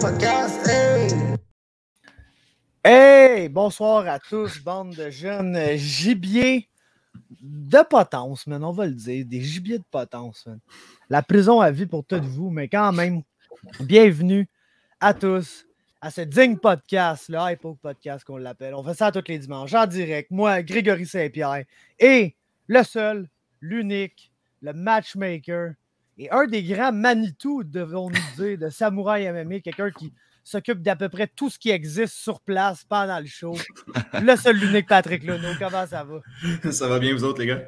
Podcast, hey! Bonsoir à tous, bande de jeunes gibiers de potence, man, on va le dire, des gibiers de potence. La prison à vie pour tous vous, mais quand même, bienvenue à tous à ce digne podcast, le Hypo Podcast qu'on l'appelle. On fait ça tous les dimanches en direct. Moi, Grégory Saint-Pierre, et le seul, l'unique, le matchmaker et un des grands Manitou, devons-nous dire, de Samouraï MMA, quelqu'un qui s'occupe d'à peu près tout ce qui existe sur place pendant le show. Le seul, l'unique Patrick Luno. Comment ça va? Ça va bien, vous autres, les gars?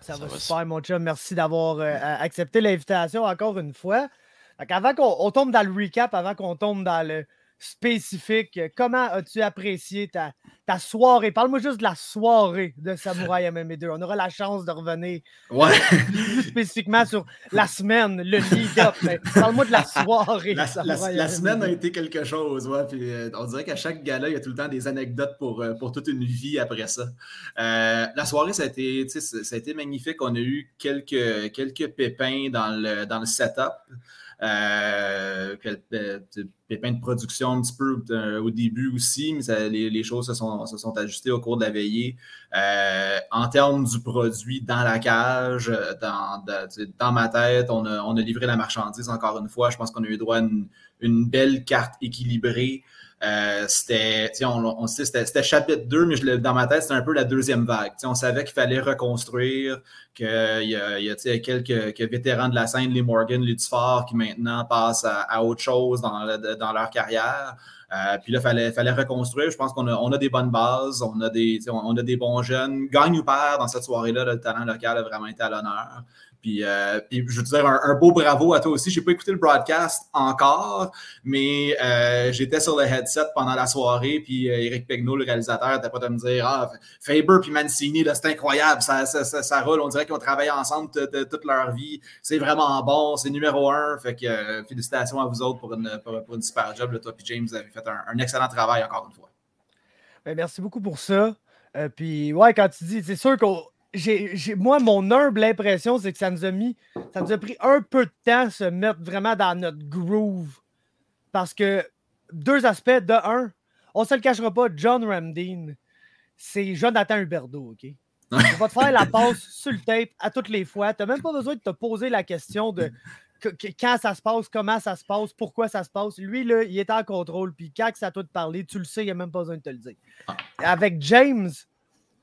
Ça, va, super, mon chum. Merci d'avoir euh, accepté l'invitation encore une fois. Avant qu'on on tombe dans le recap, avant qu'on tombe dans le spécifique, comment as-tu apprécié ta, ta soirée? Parle-moi juste de la soirée de Samouraï MMA2. On aura la chance de revenir Ouais. plus spécifiquement sur la semaine, le lead-up. Parle-moi de la soirée. La, de la- Samouraï la MMA2. semaine a été quelque chose, ouais. Puis, euh, on dirait qu'à chaque gala, il y a tout le temps des anecdotes pour, euh, pour toute une vie après ça. Euh, la soirée, a, été, ça a été magnifique. On a eu quelques, quelques pépins dans le, dans le setup. Euh, quel- euh, pépins de production un petit peu euh, au début aussi, mais les, choses se sont, ajustées au cours de la veillée. En termes du produit dans la cage, dans, dans, ma tête, on a, livré la marchandise encore une fois. Je pense qu'on a eu droit à une belle carte équilibrée. Euh, c'était, on, on c'était, chapitre 2, mais je dans ma tête, c'était un peu la deuxième vague. On savait qu'il fallait reconstruire, qu'il y a, y a quelques, vétérans de la scène, les Morgan, les qui maintenant passent à, autre chose dans, dans leur carrière. Euh, puis là, il fallait, fallait reconstruire. Je pense qu'on a, on a des bonnes bases, on a des, sais, on a des bons jeunes. Gagne ou perd dans cette soirée-là, là, le talent local a vraiment été à l'honneur. Puis, euh, puis je veux dire un, beau bravo à toi aussi. J'ai pas écouté le broadcast encore, mais euh, j'étais sur le headset pendant la soirée. Puis euh, Eric Pegno, le réalisateur, n'était pas de me dire Ah, Faber puis Mancini, c'est incroyable, ça, ça, ça, roule. On dirait qu'ils ont travaillé ensemble toute, leur vie. C'est vraiment bon, c'est numéro un. Fait que euh, félicitations à vous autres pour une, pour, une super job. Toi puis James, vous avez fait un, excellent travail encore une fois. Ben, merci beaucoup pour ça. Euh, puis, ouais, quand tu dis, c'est sûr que j'ai, moi, mon humble impression, c'est que ça nous a mis, ça nous a pris un peu de temps se mettre vraiment dans notre groove. Parce que, deux aspects. De un, on se le cachera pas, John Ramdeen, c'est Jonathan Huberdeau, OK? On va te faire la passe sur le tape à toutes les fois. Tu n'as même pas besoin de te poser la question de quand ça se passe, comment ça se passe, pourquoi ça se passe. Lui, là, il est en contrôle. Puis quand à toi de parler, tu le sais, il n'y a même pas besoin de te le dire. Avec James,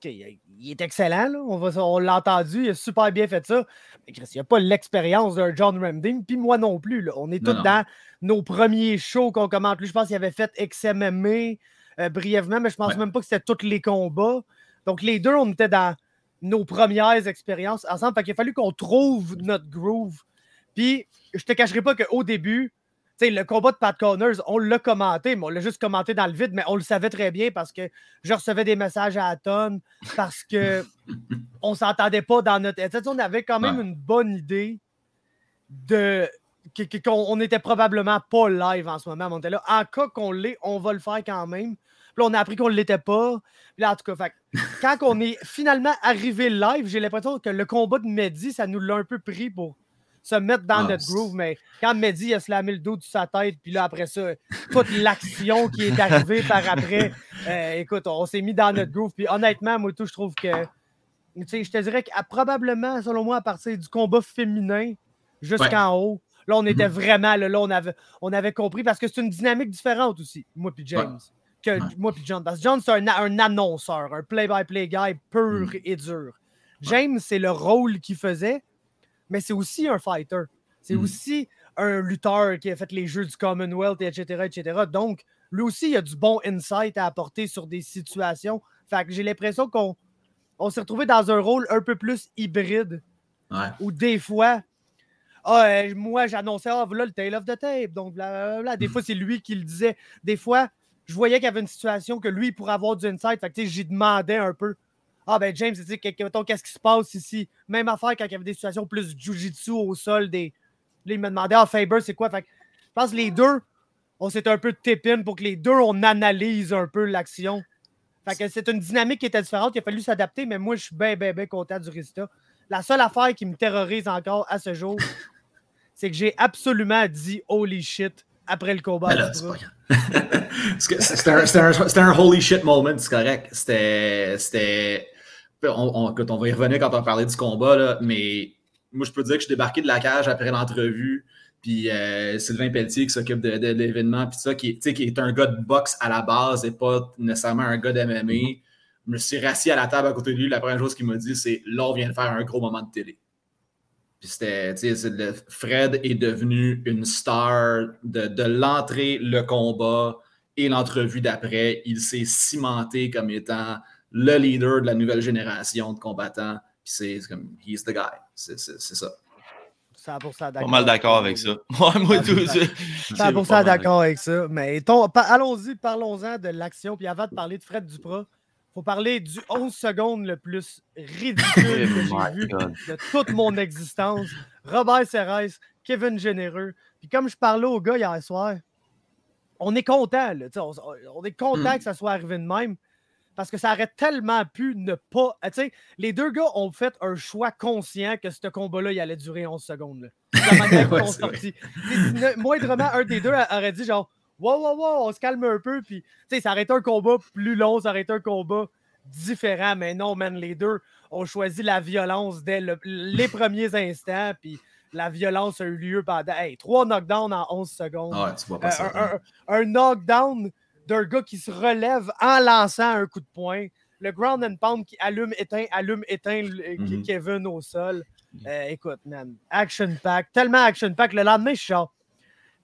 Il est excellent. Là. On, l'a entendu, il a super bien fait ça. Mais Chris, il n'y a pas l'expérience d'un John Ramding, puis moi non plus. là. On est Non, tous non. dans nos premiers shows qu'on commente. Lui, je pense qu'il avait fait XMMA euh, brièvement, mais je pense Ouais. même pas que c'était tous les combats. Donc, les deux, on était dans nos premières expériences ensemble. Fait qu'il a fallu qu'on trouve notre groove. Puis, je te cacherai pas qu'au début, le combat de Pat Connors, on l'a commenté, mais on l'a juste commenté dans le vide, mais on le savait très bien parce que je recevais des messages à la tonne, parce que on s'entendait pas dans notre. Tu sais, On avait quand même Ouais. une bonne idée de qu'on on était probablement pas live en ce moment. On était là. En cas qu'on l'est, on va le faire quand même. Puis là, on a appris qu'on ne l'était pas. Puis là, en tout cas, fait quand on est finalement arrivé live, j'ai l'impression que le combat de Mehdi, ça nous l'a un peu pris pour se mettre dans Ah, notre groove. Mais quand Mehdi a slamé le dos de sa tête, puis là, après ça, toute l'action qui est arrivée par après, euh, écoute, on s'est mis dans notre groove. Puis honnêtement, moi, tout, je trouve que, tu sais, je te dirais qu'à probablement, selon moi, à partir du combat féminin jusqu'en haut, là, on était Mhm. vraiment, là, là, on avait, on avait compris parce que c'est une dynamique différente aussi, moi puis James. Que Ouais. moi puis John. Parce que John, c'est un, un annonceur, un play-by-play guy pur Mhm. et dur. James, c'est le rôle qu'il faisait, mais c'est aussi un fighter. C'est Mhm. aussi un lutteur qui a fait les jeux du Commonwealth, etc., etc. Donc, lui aussi, il a du bon insight à apporter sur des situations Fait que j'ai l'impression qu'on on s'est retrouvé dans un rôle un peu plus hybride. Ouais. Où des fois, ah, euh, moi, j'annonçais, ah, voilà le tail of the tape. Donc, blablabla. Des fois, c'est lui qui le disait. Des fois, je voyais qu'il y avait une situation que lui, il pourrait avoir du insight. Fait que, j'y demandais un peu. Ah, ben, James, qu'est-ce qui se passe ici? Même affaire quand il y avait des situations plus jujitsu au sol. Des... Là, il me demandait, ah, Faber, c'est quoi? Fait que, je pense que les deux, on s'est un peu tip pour que les deux, on analyse un peu l'action. Fait que c'est une dynamique qui était différente. Il a fallu s'adapter, mais moi, je suis bien, bien, bien content du résultat. La seule affaire qui me terrorise encore à ce jour, c'est que j'ai absolument dit holy shit après le combat. C'était un, holy shit moment, c'est correct. C'était. On, on, on, va y revenir quand on parlait du combat, là, mais moi, je peux dire que je suis débarqué de la cage après l'entrevue. Puis euh, Sylvain Pelletier qui s'occupe de, l'événement, puis ça, qui, qui est un gars de boxe à la base et pas nécessairement un gars d'MMA. Mm-hmm. Je me suis rassis à la table à côté de lui. La première chose qu'il m'a dit, c'est Là, vient de faire un gros moment de télé. Puis c'était, tu sais, Fred est devenu une star de, l'entrée, le combat et l'entrevue d'après. Il s'est cimenté comme étant le leader de la nouvelle génération de combattants. Puis c'est comme, he's the guy. C'est ça. 100% d'accord. Pas mal d'accord avec ça. moi, tout. 100% d'accord avec ça. Mais allons-y, parlons-en de l'action. Puis avant de parler de Fred Duprat, faut parler du 11 secondes le plus ridicule que j'ai vu de toute mon existence. Robert Serres, Kevin Généreux. Puis comme je parlais au gars hier soir, on est content. on, est content hmm. que ça soit arrivé de même parce que ça aurait tellement pu ne pas. sais, les deux gars ont fait un choix conscient que ce combat-là, il allait durer 11 secondes. La manière Moindrement, un des deux aurait dit genre wow, wow, wow, on se calme un peu. Puis, tu sais, ça aurait été un combat plus long, ça aurait été un combat différent. Mais non, man, les deux ont choisi la violence dès les premiers instants. Puis, la violence a eu lieu pendant hey, trois knockdowns en 11 secondes. Ah, tu vois pas ça, un, un, knockdown d'un gars qui se relève en lançant un coup de poing. Le ground and pound qui allume, éteint, allume, éteint mm-hmm. Kevin au sol. Euh, écoute, man, action pack, tellement action pack. Le lendemain, je suis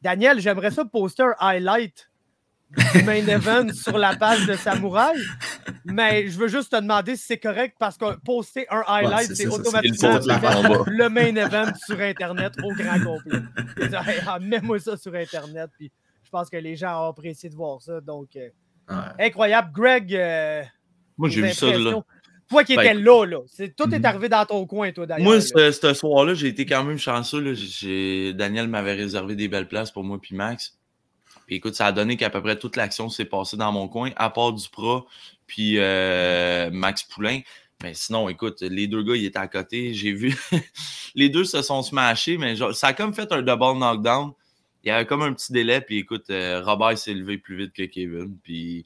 Daniel, j'aimerais ça poster un highlight du main event sur la page de Samouraï, mais je veux juste te demander si c'est correct parce que poster un highlight, c'est automatiquement le main event sur Internet au grand complet. Ah, mets-moi ça sur Internet, puis je pense que les gens ont apprécié de voir ça. Donc, euh, incroyable. Greg, euh, moi j'ai vu ça là. Toi qui étais ben, là, là. tout est mhm. arrivé dans ton coin, toi, d'ailleurs. Moi, ce, soir-là, j'ai été quand même chanceux. Là. Daniel m'avait réservé des belles places pour moi puis Max. Puis écoute, ça a donné qu'à peu près toute l'action s'est passée dans mon coin, à part du Pro puis euh, Max Poulain. Mais sinon, écoute, les deux gars, ils étaient à côté. J'ai vu. les deux se sont smashés, mais ça a comme fait un double knockdown. Il y avait comme un petit délai, puis écoute, euh, Robert s'est levé plus vite que Kevin. Puis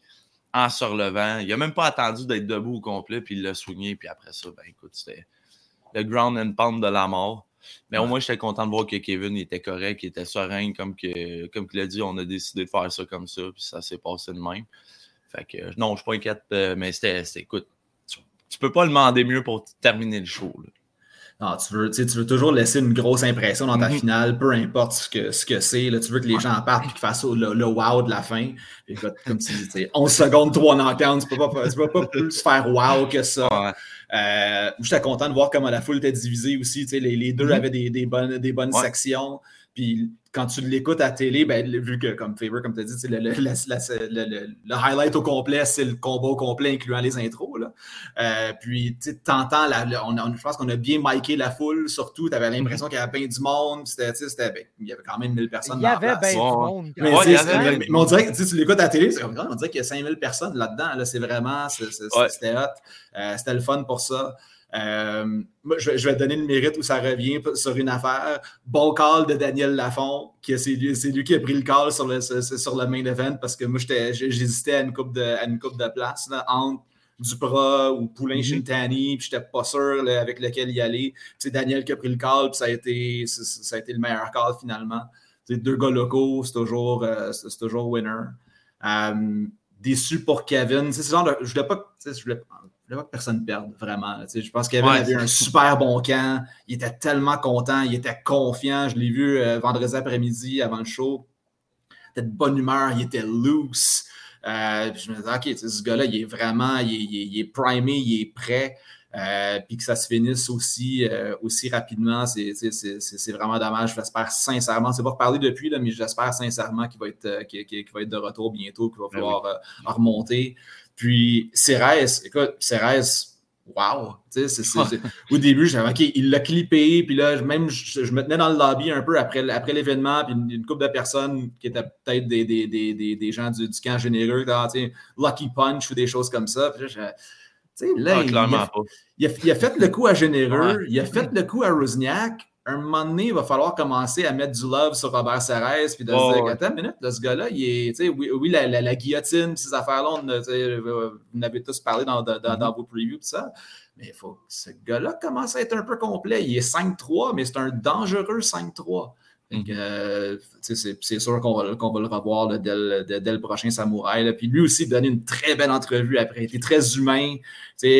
en se relevant. Il n'a même pas attendu d'être debout au complet, puis il l'a soigné. Puis après ça, ben écoute, c'était le ground and pound de la mort. Mais au moins, j'étais content de voir que Kevin était correct, qu'il était serein, comme, que, comme il a dit, on a décidé de faire ça comme ça, puis ça s'est passé de même. Fait que non, je ne suis pas inquiète, euh, mais c'était, écoute, tu, ne peux pas demander mieux pour terminer le show. Non, tu veux, tu veux toujours laisser une grosse impression dans ta mhm. finale, peu importe ce que, ce que c'est. Tu veux que les gens partent et qu'ils fassent le, wow de la fin. comme tu dis, 11 secondes, 3 knockdowns, tu ne peux, pas, peux pas plus faire wow que ça. Euh, J'étais content de voir comment la foule était divisée aussi. Les, les deux mhm. avaient des, des bonnes, des bonnes sections. Puis quand tu l'écoutes à la télé, ben, vu que, comme Favor, comme tu as dit, le, le, highlight au complet, c'est le combat au complet, incluant les intros. Là. Euh, puis, tu entends, je pense qu'on a bien miké la foule, surtout. Tu avais l'impression qu'il y avait bien du monde. C'était, ben, il y avait quand même 1000 personnes. Il y avait bien du monde. Mais, on dirait que tu l'écoutes à la télé, c'est on dirait qu'il y a 5000 personnes là-dedans. Là, c'est vraiment, c'était hot. Euh, c'était le fun pour ça. Euh, je, vais, donner le mérite où ça revient sur une affaire. Bon call de Daniel Lafont, qui c'est lui, lui, qui a pris le call sur le, sur le main event parce que moi, j'hésitais à une coupe de, à une coupe de place entre Duprat ou Poulain mm Chintani, puis j'étais pas sûr avec lequel y aller. C'est Daniel qui a pris le call, puis ça a été, ça a été le meilleur call finalement. deux gars locaux, c'est toujours, euh, c'est toujours winner. Euh, déçu pour Kevin. C'est genre je voulais pas, je voulais, voulais pas que personne perde, vraiment. je pense qu'il avait un super bon camp. Il était tellement content, il était confiant. Je l'ai vu euh, vendredi après-midi avant le show. Il était de bonne humeur, il était loose. Euh, puis je me disais, OK, ce gars-là, il est vraiment, il est, il est primé, il est prêt. Euh, puis que ça se finisse aussi, euh, aussi rapidement, c'est vraiment dommage. J'espère sincèrement, c'est pas reparlé depuis, là, mais j'espère sincèrement qu'il va, être, va être de retour bientôt, qu'il va ben falloir remonter. Puis Cérès, écoute, Cérès, wow! au début, j'avais OK, il l'a clippé, puis là, même je, me tenais dans le lobby un peu après, après l'événement, puis une, couple de personnes qui étaient peut-être des, des, des, des, gens du, du camp généreux, Lucky Punch ou des choses comme ça. Puis là, Là, ah, il, a, fait le coup à Généreux, il a fait le coup à Rosniak. Un moment donné, il va falloir commencer à mettre du love sur Robert Serres puis de se dire Attends une minute, ce gars-là, il est. Oui, oui la, la, guillotine, ces affaires-là, vous en avez tous parlé dans, dans, dans, mm-hmm. vos previews, ça. Mais il faut, ce gars-là commence à être un peu complet. Il est 5-3, mais c'est un dangereux 5-3. Mhm. Euh, c'est sûr qu'on va, le revoir dès, le, prochain Samouraï. Puis lui aussi donné une très belle entrevue après. Il était très humain.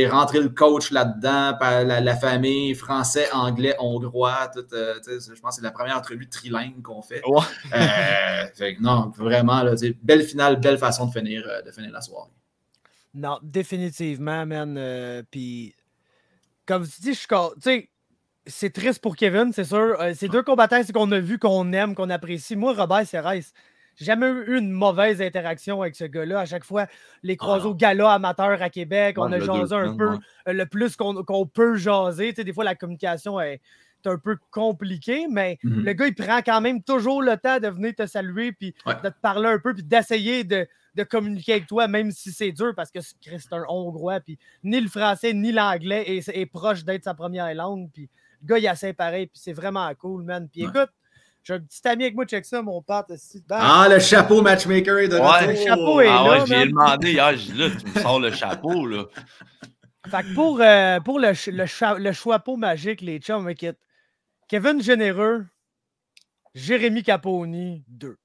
Rentrer le coach là-dedans, la, famille, français, anglais, hongrois. Euh, je pense que c'est la première entrevue trilingue qu'on fait. Euh, non, vraiment, belle finale, belle façon de finir, de finir la soirée. Non, définitivement, man. Puis, comme tu dis, je suis c'est triste pour Kevin, c'est sûr. Euh, ces deux combattants qu'on a vus, qu'on aime, qu'on apprécie. Moi, Robert Serres, j'ai jamais eu une mauvaise interaction avec ce gars-là. À chaque fois, les croisés au gala amateur à Québec, on a jasé un peu le plus qu'on peut jaser. des fois, la communication est un peu compliquée, mais mhm. le gars, il prend quand même toujours le temps de venir te saluer, puis de te parler un peu, puis d'essayer de, communiquer avec toi, même si c'est dur, parce que c'est un Hongrois, puis ni le français ni l'anglais est, proche d'être sa première langue. Puis le gars, il est assez pareil, puis c'est vraiment cool, man. Puis écoute, j'ai un petit ami avec moi, check ça, mon pote. Ah, le chapeau matchmaker est de ouais, Le chapeau est ah, là. Ouais, j'ai demandé hier, j'ai dit là, tu me sors le chapeau, là. Fait que pour, euh, pour le, le, le chapeau magique, les chums, écoute, Kevin Généreux, Jérémy Caponi, 2.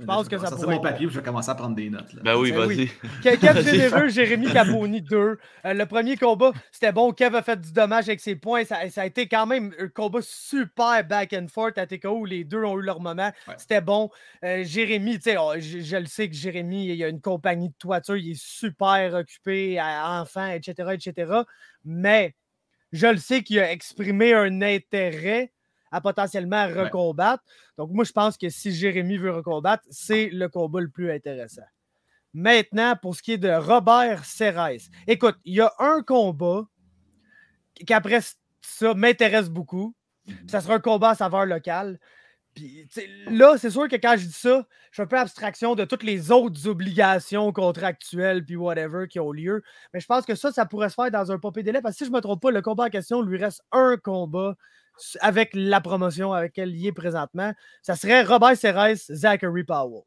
Je pense que ça, ça pourrait. mon papier, je vais commencer à prendre des notes. Ben oui, ben vas-y. Kev Généreux, Jérémy Caponi 2. Euh, le premier combat, c'était bon. Kev a fait du dommage avec ses points. Ça, a été quand même un combat super back and forth à TKO où les deux ont eu leur moment. C'était bon. Euh, Jérémy, tu sais, oh, je, le sais que Jérémy, il a une compagnie de toiture. Il est super occupé à enfants, etc., etc. Mais je le sais qu'il a exprimé un intérêt à potentiellement recombattre. Donc, moi, je pense que si Jérémy veut recombattre, c'est le combat le plus intéressant. Maintenant, pour ce qui est de Robert Serres, écoute, il y a un combat qui, après ça, m'intéresse beaucoup. Mhm. Ça sera un combat à saveur locale. Puis, là, c'est sûr que quand je dis ça, je fais un peu abstraction de toutes les autres obligations contractuelles puis whatever qui ont lieu. Mais je pense que ça, ça pourrait se faire dans un popé délai parce que si je ne me trompe pas, le combat en question, lui reste un combat avec la promotion avec laquelle il est présentement, ça serait Robert Serres, Zachary Powell.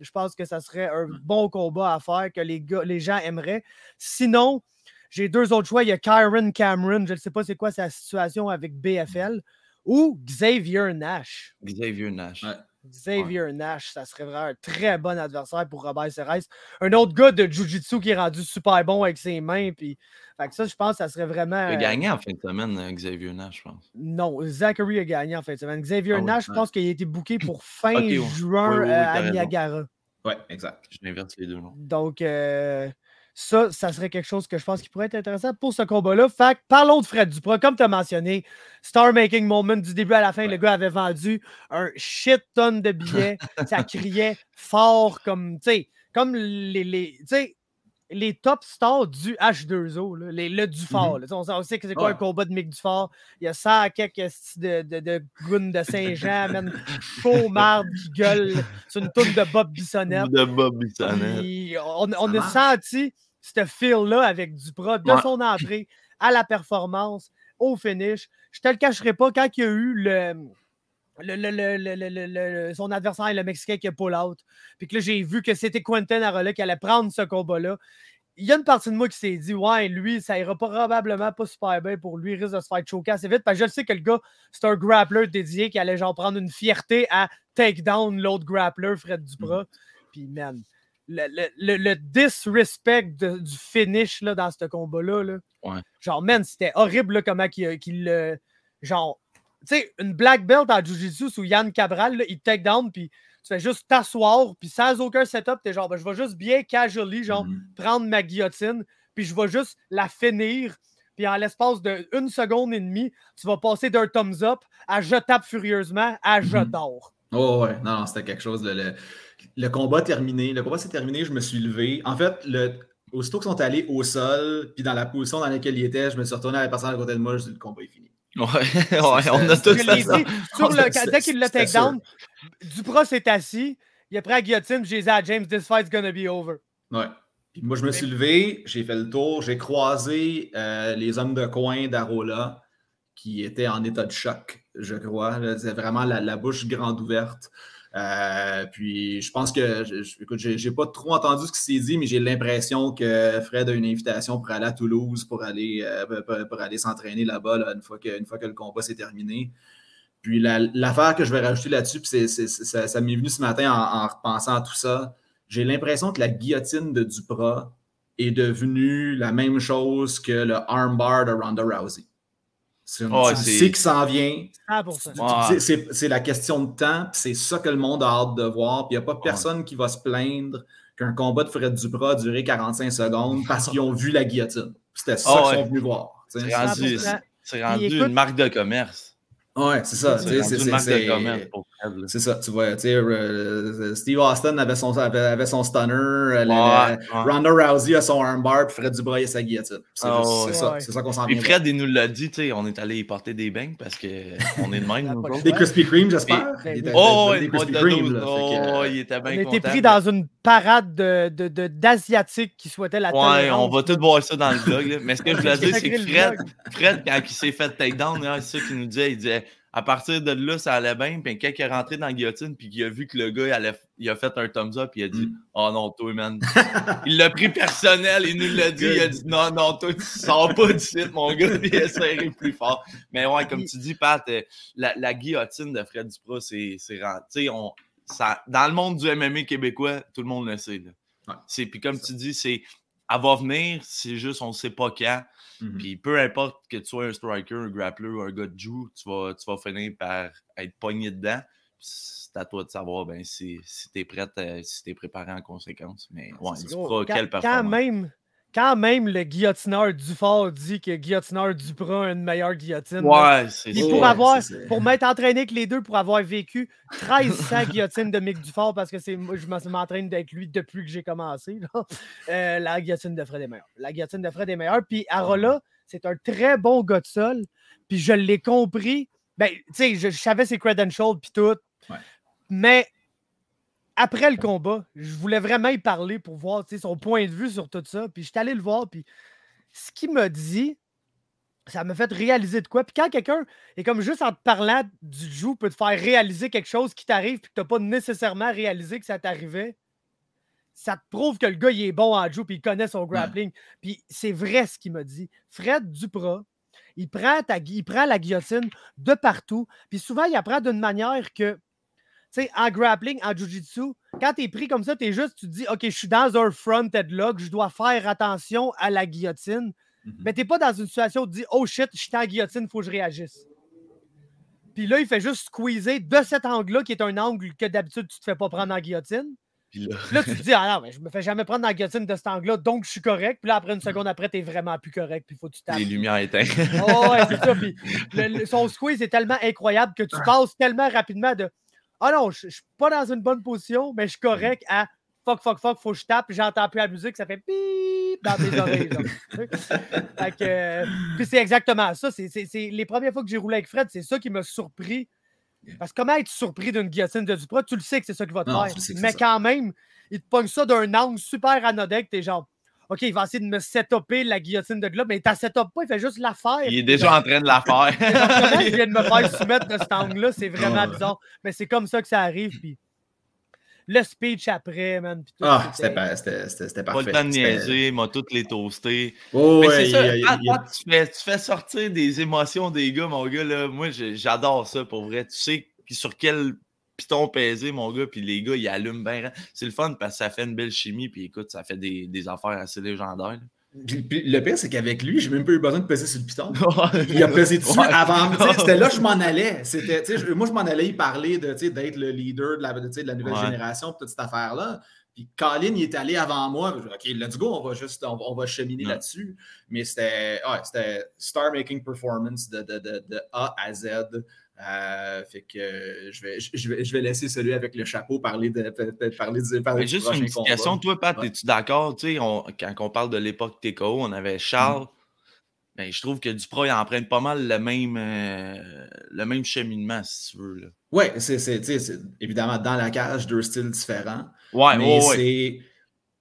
Je pense que ça serait un hmm. bon combat à faire que les, les gens aimeraient. Sinon, j'ai deux autres choix. Il y a Kyron Cameron, je ne sais pas c'est quoi sa situation avec BFL, ou Xavier Nash. Xavier Nash. Xavier Nash, ça serait vraiment un très bon adversaire pour Robert Serres. Un autre gars de Jiu-Jitsu qui est rendu super bon avec ses mains. Puis, fait que ça, je pense que ça serait vraiment. Il a gagné en fin de semaine, euh, Xavier Nash, je pense. Non, Zachary a gagné en fin de semaine. Xavier ah Nash, je pense qu'il a été booké pour fin juin euh, à Niagara. Oui, exact. Je l'inverse les deux noms. Donc, euh, ça, ça serait quelque chose que je pense qui pourrait être intéressant pour ce combat-là. Fait parlons de Fred Duprat. Comme tu as mentionné, Star Making Moment du début à la fin, le gars avait vendu un shit tonne de billets. ça criait fort comme, tu sais, comme les, les, les top stars du H2O, les, le Dufort. Mm-hmm. on, sait que c'est quoi un combat de Mick Dufort. Il y a ça à quelques de, de, de de Saint-Jean, même chaud marde qui gueule sur une toune de Bob Bissonnette. De Bob Bissonnette. on, on a senti ce feel-là avec Duprat de son entrée à la performance, au finish. Je te le cacherai pas, quand il y a eu le. Le, son adversaire, le Mexicain qui a pull out. Puis que là, j'ai vu que c'était Quentin Arola qui allait prendre ce combat-là. Il y a une partie de moi qui s'est dit, ouais, lui, ça ira probablement pas super bien pour lui, il risque de se faire choquer assez vite. Parce que je sais que le gars, c'est un grappler dédié qui allait genre prendre une fierté à take down l'autre grappler, Fred Duprat. Mm. Puis, man, le, le, disrespect du finish là, dans ce combat-là. Genre, man, c'était horrible comment qu'il le. genre, tu sais, une black belt en Jiu-Jitsu sous Yann Cabral, il take down, puis tu fais juste t'asseoir, puis sans aucun setup, t'es genre, ben, je vais juste bien casually, genre, Mhm. prendre ma guillotine, puis je vais juste la finir. Puis en l'espace d'une seconde et demie, tu vas passer d'un thumbs up à je tape furieusement à je Mhm. dors. Oh ouais, non, non, c'était quelque chose. Le, le, le combat terminé. Le combat s'est terminé, je me suis levé. En fait, le, aussitôt qu'ils sont allés au sol, puis dans la position dans laquelle ils étaient, je me suis retourné à la personne à côté de moi, je dis le combat est fini. Ouais, ouais, on a c'était- tous Je fait l'ai ça. sur le, C'était- dès qu'il l'a c'était takedown, Dupras s'est assis, il a pris la guillotine, puis j'ai dit à James, this fight's gonna be over. Ouais. Puis moi, je me suis levé, j'ai fait le tour, j'ai croisé euh, les hommes de coin d'Arola qui étaient en état de choc, je crois. C'est vraiment la, la bouche grande ouverte. Euh, puis je pense que, écoute, j'ai pas trop entendu ce qui s'est dit, mais j'ai l'impression que Fred a une invitation pour aller à Toulouse pour aller, euh, pour- aller s'entraîner là-bas là, une, fois que, une fois que le combat s'est terminé. Puis la- l'affaire que je vais rajouter là-dessus, puis ça m'est venu ce matin en, en repensant à tout ça. J'ai l'impression que la guillotine de Duprat est devenue la même chose que le armbar de Ronda Rousey. C'est Ouais, tu sais que ça en vient. 100%. Tu- Ouais. tu- C'est la question de temps, puis c'est ça que le monde a hâte de voir. Puis il n'y a pas personne qui va se plaindre qu'un combat de Fred Duprat a duré 45 secondes parce qu'ils ont vu la guillotine. C'était ça Ah qu'ils ouais. sont venus voir. C'est rendu, 100%. c'est rendu écoute- une marque de commerce. Ouais, c'est ça. C'est une marque de commerce pour. C'est ça, tu vois. tu sais, euh, Steve Austin avait son, avait, avait son stunner, euh, Ouais, la- ouais. Ronda Rousey a son armbar, puis Fred Dubras a sa guillotine. C'est c'est ça, ça qu'on s'en vient. Fred, il nous l'a dit, tu sais, on est allé y porter des beignes parce qu'on est de même. Des Krispy Kreme, j'espère? Ben Il était- oui. Oh, ouais, Oh, euh, il était On bien été content. pris dans une parade de, de, de- d'Asiatiques qui souhaitaient la Ouais, on va tout voir ça dans le vlog. là. Mais ce que je voulais dire, c'est que Fred. Fred, quand il s'est fait takedown, là, c'est ça qu'il nous disait. Il disait à partir de là, ça allait bien. Puis quand il est rentré dans la guillotine, puis qu'il a vu que le gars, il, allait- il a fait un thumbs up, il a dit Mm. Oh non, toi, man. il l'a pris personnel, il nous l'a dit. Il a dit Non, non, toi, tu sors pas d'ici, mon gars. Puis il a serré plus fort. Mais ouais, comme tu dis, Pat, euh, la, la guillotine de Fred Duprat, c'est. on. Ça, dans le monde du MMA québécois, tout le monde le sait. Là. Ouais. C'est, puis comme tu dis, c'est elle va venir, c'est juste on ne sait pas quand. Mhm. Puis peu importe que tu sois un striker, un grappler ou un gars de jiu, tu vas, tu vas finir par être pogné dedans. Puis C'est à toi de savoir ben, si, si tu es prête, euh, si tu es préparé en conséquence. Mais ouais, c'est tu Gros, feras quand, quelle quand performance. même, quand même le guillotineur Dufort dit que guillotineur Duprat a une meilleure guillotine. Ouais, c'est ça. pour avoir, pour m'être entraîné avec les deux, pour avoir vécu 1300 guillotines de Mick Dufort, parce que c'est moi, je m'en- m'entraîne avec lui depuis que j'ai commencé. là. Euh, la guillotine de Fred est meilleure. La guillotine de Fred est meilleure. Puis Arola, c'est un très bon gars de sol. Puis je l'ai compris. Ben, tu sais, je, je savais ses credentials puis tout. Ouais. Mais après le combat, je voulais vraiment y parler pour voir son point de vue sur tout ça. Puis j'étais allé le voir. Puis ce qu'il m'a dit, ça m'a fait réaliser de quoi. Puis quand quelqu'un est comme juste en te parlant du joue peut te faire réaliser quelque chose qui t'arrive puis que tu n'as pas nécessairement réalisé que ça t'arrivait, ça te prouve que le gars, il est bon en joue puis il connaît son grappling. Puis c'est vrai ce qu'il m'a dit. Fred Duprat, il prend, ta, il prend la guillotine de partout. Puis souvent, il apprend d'une manière que, sais, en grappling, en jiu-jitsu, quand tu es pris comme ça, tu es juste, tu te dis, OK, je suis dans un front headlock, je dois faire attention à la guillotine. Mhm. Mais t'es pas dans une situation où tu dis Oh shit, je suis en guillotine, faut que je réagisse. Puis là, il fait juste squeezer de cet angle-là, qui est un angle que d'habitude tu te fais pas prendre en guillotine. Puis là, Là, tu te dis Ah non, mais je me fais jamais prendre en guillotine de cet angle-là, donc je suis correct. Puis là, après une seconde après, t'es vraiment plus correct, puis faut que tu tapes. les lumières éteintes. Oh, ouais, c'est ça. Puis le- le- son squeeze est tellement incroyable que tu passes tellement rapidement de Ah non, je je suis pas dans une bonne position, mais je suis correct à fuck, fuck, fuck, faut que je tape, j'entends plus la musique, ça fait pip dans mes oreilles. genre. Fait que, euh, puis c'est exactement ça. C'est, c'est- c'est- les premières fois que j'ai roulé avec Fred, c'est ça qui m'a surpris. Parce que comment être surpris d'une guillotine de Duprat, tu le sais que c'est ça qui va te Non, faire. Mais ça. quand même, il te pogne ça d'un angle super anodin que t'es genre. OK, il va essayer de me setuper la guillotine de là, mais t'as setup pas, il fait juste la faire. Il est déjà en train de la comment il faire. vient de me faire soumettre de cet angle-là, c'est vraiment bizarre. Mais c'est comme ça que ça arrive. Puis le speech après, man. puis tout, Ah, c'était- c'était pas- parfait. le temps de niaiser, m'a toutes les toastés. Oh, Mais ouais, c'est il- ça, il- il- tu, fais, tu fais sortir des émotions des gars, mon gars. Là. Moi, j'adore ça pour vrai. Tu sais puis sur quel piton peser, mon gars, puis les gars, ils allument bien. C'est le fun parce que ça fait une belle chimie, puis écoute, ça fait des, des affaires assez légendaires. Puis, le pire, c'est qu'avec lui, j'ai même pas eu besoin de peser sur le piton. Il a pesé dessus avant. C'était là que je m'en allais. Moi, je m'en allais y parler d'être le leader de la, de la nouvelle génération, toute cette affaire-là. Puis Colin, il est allé avant moi. OK, let's go, on va juste on, va cheminer là-dessus. Mais c'était c'était star-making performance de, de, de, A à Z. Euh, fait que je vais, je, vais, je vais laisser celui avec le chapeau parler de parler, de, parler Juste une petite question, toi, Pat, es-tu d'accord? quand on parle de l'époque TKO, on avait Charles. mm. ben, je trouve que Dupro il emprunte pas mal le même, euh, le même cheminement, si tu veux. Oui, c'est évidemment dans la cage, deux styles différents. Ouais, mais c'est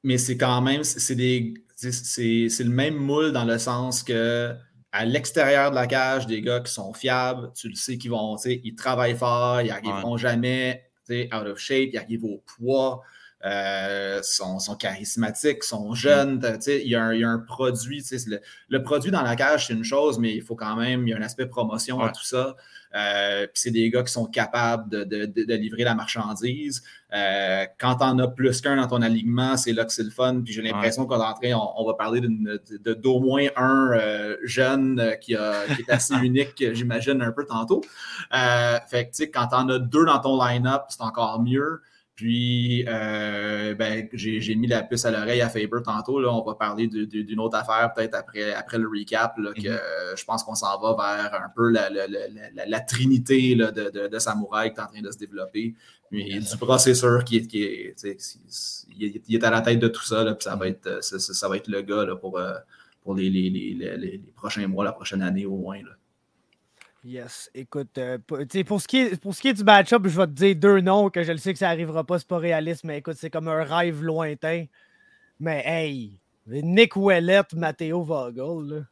mais c'est quand même c'est le même moule dans le sens que à l'extérieur de la cage, des gars qui sont fiables, tu le sais qu'ils vont, ils travaillent fort, ils n'arriveront jamais out of shape, ils arrivent au poids, euh, sont, charismatiques, sont jeunes. Il y, a un, produit. Le, le, produit dans la cage, c'est une chose, mais il faut quand même, il y a un aspect promotion à tout ça. Euh, puis c'est des gars qui sont capables de, livrer la marchandise. Euh, quand on as plus qu'un dans ton alignement, c'est là que c'est le fun. Puis j'ai l'impression qu'on est on, va parler d'au moins un euh, jeune qui, est assez unique, j'imagine, un peu tantôt. fait que, quand on as deux dans ton line-up, c'est encore mieux. Puis, euh, ben, j'ai mis la puce à l'oreille à Faber tantôt. Là, on va parler d'une autre affaire peut-être après, après le recap. Là, que mm-hmm. je pense qu'on s'en va vers un peu la, la, la, la trinité là, de, de, de, Samouraï qui est en train de se développer. Puis, du processeur qui est, qui est, il est à la tête de tout ça. Là, puis ça, va être, ça, ça, va être le gars là, pour, euh, pour les, les, les, les, prochains mois, la prochaine année au moins. Là. Yes. Écoute, euh, pour, ce qui est, pour ce qui est du match-up, je vais te dire deux noms que je le sais que ça n'arrivera pas, c'est pas réaliste, mais écoute, c'est comme un rêve lointain. Mais hey, Nick Ouellette, Matteo Vogel.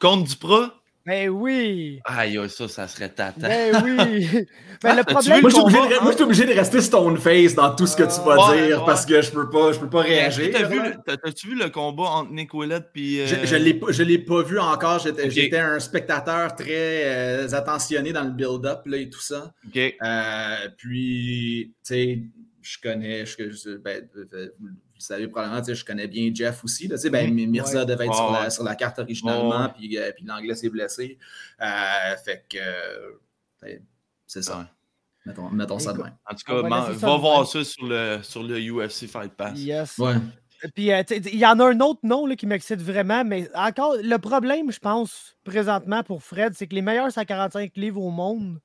Contre pro? Ben oui! Aïe, ça, ça serait tata. Ben oui! Ben, le problème, moi, je suis obligé, de rester stone face dans tout ce que tu vas dire parce que je peux pas, je peux pas réagir. T'as-tu vu, vu, le combat entre Nick Willett et. Je, je euh, l'ai pas vu encore. J'étais un spectateur très euh, attentionné dans le build-up et tout ça. Euh, puis, tu sais, je connais. Je, ben, vous savez probablement, je connais bien Jeff aussi. Là, ben, Mirza devait être sur, la, sur, la, carte originalement, puis, euh, puis l'anglais s'est blessé. Euh, fait que ben, c'est ça. Mettons, mettons ça demain. En tout cas, va voir ça sur le, sur le UFC Fight Pass. Yes. Puis, euh, il y en a un autre nom là, qui m'excite vraiment, mais encore, le problème, je pense, présentement pour Fred, c'est que les meilleurs 145 livres au monde,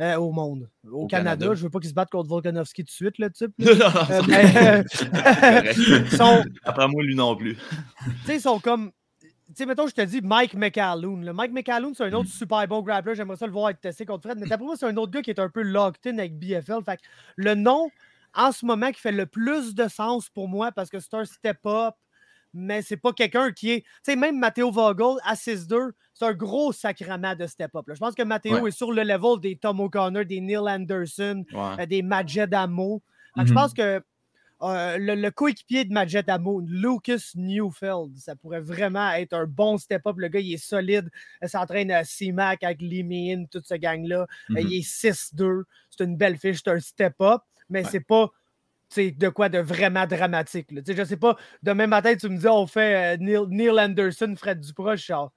euh, au monde. Au, Canada. je je veux pas qu'ils se battent contre Volkanovski tout de suite, le type. euh, mais, sont... Après moi, lui non plus. tu sais, ils sont comme. Tu sais, mettons, je te dis Mike McAloon. Mike McAloon, c'est un autre mm. super bon grappler. J'aimerais ça le voir être testé contre Fred. Mais d'après moi, c'est un autre gars qui est un peu locked in avec BFL. Fait le nom, en ce moment, qui fait le plus de sens pour moi parce que c'est un step-up mais c'est pas quelqu'un qui est. Tu sais, même Matteo Vogel à 6-2, c'est un gros sacrement de step-up. Je pense que Matteo est sur le level des Tom O'Connor, des Neil Anderson, euh, des Majed Amo. Je mm-hmm. pense que euh, le, coéquipier de Majed Amo, Lucas Newfeld, ça pourrait vraiment être un bon step-up. Le gars, il est solide. Il s'entraîne à C-Mac avec Mean, toute ce gang-là. Mm-hmm. Il est 6-2. C'est une belle fiche, c'est un step-up, mais c'est pas de quoi de vraiment dramatique. Là. Je sais pas, demain matin, tu me dis, on fait euh, Neil, Anderson, Fred Duproche, genre.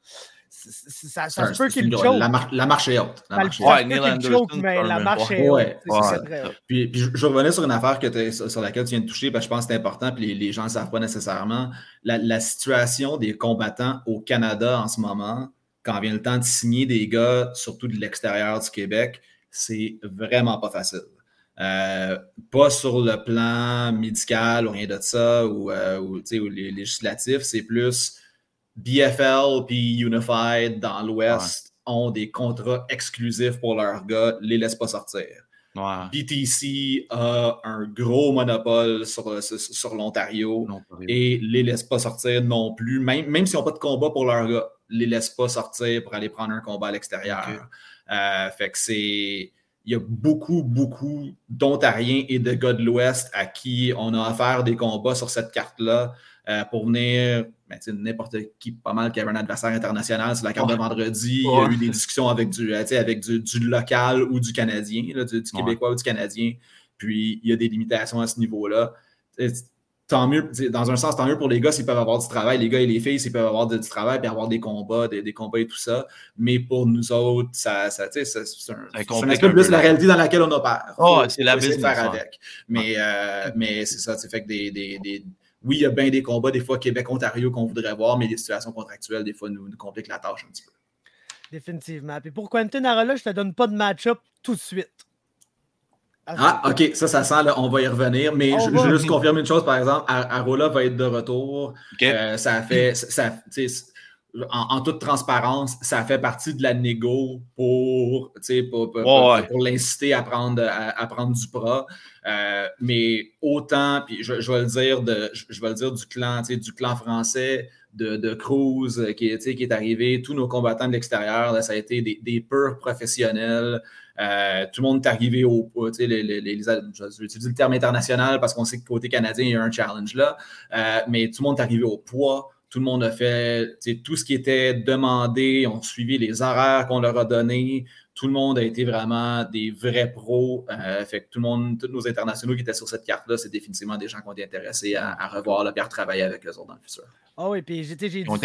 Ça, ça se peut qu'il choke. La, la, marche est haute. La marche ouais, Neil Anderson, mais la marche est haute. Puis, puis, je, revenais sur une affaire que sur laquelle tu viens de toucher, parce que je pense que c'est important, puis les, les gens ne savent pas nécessairement. La, la, situation des combattants au Canada en ce moment, quand vient le temps de signer des gars, surtout de l'extérieur du Québec, c'est vraiment pas facile. Euh, pas sur le plan médical ou rien de ça, ou, euh, ou, les législatifs, c'est plus BFL puis Unified dans l'Ouest ont des contrats exclusifs pour leurs gars, les laissent pas sortir. BTC a un gros monopole sur, sur, l'Ontario et les laisse pas sortir non plus, même, même s'ils n'ont pas de combat pour leurs gars, les laissent pas sortir pour aller prendre un combat à l'extérieur. Euh, fait que c'est il y a beaucoup, beaucoup d'Ontariens et de gars de l'Ouest à qui on a offert des combats sur cette carte-là euh, pour venir. Ben, n'importe qui, pas mal, qui avait un adversaire international sur la carte de vendredi. Il y a eu des discussions avec du, euh, avec du, local ou du Canadien, du, Québécois ou du Canadien. Puis il y a des limitations à ce niveau-là. Tant mieux, dans un sens, tant mieux pour les gars s'ils peuvent avoir du travail, les gars et les filles s'ils peuvent avoir du travail et avoir des combats, des, combats et tout ça. Mais pour nous autres, ça, ça c'est un, un, peu plus la réalité dans laquelle on opère. Oh, c'est la business. faire avec. Mais, euh, mais c'est ça, c'est fait que des, des, oui, il y a bien des combats, des fois Québec-Ontario qu'on voudrait voir, mais les situations contractuelles, des fois, nous, nous compliquent la tâche un petit peu. Définitivement. Puis pour Quentin Arola, je te donne pas de match-up tout de suite. Ah, ok, ça, ça sent, là, on va y revenir. Mais je, veux juste confirmer une chose, par exemple, Arola va être de retour. Euh, ça fait, ça, en, toute transparence, ça fait partie de la négo pour, pour, pour, l'inciter à prendre, à, prendre du bras. Euh, mais autant, puis je, vais le dire, de, je, vais le dire du clan, du clan français, de, de Cruz euh, qui, qui est arrivé, tous nos combattants de l'extérieur, ça a été des, des purs professionnels. Euh, tout le monde est arrivé au poids. Les, les, les, le terme international parce qu'on sait que côté canadien, il y a un challenge là. Euh, mais tout le monde est arrivé au poids. Tout le monde a fait tout ce qui était demandé. On suivi les horaires qu'on leur a donnés. Tout le monde a été vraiment des vrais pros. Euh, fait que tout le monde, tous nos internationaux qui étaient sur cette carte-là, c'est définitivement des gens qui ont été intéressés à, revoir le et à retravailler avec eux autres dans le futur. Ah oui, puis j'ai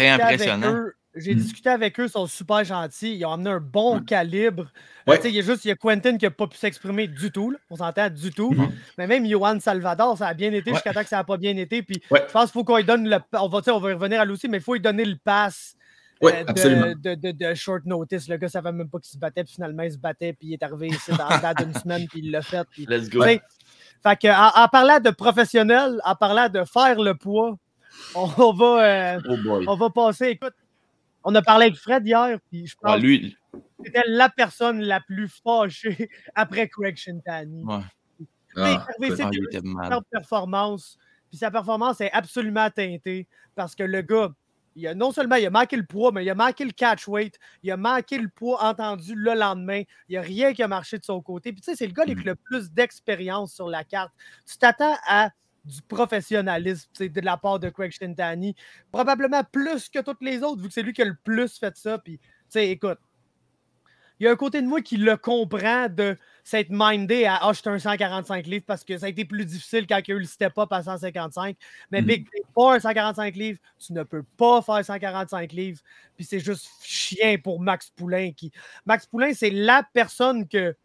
avec eux. J'ai hmm. discuté avec eux, ils sont super gentils. Ils ont amené un bon calibre. Euh, il y a juste il y a Quentin qui n'a pas pu s'exprimer du tout. On s'entend du tout. Hmm. Mais même Johan Salvador, ça a bien été jusqu'à temps que ça n'a pas bien été. Puis je pense qu'il faut qu'on lui donne le. On va, on va y revenir à Lucie, mais il faut lui donner le pass. Euh, de, de, de, short notice. Le gars ne savait même pas qu'il se battait, puis finalement il se battait, puis il est arrivé ici dans, dans une semaine, puis il l'a fait. Let's go. Fait que, en, parlant de professionnel, en parlant de faire le poids, on, va, euh, oh on va passer. Écoute, on a parlé avec Fred hier, puis je pense lui... c'était la personne la plus fâchée après Craig Shintani. Ouais. Ah, sa performance, puis sa performance est absolument teintée parce que le gars, il a, non seulement il a manqué le poids, mais il a manqué le catch weight, il a manqué le poids entendu le lendemain. Il n'y a rien qui a marché de son côté. Puis tu sais, c'est le gars avec mm. le plus d'expérience sur la carte. Tu t'attends à du professionnalisme de la part de Craig Shintani. Probablement plus que toutes les autres, vu que c'est lui qui a le plus fait ça. Puis, écoute, il y a un côté de moi qui le comprend de s'être mindé à Ah, un 145 livres parce que ça a été plus difficile quand il y a eu le step-up à 155. Mais mm. Big, pas un 145 livres, tu ne peux pas faire 145 livres. Puis c'est juste chien pour Max Poulain. Qui... Max Poulain, c'est la personne que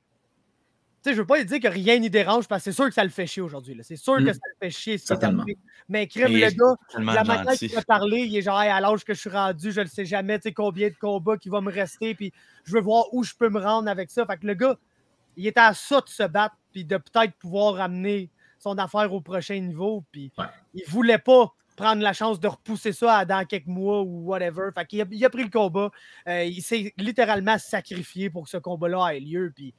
je ne veux pas dire que rien n'y dérange parce que c'est sûr que ça le fait chier aujourd'hui. C'est sûr que mm. ça le fait chier. Mais crème, le gars, la manière qu'il a parlé, il est genre à l'âge que je suis rendu, je ne sais jamais combien de combats qui va me rester, puis je veux voir où je peux me rendre avec ça. Fait que le gars, il était à ça de se battre, puis de peut-être pouvoir amener son affaire au prochain niveau. Puis il voulait pas prendre la chance de repousser ça dans quelques mois ou whatever. Fait qu'il a, il a pris le combat. Euh, il s'est littéralement sacrifié pour que ce combat-là ait lieu. Puis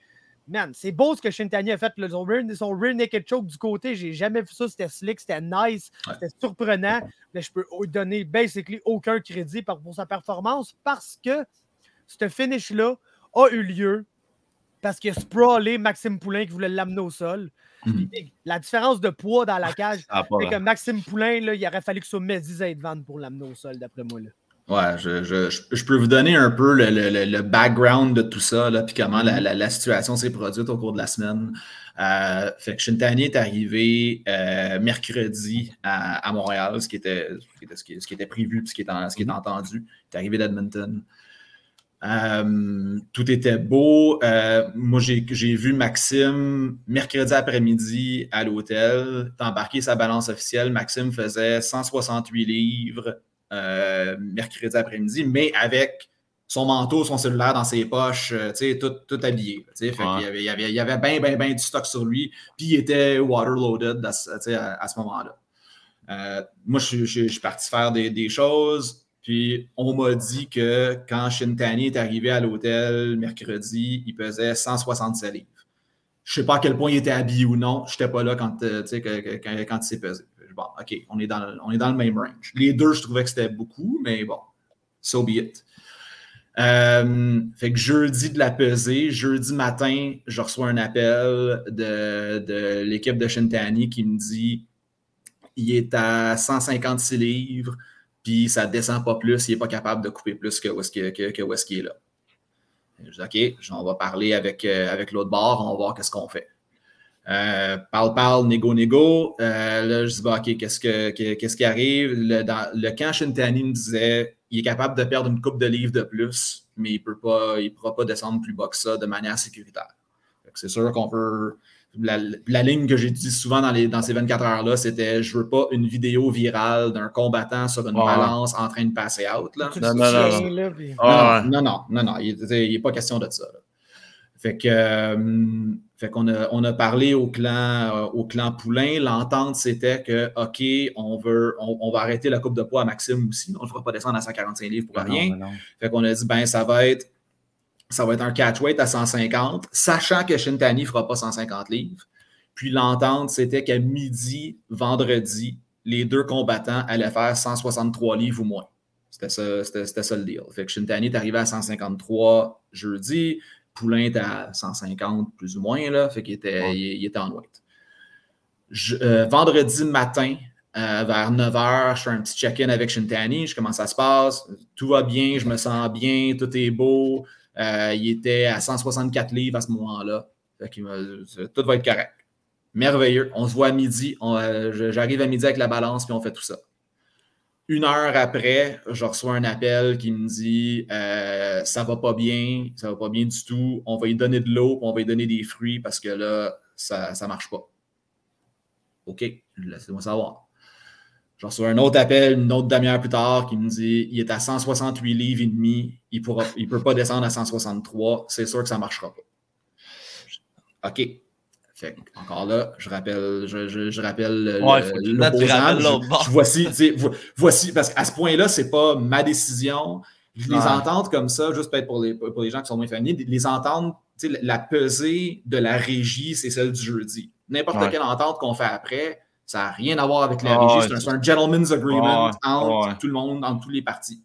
man, c'est beau ce que Shintani a fait. son, rear, naked choke du côté, j'ai jamais vu ça. C'était slick, c'était nice, c'était surprenant. Mais je peux donner basically aucun crédit pour, sa performance parce que ce finish-là a eu lieu parce qu'il a sprawlé Maxime Poulain qui voulait l'amener au sol. Mhm. La différence de poids dans la cage, c'est que Maxime Poulain, là, il aurait fallu que ce soit Mehdi Zaidvan pour l'amener au sol, d'après moi. Là. Ouais, je, je, je, peux vous donner un peu le, le, le background de tout ça, là, puis comment la, la, la situation s'est produite au cours de la semaine. Euh, fait que Shintani est arrivé euh, mercredi à, à, Montréal, ce qui était, ce qui, ce qui était prévu, ce qui est, ce qui est entendu. Il est arrivé d'Edmonton. Euh, tout était beau. Euh, moi, j'ai vu Maxime mercredi après-midi à l'hôtel, embarqué sa balance officielle. Maxime faisait 168 livres euh, mercredi après-midi, mais avec son manteau, son cellulaire dans ses poches, euh, tout, tout habillé. il, y avait, il, y avait, bien, bien, bien du stock sur lui, puis il était waterloaded à, à, ce moment-là. Euh, moi, je, suis parti faire des, choses, puis on m'a dit que quand Shintani est arrivé à l'hôtel mercredi, il pesait 167 livres. Je ne sais pas à quel point il était habillé ou non. Je n'étais pas là quand, quand, quand il s'est pesé bon, OK, on est, dans le, on est dans le même range. Les deux, je trouvais que c'était beaucoup, mais bon, so be it. Euh, fait que jeudi de la pesée, jeudi matin, je reçois un appel de, de l'équipe de Shintani qui me dit il est à 156 livres, puis ça descend pas plus, il n'est pas capable de couper plus que où est-ce qu'il est là. Je dis OK, on va parler avec, euh, avec l'autre bord, on va voir qu'est-ce qu'on fait. Euh, parle, parle, négo, négo. Euh, là, je dis, bah, OK, qu'est-ce, que, qu'est-ce qui arrive? Le, dans, le camp Shintani me disait, il est capable de perdre une coupe de livres de plus, mais il ne pourra pas descendre plus bas que ça de manière sécuritaire. C'est sûr qu'on peut. La, la, ligne que j'ai dit souvent dans, les, dans ces 24 heures-là, c'était je veux pas une vidéo virale d'un combattant sur une balance en train de passer out. Là. Non, non, non, non. non, non, non, non, il n'est pas question de ça. Là. Fait que, euh, fait qu'on a, on a parlé au clan, euh, au clan Poulain. L'entente, c'était que, OK, on, veut, on, va arrêter la coupe de poids à Maxime aussi. On ne fera pas descendre à 145 livres pour rien. Fait qu'on a dit, ben, ça va être, ça va être un catchweight à 150, sachant que Shintani ne fera pas 150 livres. Puis l'entente, c'était qu'à midi, vendredi, les deux combattants allaient faire 163 livres ou moins. C'était ça, c'était, ça le deal. Fait que Shintani est arrivé à 153 jeudi. Poulain était à 150 plus ou moins, là, fait qu'il était, il, était en white. Euh, vendredi matin, euh, vers 9h, je fais un petit check-in avec Shintani, je commence ça se passe, tout va bien, je me sens bien, tout est beau. Euh, il était à 164 livres à ce moment-là. Tout va être correct. Merveilleux. On se voit à midi. J'arrive à midi avec la balance, puis on fait tout ça. Une heure après, je reçois un appel qui me dit euh, ça va pas bien, ça va pas bien du tout. On va lui donner de l'eau, on va lui donner des fruits parce que là, ça ne marche pas. OK, laissez-moi savoir. Je reçois un autre appel une autre demi-heure plus tard qui me dit il est à 168 livres et demi, il ne il peut pas descendre à 163, c'est sûr que ça ne marchera pas. OK, encore là, je rappelle, je, rappelle voici, voici, parce qu'à ce point-là, c'est pas ma décision. Je les entendre comme ça, juste peut-être pour les, pour les gens qui sont moins familiers, les entendre, la pesée de la régie, c'est celle du jeudi. N'importe quelle entente qu'on fait après, ça n'a rien à voir avec la régie. C'est un, gentleman's agreement entre tout le monde, entre tous les partis.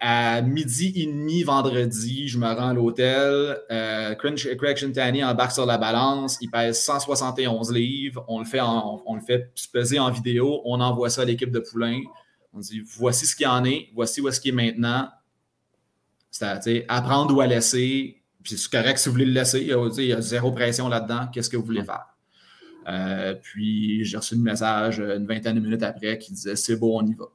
À midi et demi vendredi, je me rends à l'hôtel. Euh, Craig Shintani embarque sur la balance. Il pèse 171 livres. On le fait, on le fait peser en vidéo. On envoie ça à l'équipe de Poulain. On dit voici ce qu'il en est, voici où est-ce qu'il est maintenant. C'est à prendre ou à laisser. C'est correct si vous voulez le laisser. Il y a, zéro pression là-dedans. Qu'est-ce que vous voulez faire? Euh, puis j'ai reçu un message une vingtaine de minutes après qui disait c'est beau, on y va.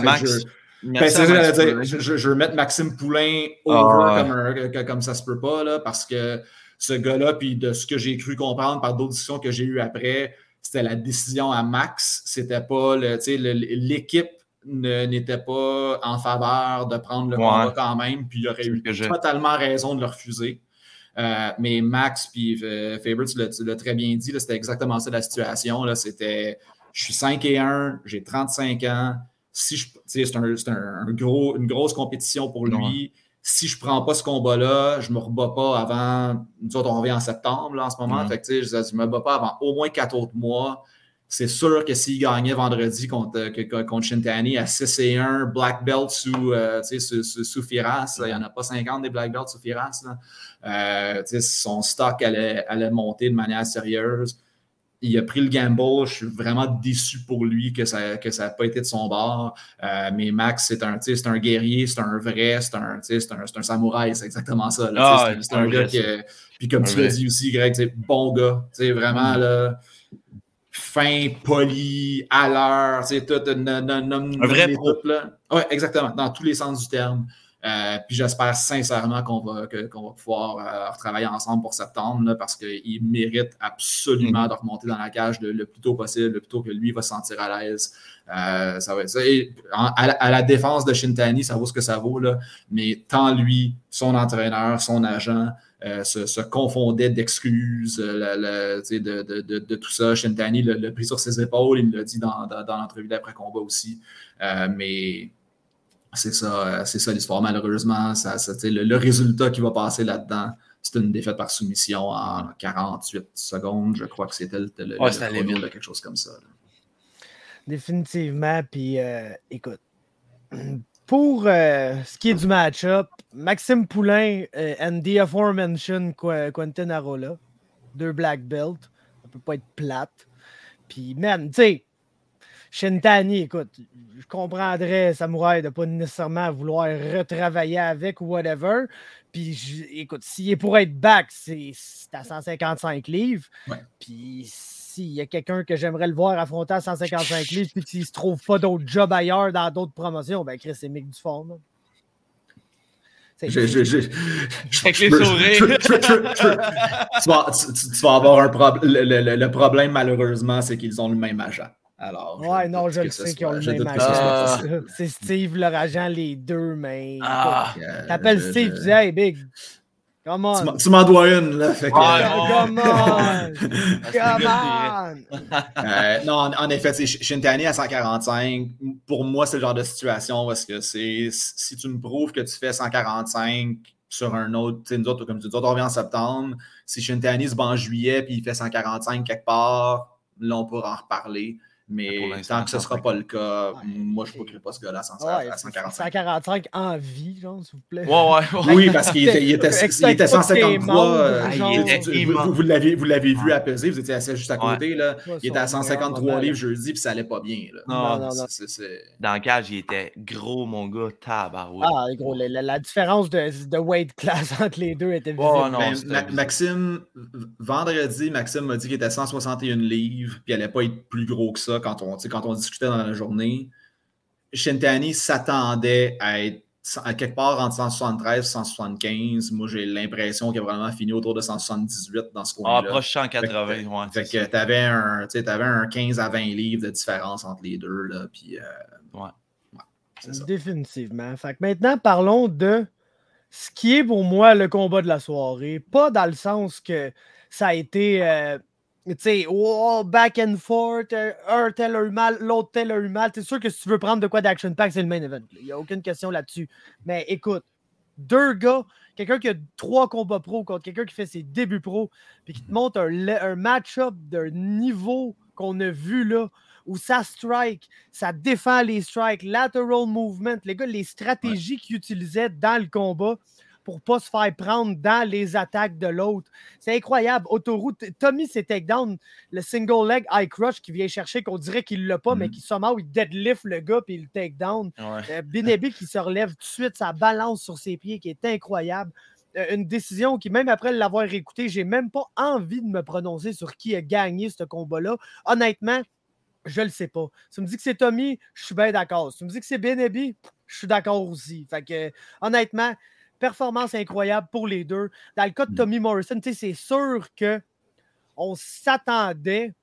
Max. Ben, je, je, veux mettre Maxime Poulain over comme, comme, ça se peut pas, là, parce que ce gars-là, puis de ce que j'ai cru comprendre par d'autres discussions que j'ai eues après, c'était la décision à Max. C'était pas l'équipe n'était pas en faveur de prendre le combat quand même, puis il aurait eu totalement raison de le refuser. Euh, mais Max puis Faber, tu l'as très bien dit, c'était exactement ça la situation. C'était je suis 5 et 1, j'ai 35 ans, si je, c'est un, un, gros, une grosse compétition pour lui. Si je ne prends pas ce combat-là, je ne me rebats pas avant. Nous autres, on revient en septembre là, en ce moment. Fait je ne me bats pas avant au moins quatre autres mois. C'est sûr que s'il gagnait vendredi contre, contre Shintani à 6 et 1, black belt sous, euh, sous, sous, Firas, il n'y en a pas 50 des black belts sous Firas. Euh, son stock allait, allait monter de manière sérieuse il a pris le gamble. Je suis vraiment déçu pour lui que ça n'a que ça pas été de son bord. Euh, mais Max, c'est un, un guerrier, c'est un vrai, c'est un, un, un, samouraï, c'est exactement ça. Ah, c'est un, gars qui. Puis comme tu l'as dit aussi, Greg, c'est bon gars. Vraiment, mm. là, fin, poli, à l'heure, tout. Un vrai pro. Oui, exactement, dans tous les sens du terme. Euh, puis j'espère sincèrement qu'on va, qu'on va pouvoir euh, retravailler ensemble pour septembre parce qu'il mérite absolument mm. de remonter dans la cage le, plus tôt possible, le plus tôt que lui va se sentir à l'aise. Euh, ça va être ça. à, la défense de Shintani, ça vaut ce que ça vaut, là, mais tant lui, son entraîneur, son agent, se, confondaient d'excuses de, de, de, de, tout ça. Shintani l'a pris sur ses épaules, il me l'a dit dans, dans, dans l'entrevue d'après-combat aussi. mais c'est ça, euh, c'est ça l'histoire. Malheureusement, ça, le, résultat qui va passer là-dedans, c'est une défaite par soumission en 48 secondes. Je crois que c'était le, le, de quelque chose comme ça. Définitivement. Puis, euh, écoute, pour euh, ce qui est du match-up, Maxime Poulain and the aforementioned Quentin Arola, deux black belts, ça peut pas être plate. Puis, man, tu sais, Shintani, écoute, je comprendrais Samouraï de pas nécessairement vouloir retravailler avec ou whatever. Puis, écoute, s'il est pour être back, c'est à 155 livres. Puis, s'il y a quelqu'un que j'aimerais le voir affronter à 155 livres, puis qu'il se trouve pas d'autres jobs ailleurs dans d'autres promotions, ben Chris, c'est Mick Dufort. Je, je, je, tu, vas, avoir un problème. Le, problème, malheureusement, c'est qu'ils ont le même agent. Alors, ouais, non, je le sais qu'ils ont le même agent. C'est Steve, leur agent, les deux, mais. Ah, T'appelles Steve, tu dis, hey, Big, come on. Tu m'en dois une, là. Fait que... come on! come on! euh, non, en, en effet, Shintani à 145, pour moi, c'est le genre de situation parce que c'est si tu me prouves que tu fais 145 sur un autre, tu sais, nous autres, comme tu dis, on revient en septembre. Si Shintani se bat en juillet puis il fait 145 quelque part, là, on pourra en reparler. Mais tant que ce ne sera pas le cas, moi, je ne bookerai pas ce gars-là à 145. 145 en vie, genre, s'il vous plaît. Ouais, oui, parce qu'il était, il était, il était 153. Euh, vous, vous l'avez vu à peser, vous étiez assis juste à côté. Là. il était à 153 livres jeudi, puis ça allait pas bien. Là. Non, non, non. Dans le cage, il était gros, mon gars, tabarouette. Ah, gros, la, différence de, de, weight class entre les deux était visible. Ben, Maxime, vendredi, Maxime m'a dit qu'il était 161 livres, puis il n'allait pas être plus gros que ça quand on, quand on discutait dans la journée, Shintani s'attendait à être à quelque part entre 173 et 175. Moi, j'ai l'impression qu'il a vraiment fini autour de 178 dans ce coin-là. Ah, proche 180, ouais. Fait que tu avais, un, avais un 15 à 20 livres de différence entre les deux. Là, puis, euh, ouais. Définitivement. Fait que maintenant, parlons de ce qui est pour moi le combat de la soirée. Pas dans le sens que ça a été. Euh, tu sais, oh, back and forth, un tel a eu mal, l'autre tel a eu mal. C'est sûr que si tu veux prendre de quoi d'action pack, c'est le main event. Il n'y a aucune question là-dessus. Mais écoute, deux gars, quelqu'un qui a trois combats pro contre quelqu'un qui fait ses débuts pro, puis qui te montre un, un match-up d'un niveau qu'on a vu là, où ça strike, ça défend les strikes, lateral movement, les gars, les stratégies qu'ils utilisaient dans le combat pour ne pas se faire prendre dans les attaques de l'autre. C'est incroyable. Autoroute, Tommy, c'est takedown, le single leg high crush qui vient chercher, qu'on dirait qu'il ne l'a pas, mais mm-hmm. qui somehow il deadlift le gars puis il take down. Euh, Binebi qui se relève tout de suite, sa balance sur ses pieds qui est incroyable. Euh, une décision qui, même après l'avoir écouté, j'ai même pas envie de me prononcer sur qui a gagné ce combat-là. Honnêtement, je le sais pas. Si tu me dis que c'est Tommy, je suis bien d'accord. Si tu me dis que c'est Benebi, je suis d'accord aussi. Fait que, honnêtement, performance incroyable pour les deux. Dans le cas de mm. Tommy Morrison, c'est sûr que on s'attendait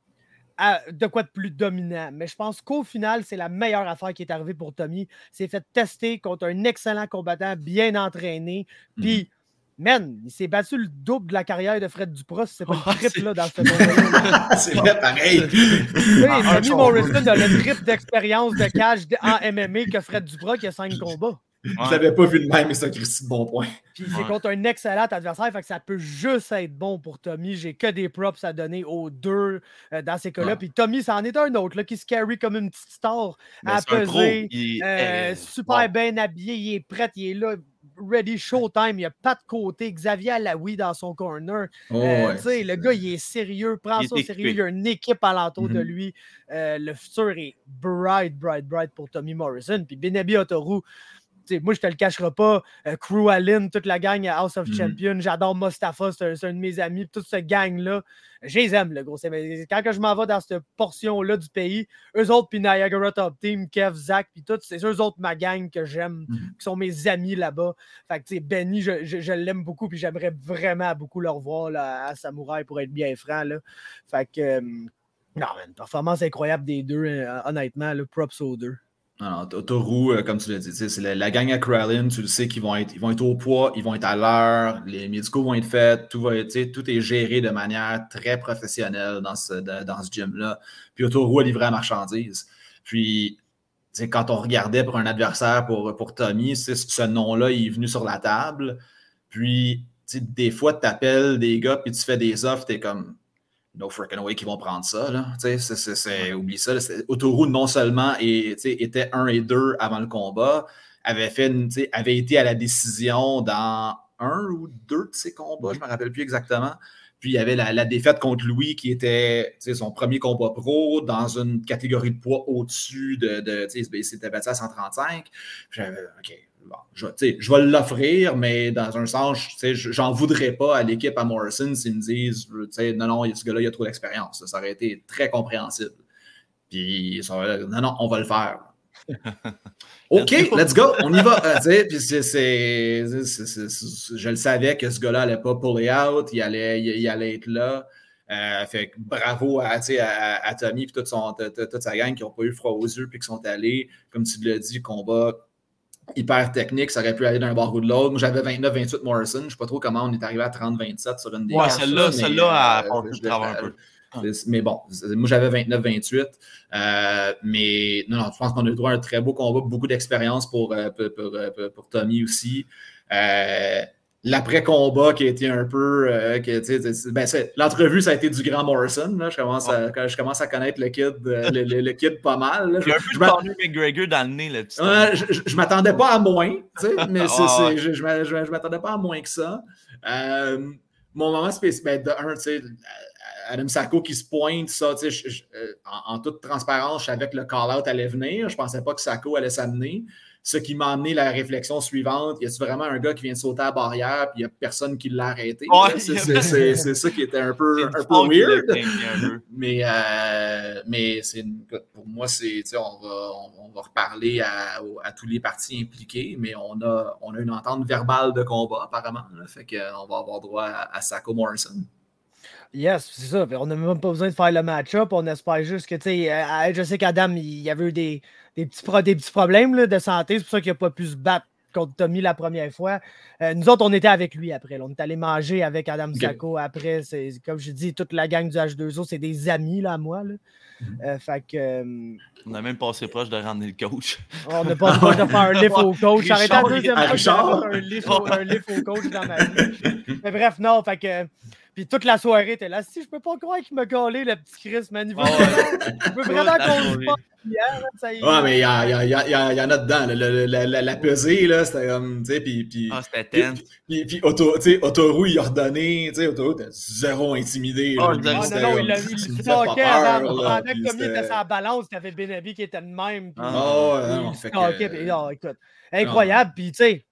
à de quoi de plus dominant. Mais je pense qu'au final, c'est la meilleure affaire qui est arrivée pour Tommy. C'est fait tester contre un excellent combattant bien entraîné. Mm. Puis, man, il s'est battu le double de la carrière de Fred Dupras. C'est pas le triple là, dans ce moment C'est vrai, pareil. Oui, Tommy Morrison a le triple d'expérience de cage en MMA que Fred Dupras qui a cinq combats. Je n'avais pas vu le même, mais c'est un de bon point. Puis c'est contre un excellent adversaire, fait que ça peut juste être bon pour Tommy. J'ai que des props à donner aux deux euh, dans ces cas-là. Puis Tommy, c'en est un autre là, qui se carry comme une petite star à peser. Euh, super bien habillé, il est prêt, il est là. Ready showtime, il n'y a pas de côté. Xavier Alaoui dans son corner. Oh, euh, le gars, il est sérieux. Prends ça au sérieux. Il y a une équipe alentour de mm-hmm. lui. le futur est bright, bright, bright pour Tommy Morrison. Puis Benabi Otoru, moi, je te le cacherai pas. Euh, Crew Allen, toute la gang à House of mm-hmm. Champions, j'adore Mustafa, c'est un, de mes amis. Toute cette gang-là, je les aime, le gros. Quand que je m'en vais dans cette portion-là du pays, eux autres, puis Niagara Top Team, Kev, Zach, puis tout, c'est eux autres, ma gang que j'aime, mm-hmm. qui sont mes amis là-bas. Fait que, tu sais, Benny, je, l'aime beaucoup, puis j'aimerais vraiment beaucoup le revoir là, à Samouraï pour être bien franc. Là. Fait que, euh, non, une performance incroyable des deux, hein, honnêtement, le props aux deux. Non, Toru, euh, comme tu l'as dit, c'est la, gang à Kralin, tu le sais qu'ils vont être, ils vont être au poids, ils vont être à l'heure, les médicaux vont être faits, tout, va être, tout est géré de manière très professionnelle dans ce, dans ce gym-là. Puis Toru a livré la marchandise. Puis, quand on regardait pour un adversaire pour, pour Tommy, ce nom-là est venu sur la table. Puis, des fois, tu appelles des gars, puis tu fais des offres, tu es comme no freaking way qu'ils vont prendre ça. Là. C'est, oublie ça. Autoroute, non seulement était 1 et 2 avant le combat, avait, fait avait été à la décision dans un ou deux de ses combats, je ne me rappelle plus exactement. Puis il y avait la, la défaite contre Louis qui était son premier combat pro dans une catégorie de poids au-dessus de. de C'était battu à 135. J'avais, OK, je, je, vais l'offrir, mais dans un sens, j'en voudrais pas à l'équipe à Morrison s'ils me disent non, non, ce gars-là, il a trop d'expérience. Ça aurait été très compréhensible. Puis, non, non, on va le faire. OK, let's go, on y va. Euh, puis c'est, je le savais que ce gars-là n'allait pas pull out, il allait, il, allait être là. Euh, fait bravo à, à, à Tommy et toute, toute, sa gang qui n'ont pas eu froid aux yeux puis qui sont allés, comme tu l'as dit, combat hyper technique, ça aurait pu aller d'un bord ou de l'autre. Moi, j'avais 29-28 Morrison. Je ne sais pas trop comment on est arrivé à 30-27 sur une des Ouais, celle-là, celle-là a euh, un peu. Mais bon, moi j'avais 29-28. Euh, mais non, non, je pense qu'on a eu droit à un très beau combat, beaucoup d'expérience pour, euh, pour, pour, pour, Tommy aussi. Euh, l'après-combat qui a été un peu. Euh, ben, l'entrevue, ça a été du grand Morrison. Là. Je, commence à, je commence à connaître le kid, euh, le, le, kid pas mal. Là. Un peu de McGregor dans le nez. Là, je ne m'attendais pas à moins, mais je ne m'attendais pas à moins que ça. Euh, mon moment spécial, ben, de un, tu sais, Adam Sacco qui se pointe, ça, en, en, toute transparence, avec le call-out allait venir. Je ne pensais pas que Sacco allait s'amener ce qui m'a amené la réflexion suivante. Y a-t-il vraiment un gars qui vient de sauter à la barrière puis il n'y a personne qui l'a arrêté? c'est ça qui était un peu, un peu weird. mais euh, mais pour moi, c'est on va, on, va reparler à, à, tous les partis impliqués, mais on a, on a une entente verbale de combat apparemment. Là, fait qu'on va avoir droit à, à Sacco Morrison. Yes, c'est ça. On n'a même pas besoin de faire le match-up. On espère juste que, tu sais, euh, je sais qu'Adam, il y avait eu des, des, petits, des petits problèmes là, de santé. C'est pour ça qu'il n'a pas pu se battre contre Tommy la première fois. Euh, nous autres, on était avec lui après. On est allé manger avec Adam Sacco après. C'est, comme je dis, toute la gang du H2O, c'est des amis là, à moi. Là. Mhm. Euh, fait que, on a même passé proche de ramener le coach. On n'a pas proche de faire un lift au coach. J'arrêtais la deuxième fois que un lift, un lift au coach dans ma vie. Mais bref, non, fait que puis toute la soirée, t'es là. Si je peux pas croire qu'il m'a collé, le petit Chris, man. Il oh, je peux vraiment qu'on se Ouais, mais il y, en a dedans. La, pesée, là, c'était comme. Tu sais, puis. puis ah, c'était tense. Puis, puis, Auto, il a redonné. Tu sais, Autoroute était zéro intimidé. Oh, non, non, il a il stockait avant. Pendant que Tommy était la balance, il avait Benabi qui était le même. Oh, non, fait que... écoute. Incroyable. Puis, tu sais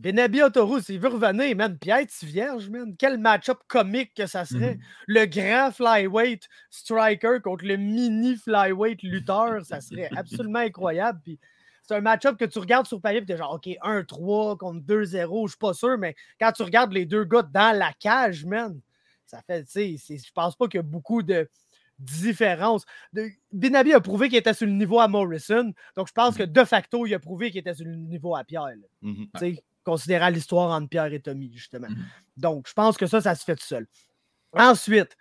Benabi Autoroute, s'il veut revenir, man, Pierre vierge, man. Quel match-up comique que ça serait. Mhm. Le grand flyweight striker contre le mini flyweight lutteur, ça serait absolument incroyable. Puis c'est un match-up que tu regardes sur papier, tu es genre, OK, 1-3 contre 2-0, je suis pas sûr, mais quand tu regardes les deux gars dans la cage, man, ça fait, tu sais, je pense pas qu'il y a beaucoup de différence. Benabi a prouvé qu'il était sur le niveau à Morrison, donc je pense que de facto, il a prouvé qu'il était sur le niveau à Pierre. Mhm considérant l'histoire entre Pierre et Tommy, justement. Mmh Donc, je pense que ça, ça se fait tout seul. Ensuite,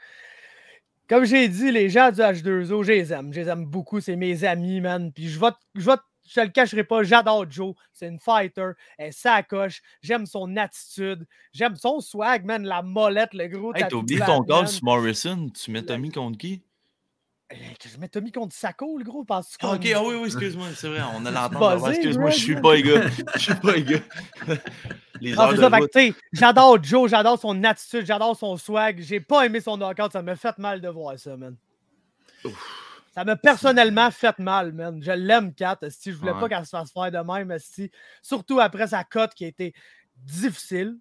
comme j'ai dit, les gens du H2O, je les aime. Je les aime beaucoup. C'est mes amis, man. Puis je vais, je je le cacherai pas, j'adore Joe. C'est une fighter. Elle s'accroche. J'aime son attitude. J'aime son swag, man. La molette, le gros. Hey, t'as oublié ton sur Morrison. Tu mets Tommy contre qui? Je mets Tommy contre Sako, le gros, parce que. Ah, ok, ah oui, oui, excuse-moi, c'est vrai, on a l'entendre. Excuse-moi, je suis pas les gars. Je suis pas les gars. Les ah, j'adore Joe, j'adore son attitude, j'adore son swag. J'ai pas aimé son knockout, ça m'a fait mal de voir ça, man. Ça m'a personnellement fait mal, man. Je l'aime, Kat. Si je voulais pas qu'elle se fasse faire de même, si. surtout après sa cote qui a été difficile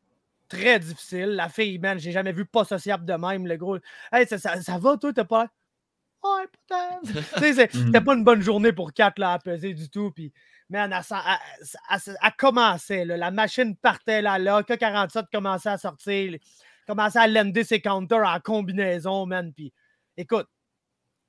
très difficile. La fille, man, j'ai jamais vu pas sociable de même, le gros. Hey, ça, ça, ça va, toi, t'as pas. Ouais, peut-être. C'était pas une bonne journée pour Kat là, à peser du tout. Puis, man, elle, commençait. la machine partait là, là. K47 commençait à sortir. Commençait à lander ses counters en combinaison, man. Puis, écoute,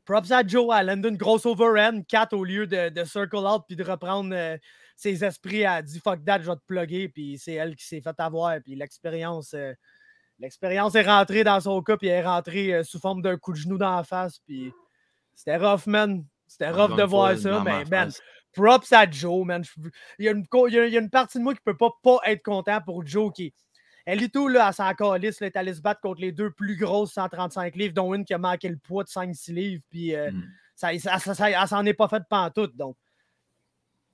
props à Joe Allen d'une grosse overhand, 4 au lieu de, de, circle out puis de reprendre euh, ses esprits à dit fuck that, je vais te plugger. Puis c'est elle qui s'est fait avoir. Puis l'expérience. Euh, L'expérience est rentrée dans son cas, puis elle est rentrée euh, sous forme d'un coup de genou dans la face. Puis c'était rough, man. C'était rough de voir ça, mais man, props à Joe, man. Il y, a une, il, y a, une, partie de moi qui ne peut pas, pas être content pour Joe qui. Elle est tout là, à sa calice, elle est allée se battre contre les deux plus grosses 135 livres, dont une qui a manqué le poids de 5-6 livres, puis euh, mm. ça, ça, ça, s'en est pas fait pantoute. Donc,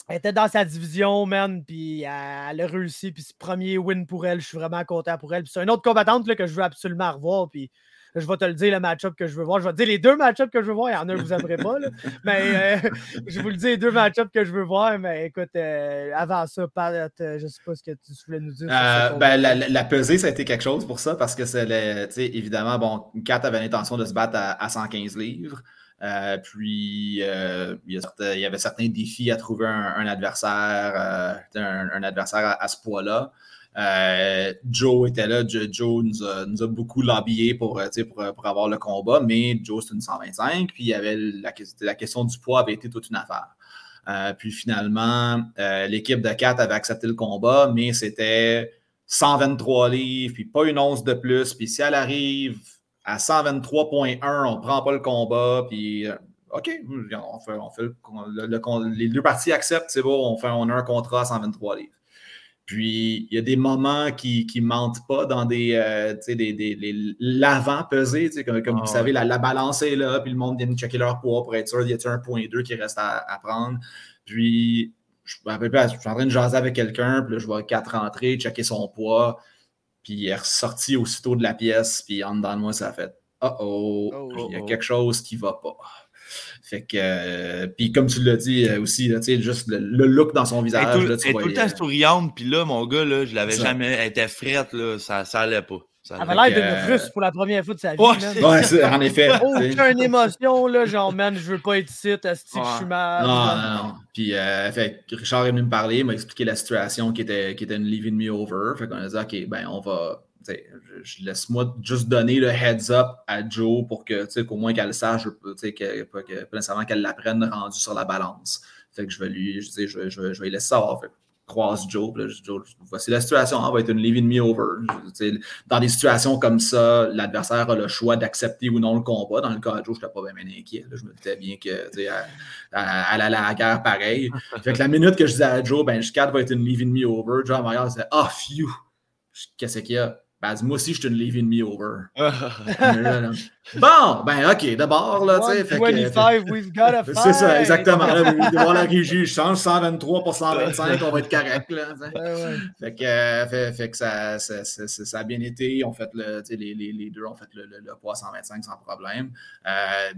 elle était dans sa division, man, puis elle, a réussi, puis c'est premier win pour elle. Je suis vraiment content pour elle. Puis c'est une autre combattante là, que je veux absolument revoir, puis je vais te le dire, le match-up que je veux voir. Je vais te dire les deux match-ups que je veux voir. Il y en a un que vous n'aimerez pas, là. mais euh, je vous le dis, les deux match-ups que je veux voir. Mais écoute, euh, avant ça, Pat, je ne sais pas ce que tu voulais nous dire. ben, la, la, pesée, ça a été quelque chose pour ça, parce que c'est évidemment, bon, Kat avait l'intention de se battre à 115 livres. Euh, puis, euh, il, y avait certains défis à trouver un, adversaire, euh, un, adversaire à, ce poids-là. Joe était là. Joe nous a, beaucoup lobbyé pour, pour, avoir le combat, mais Joe, c'est une 125. Puis, il y avait la, la, question du poids avait été toute une affaire. puis, finalement, l'équipe de 4 avait accepté le combat, mais c'était 123 livres, puis pas une once de plus. Puis, si elle arrive à 123.1, on ne prend pas le combat, puis euh, OK, on fait, on fait le, les deux parties acceptent, c'est bon, on, fait, on a un contrat à 123 livres. Puis, il y a des moments qui ne mentent pas dans des, euh, des, des l'avant pesé, comme, comme vous ah savez, la, balance est là, puis le monde vient checker leur poids pour être sûr qu'il y a un point 2 qui reste à, prendre? Puis, je, je, suis en train de jaser avec quelqu'un, puis là, je vois quatre rentrer, checker son poids. Puis il est ressorti aussitôt de la pièce, puis en dedans de moi, ça a fait oh, oh, il y a quelque chose qui va pas. Fait que, euh, puis comme tu l'as dit euh, aussi, là, juste le, look dans son visage. Elle, là, tu tout le temps souriante, puis là, mon gars, là, je l'avais jamais. Elle était frette, là, ça, ça allait pas. Ça elle avait l'air d'une russe pour la première fois de sa vie. Ouais, en effet. Aucune émotion, là, genre, man, je veux pas être ici, est que je suis mal. Non, non, non. Puis, euh, fait, Richard est venu me parler, il m'a expliqué la situation qui était, qui était une leaving me over. Fait qu'on a dit, OK, ben, on va. Je, laisse-moi juste donner le heads up à Joe pour que, qu'au moins qu'elle sache, que, pas, nécessairement qu'elle l'apprenne rendu sur la balance. Fait que je vais lui, je, je, je, je vais lui laisser savoir. Fait croise Joe. Là, Joe voici la situation, on va être une leaving me over. Dans des situations comme ça, l'adversaire a le choix d'accepter ou non le combat. Dans le cas de Joe, je n'étais pas bien inquiet. Je me disais bien qu'elle elle allait à la guerre pareil. fait que la minute que je disais à Joe, ben, 4 va être une leaving me over, Joe Maillard disait Ah, oh, phew! Qu'est-ce qu'il y a? Ben, moi aussi, je suis une leaving me over. bon, ben, OK, d'abord, là, tu sais. 25, we've got a C'est ça, exactement. Là, voir la régie, je change 123 pour 125, on va être correct, là. Fait que, euh, fait, fait, que ça, ça, ça, ça, a bien été. On fait le, les, les, les, deux ont fait le, le, le poids 125 sans problème. Euh,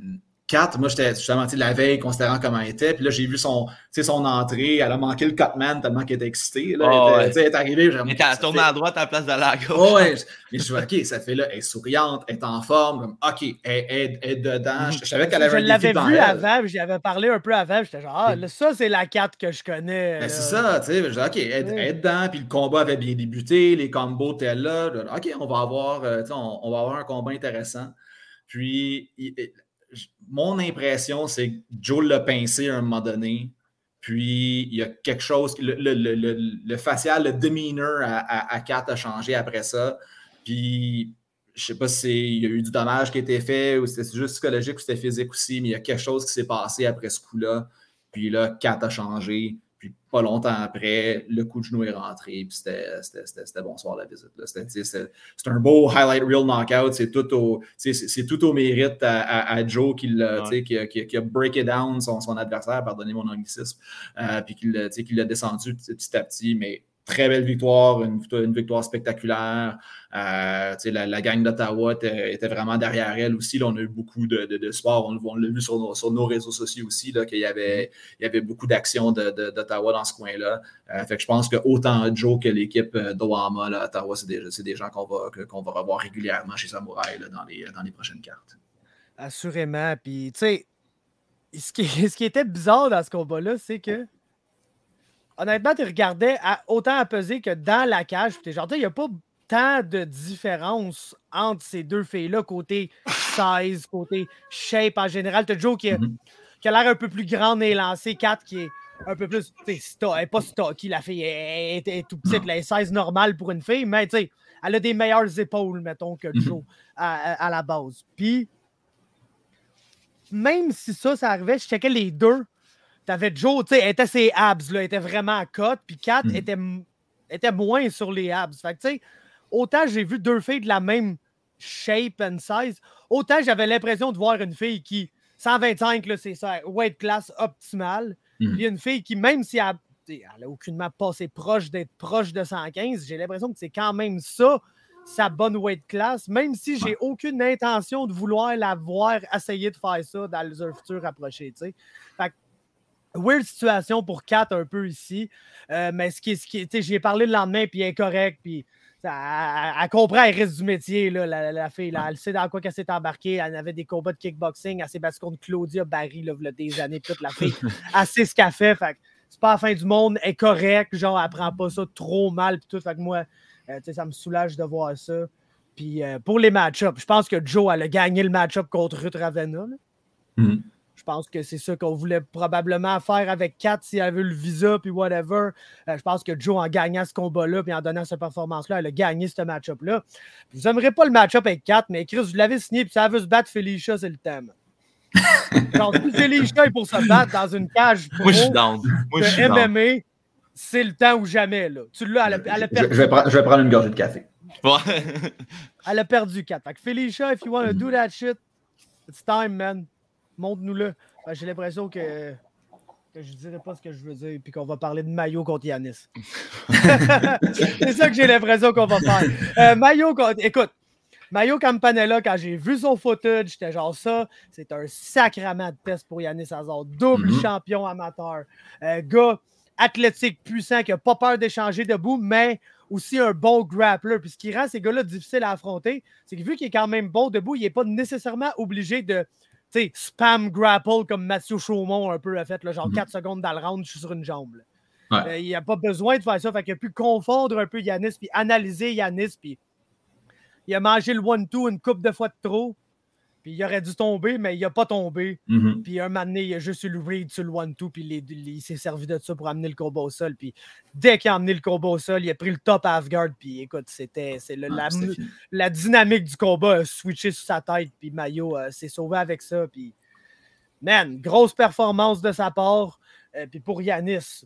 4, moi, j'étais justement la veille, considérant comment elle était. Puis là, j'ai vu son, son entrée. Elle a manqué le Cutman tellement qu'elle était excitée. Là. Oh, elle, est arrivée. Elle était tournée à droite à la place de la gauche. Oh, ouais. Mais je me OK, ça fait là, elle est souriante, elle est en forme. Comme, OK, elle, est dedans. Je, savais qu'elle avait je l'avais vu avant, j'y avais parlé un peu avant. J'étais genre, ah, ça, c'est la 4 que je connais. Ben, c'est ça, tu sais. OK, elle, est dedans. Puis le combat avait bien débuté. Les combos étaient là. OK, on va avoir, euh, on, on va avoir un combat intéressant. Puis, mon impression, c'est que Joe l'a pincé à un moment donné. Puis il y a quelque chose, le, le, facial, le demeanor à, à, Kat a changé après ça. Puis je sais pas si y a eu du dommage qui a été fait ou c'était juste psychologique ou c'était physique aussi, mais il y a quelque chose qui s'est passé après ce coup-là. Puis là, Kat a changé. Puis pas longtemps après, le coup de genou est rentré, puis c'était bonsoir la visite. C'est un beau highlight reel knockout. C'est tout, au, tout au mérite à, Joe qui, qui, a, qui, a breaké down son, son adversaire, pardonnez mon anglicisme, euh, puis qui l'a descendu petit à petit. Mais très belle victoire, une, victoire spectaculaire. Euh, la, la, gang d'Ottawa était, vraiment derrière elle aussi. On a eu beaucoup de, de, sport. On, l'a vu sur nos, sur nos, réseaux sociaux aussi, qu'il y avait, y avait beaucoup d'actions d'Ottawa dans ce coin-là. Euh, fait que je pense que autant Joe que l'équipe d'Ohama, Ottawa, c'est des, des, gens qu'on va, va revoir régulièrement chez Samouraï dans, les, dans les prochaines cartes. Assurément. Puis, tu sais, ce qui, ce qui était bizarre dans ce combat-là, c'est que honnêtement, tu regardais autant à peser que dans la cage. Genre, il n'y a pas tant de différence entre ces deux filles-là, côté size, côté shape en général. Tu as Joe qui, mm-hmm. qui a l'air un peu plus grande et lancé, Kat qui est un peu plus. Elle n'est pas stocky, la fille est, est, tout petite, la size normale pour une fille, mais tu sais, elle a des meilleures épaules, mettons, que mm-hmm. Joe à, à, la base. Puis, même si ça, ça arrivait, je checkais les deux T'avais Joe, tu sais, elle était ses abs, là, elle était vraiment à cote, puis Kat hmm. était, était moins sur les abs. Fait que, tu sais, autant j'ai vu deux filles de la même shape and size, autant j'avais l'impression de voir une fille qui, 125, c'est ça, weight class optimale. Y a une fille qui, même si elle n'a aucunement passé proche d'être proche de 115, j'ai l'impression que c'est quand même ça, sa bonne weight class, même si j'ai aucune intention de vouloir la voir essayer de faire ça dans le futur rapproché. Fait que, weird situation pour Kat un peu ici. Euh, mais ce qui, ce qui j'ai parlé le lendemain, puis elle est correcte, puis elle, comprend elle reste du métier, là, la, fille. Là, elle sait dans quoi qu'elle s'est embarquée. Elle avait des combats de kickboxing. Elle s'est battue contre Claudia Barry là, des années. Toute la fille, elle sait ce qu'elle fait. fait c'est pas la fin du monde. Elle est correcte. Genre, elle prend pas ça trop mal. Puis tout. Fait que moi, euh, ça me soulage de voir ça. Puis euh, pour les match-ups, je pense que Joe, elle a gagné le match-up contre Ruth Ravenna. Je pense que c'est ça qu'on voulait probablement faire avec Kat si elle avait le visa, puis whatever. Euh, je pense que Joe, en gagnant ce combat-là, puis en donnant cette performance-là, elle a gagné ce match-up-là. Vous n'aimerez pas le match-up avec Kat, mais Chris, vous l'avez signé, puis ça veut se battre Felicia, c'est le thème. Genre, si Felicia est pour se battre dans une cage Moi, je suis down. Moi, je suis MMA, c'est le temps ou jamais. Là. Tu l'as, elle, a perdu. Je, vais prendre, je, vais prendre, une gorgée de café. elle a perdu 4. Fait que Felicia, if you want to do that shit, it's time, man. Montre-nous-le. J'ai l'impression que, que je dirais pas ce que je veux dire, puis qu'on va parler de Mayo contre Yanis. c'est ça que j'ai l'impression qu'on va faire. Euh, Mayo contre. Écoute, Mayo Campanella, quand j'ai vu son footage, j'étais genre ça, c'est un sacrament de test pour Yanis Hazard. Double mm-hmm. champion amateur. Euh, gars athlétique, puissant, qui n'a pas peur d'échanger debout, mais aussi un bon grappler. Puis ce qui rend ces gars-là difficiles à affronter, c'est que vu qu'il est quand même bon debout, il n'est pas nécessairement obligé de spam grapple comme Mathieu Chaumont un peu a fait, là, genre 4 mhm. secondes dans le round, je suis sur une jambe. Euh, il n'a pas besoin de faire ça. Fait qu'il a pu confondre un peu Yanis, puis analyser Yanis, puis il a mangé le one-two une coupe de fois de trop. Puis il aurait dû tomber, mais il n'a pas tombé. Mhm. Puis un moment donné, il a juste eu le read sur le one-two, puis il, s'est servi de ça pour amener le combat au sol. Puis dès qu'il a amené le combat au sol, il a pris le top half-guard. Puis écoute, c'était ah, la, dynamique du combat a switché sur sa tête. Puis Mayo euh, s'est sauvé avec ça. Puis man, grosse performance de sa part. Euh, puis pour Yanis,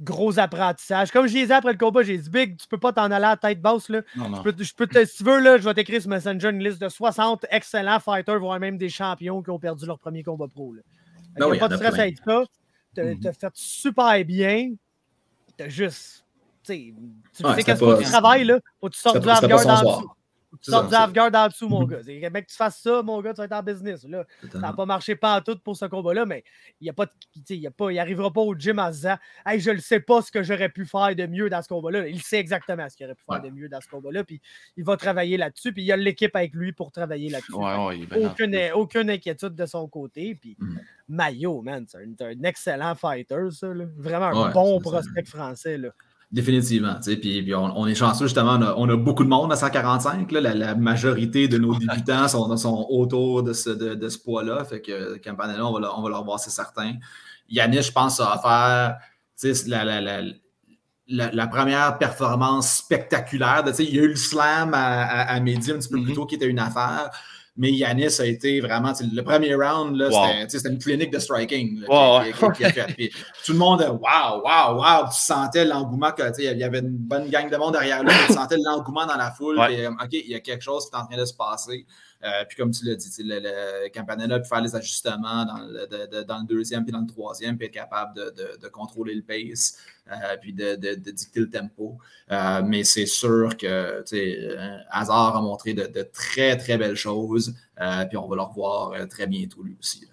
gros apprentissage. Comme je disais après le combat, j'ai dit Big, tu peux pas t'en aller à la tête basse. Là. Je peux, je peux te, si tu veux, là, je vais t'écrire sur Messenger une liste de 60 excellents fighters, voire même des champions qui ont perdu leur premier combat pro. Là. Il n'y a pas de stress avec ça. Tu as, mm-hmm. fait super bien. Tu as juste. Tu sais qu'est-ce que tu travailles, là. Faut que tu sortes du half dans tu sors du half-guard en dessous, mon gars. C'est mec, tu fasses ça, mon gars, tu vas être en business. Là. Ça n'a pas marché pas en tout pour ce combat-là, mais il y a pas il n'arrivera pas au gym en se disant Hey, je ne sais pas ce que j'aurais pu faire de mieux dans ce combat-là. Il sait exactement ce qu'il aurait pu faire de mieux dans ce combat-là. Puis il va travailler là-dessus. Puis il y a l'équipe avec lui pour travailler là-dessus. aucune, aucune, inquiétude de son côté. Puis mm. Mayo, man, c'est un, excellent fighter, ça. Vraiment un bon prospect français. Là. Définitivement. Puis, on, est chanceux, justement, on a, beaucoup de monde à 145. la, majorité de nos débutants sont, sont autour de ce, de, ce poids-là. Fait que Campanella, on va, on va le revoir, c'est certain. Yannis, je pense, ça va faire la, la, première performance spectaculaire. il y a eu le slam à, à, à midi un petit peu plus mm-hmm. tôt qui était une affaire. Mais Yanis a été vraiment. Le premier round, c'était une clinique de striking. tout le monde, waouh, waouh, waouh. Tu sentais l'engouement. Il y avait une bonne gang de monde derrière lui. tu sentais l'engouement dans la foule. OK, il y a quelque chose qui est en train de se passer. Euh, puis comme tu l'as dit, le, le, Campanella pu faire les ajustements dans le, deuxième puis dans le troisième, puis être capable de, contrôler le pace, euh, puis de, dicter le tempo. Euh, mais c'est sûr que Hazard a montré de, très, très belles choses, puis on va le revoir très bientôt lui aussi.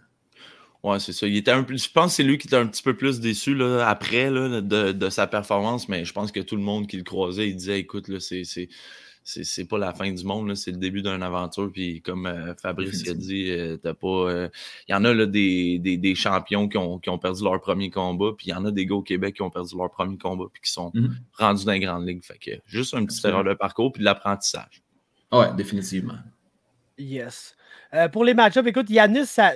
Ouais, c'est ça. Il était un je pense que c'est lui qui était un petit peu plus déçu là, après là, de, de, sa performance, mais je pense que tout le monde qui le croisait, il disait écoute, là, c'est c'est pas la fin du monde, c'est le début d'une aventure. Puis comme euh, Fabrice a dit, euh, t'as pas. Euh, il y en a là, des, des, des champions qui ont, qui ont, perdu leur premier combat, puis il y en a des gars au Québec qui ont perdu leur premier combat, puis qui sont mhm. rendus dans les grandes ligues. Fait que juste un petit erreur de parcours, puis de l'apprentissage. Ouais, définitivement. Yes. pour les match-ups, écoute, Yanis, ça,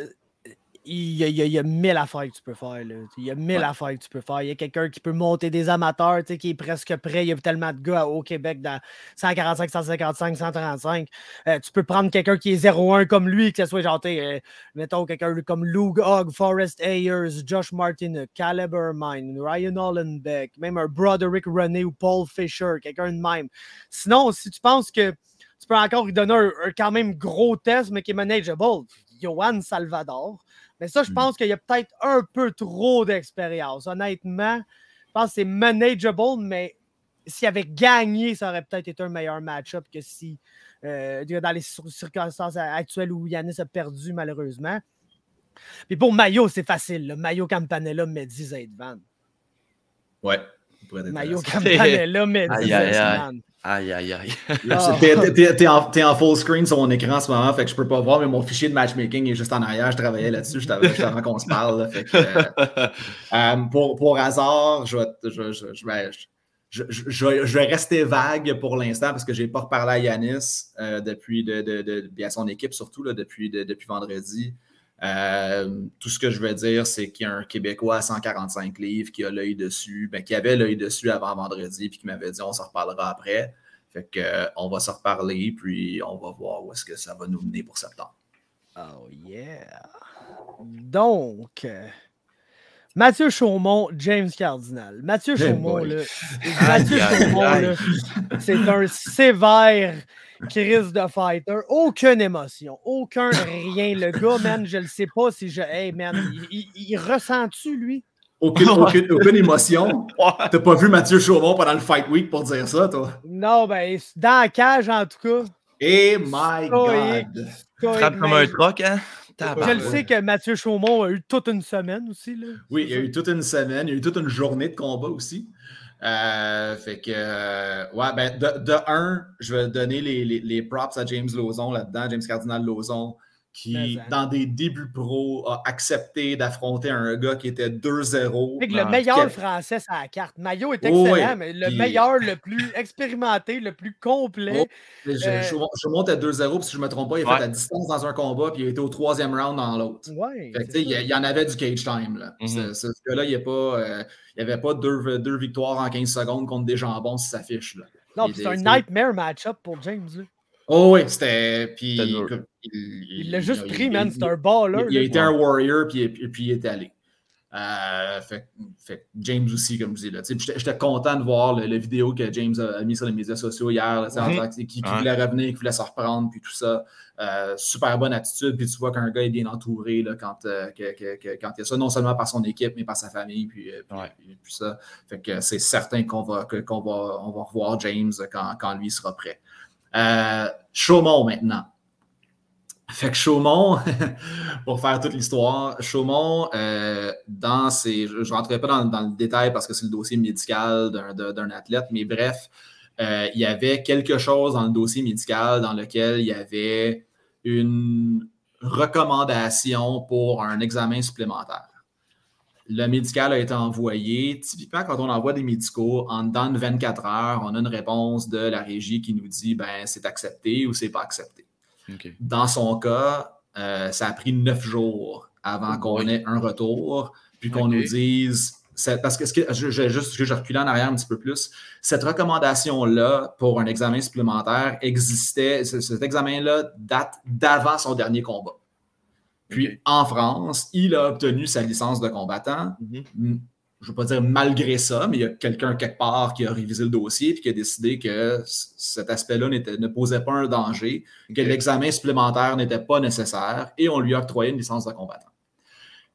il y, a, il y, a, mille affaires que tu peux faire. Là. Il y a mille affaires que tu peux faire. Il y a quelqu'un qui peut monter des amateurs, qui est presque prêt. Il y a tellement de gars au Québec dans 145, 155, 135. tu peux prendre quelqu'un qui est 0-1 comme lui, que ce soit genre, euh, mettons, quelqu'un comme Lou Hogg, Forrest Ayers, Josh Martin, Caleb Mine, Ryan Hollenbeck, même un Broderick René ou Paul Fisher, quelqu'un de même. Sinon, si tu penses que tu peux encore lui donner un, quand même gros test, mais qui est manageable, Johan Salvador. Mais ça, je Mm. pense qu'il y a peut-être un peu trop d'expérience. Honnêtement, je pense que c'est manageable, mais s'il avait gagné, ça aurait peut-être été un meilleur match-up que si, euh, dans les cir- circonstances actuelles où Yanis a perdu, malheureusement. Puis pour Mayo, c'est facile. là. Mayo Campanella, Mehdi Zaidvan. Ouais. Mayo. Campanella, Mehdi. Zaidvan. Aïe, aïe, aïe. Ah. T'es t'es- t'es en, t'es en full screen sur mon écran en ce moment, fait que je peux pas voir, mais mon fichier de matchmaking est juste en arrière. Je travaillais là-dessus juste avant, qu'on se parle. là, fait que, euh, euh, pour, pour hasard, je vais, je, je- je je- je- je- je vais rester vague pour l'instant parce que je n'ai pas reparlé à Yanis euh, depuis de, de, de- son équipe surtout là, depuis, de- depuis vendredi. Euh, tout ce que je veux dire, c'est qu'il y a un Québécois à 145 livres qui a l'œil dessus, ben, qui avait l'œil dessus avant vendredi, puis qui m'avait dit on s'en reparlera après. Fait que, euh, on va se reparler, puis on va voir où est-ce que ça va nous mener pour septembre. Oh yeah. Donc, Mathieu Chaumont, James Cardinal. Mathieu Chaumont, là, Mathieu Chaumont, c'est un sévère crise de fighter. Aucune émotion, aucun rien. Le gars, man, je le sais pas si je. Hey, man, il, il- il ressent-tu, lui? Aucune, aucune, aucune émotion. T'as pas vu Mathieu Chaumont pendant le Fight Week pour dire ça, toi? Non, ben, dans la cage, en tout cas. Eh my Stoïque, God! Frappe comme un troc, hein? Je le sais que Mathieu Chaumont a eu toute une semaine aussi. Là. Oui, il y a eu toute une semaine, il y a eu toute une journée de combat aussi. Euh, fait que, euh, ouais, ben, de, de un, je vais donner les, les- les props à James Lozon là-dedans, James Cardinal Lozon, qui, hein. dans des débuts pro, a accepté d'affronter un gars qui était 2-0. Fait que le Ah, meilleur quel- français, c'est la carte. Maillot est Oh, excellent, mais le Puis- meilleur, le plus expérimenté, le plus complet. Oh, Je, Euh, je- je monte à 2-0, puis si je ne me trompe pas, il a Ouais. fait à distance dans un combat, puis il a été au troisième round dans l'autre. Ouais. Fait que, c'est tu sais, il ça. il y en avait du cage time. Là. Mhm. Ce, ce- ce gars-là, il n'y avait pas deux, deux victoires en 15 secondes contre des jambons sur sa fiche. Là. Non, c'est un nightmare match-up pour James. là. Oh oui, c'était. Puis, il l'a juste pris, man. C'est un baller. Il, il a été un warrior, puis, puis, puis il est allé. Euh, fait, fait que James aussi, comme je dis. là. Tu sais, puis J'étais content de voir le vidéo que James a mis sur les médias sociaux hier, là, Mhm. qui, qui Ouais. voulait revenir, qui voulait se reprendre, puis tout ça. Euh, super bonne attitude, puis tu vois qu'un gars est bien entouré là, quand, euh, que- que- que- quand il y a ça, non seulement par son équipe, mais par sa famille, puis, puis, Ouais. puis- puis ça. Fait que c'est certain qu'on va, qu'on va, on va revoir James quand, quand lui sera prêt. Chaumont maintenant. Fait que Chaumont, pour faire toute l'histoire, Chaumont, euh, dans ses. Je ne rentrerai pas dans, dans le détail parce que c'est le dossier médical d'un- athlète, mais bref, euh, il y avait quelque chose dans le dossier médical dans lequel il y avait une recommandation pour un examen supplémentaire. Le médical a été envoyé. Typiquement, quand on envoie des médicaux, en dedans de 24 heures, on a une réponse de la régie qui nous dit ben, c'est accepté ou c'est pas accepté. Dans son cas, euh, ça a pris neuf jours avant Oh qu'on ait un retour, puis qu'on nous dise. Parce que, ce que je, je, juste, je en arrière un petit peu plus. Cette recommandation-là pour un examen supplémentaire existait. ce- Cet examen-là date d'avant son dernier combat. Puis en France, il a obtenu sa licence de combattant Mhm. m- je ne veux pas dire malgré ça, mais il y a quelqu'un quelque part qui a révisé le dossier et qui a décidé que cet aspect-là ne posait pas un danger, que l'examen supplémentaire n'était pas nécessaire et on lui a octroyé une licence de combattant.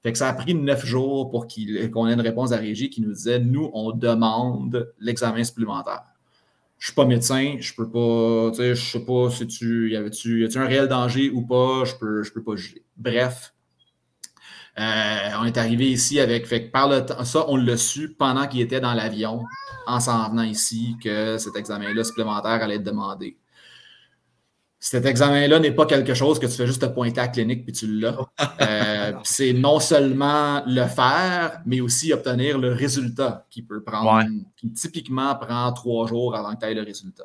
Fait que ça a pris neuf jours pour qu'il- qu'on ait une réponse à la régie qui nous disait nous, on demande l'examen supplémentaire. Je ne suis pas médecin, je peux pas, je sais pas si tu y avait-tu un réel danger ou pas, je peux, je peux pas juger. Bref, euh, on est arrivé ici avec. Fait que par le temps, ça, on l'a su pendant qu'il était dans l'avion, en s'en venant ici, que cet examen-là supplémentaire allait être demandé. Cet examen-là n'est pas quelque chose que tu fais juste te pointer à la clinique puis tu l'as. Euh, c'est non seulement le faire, mais aussi obtenir le résultat qui peut prendre, Ouais. qui typiquement prend trois jours avant que tu aies le résultat.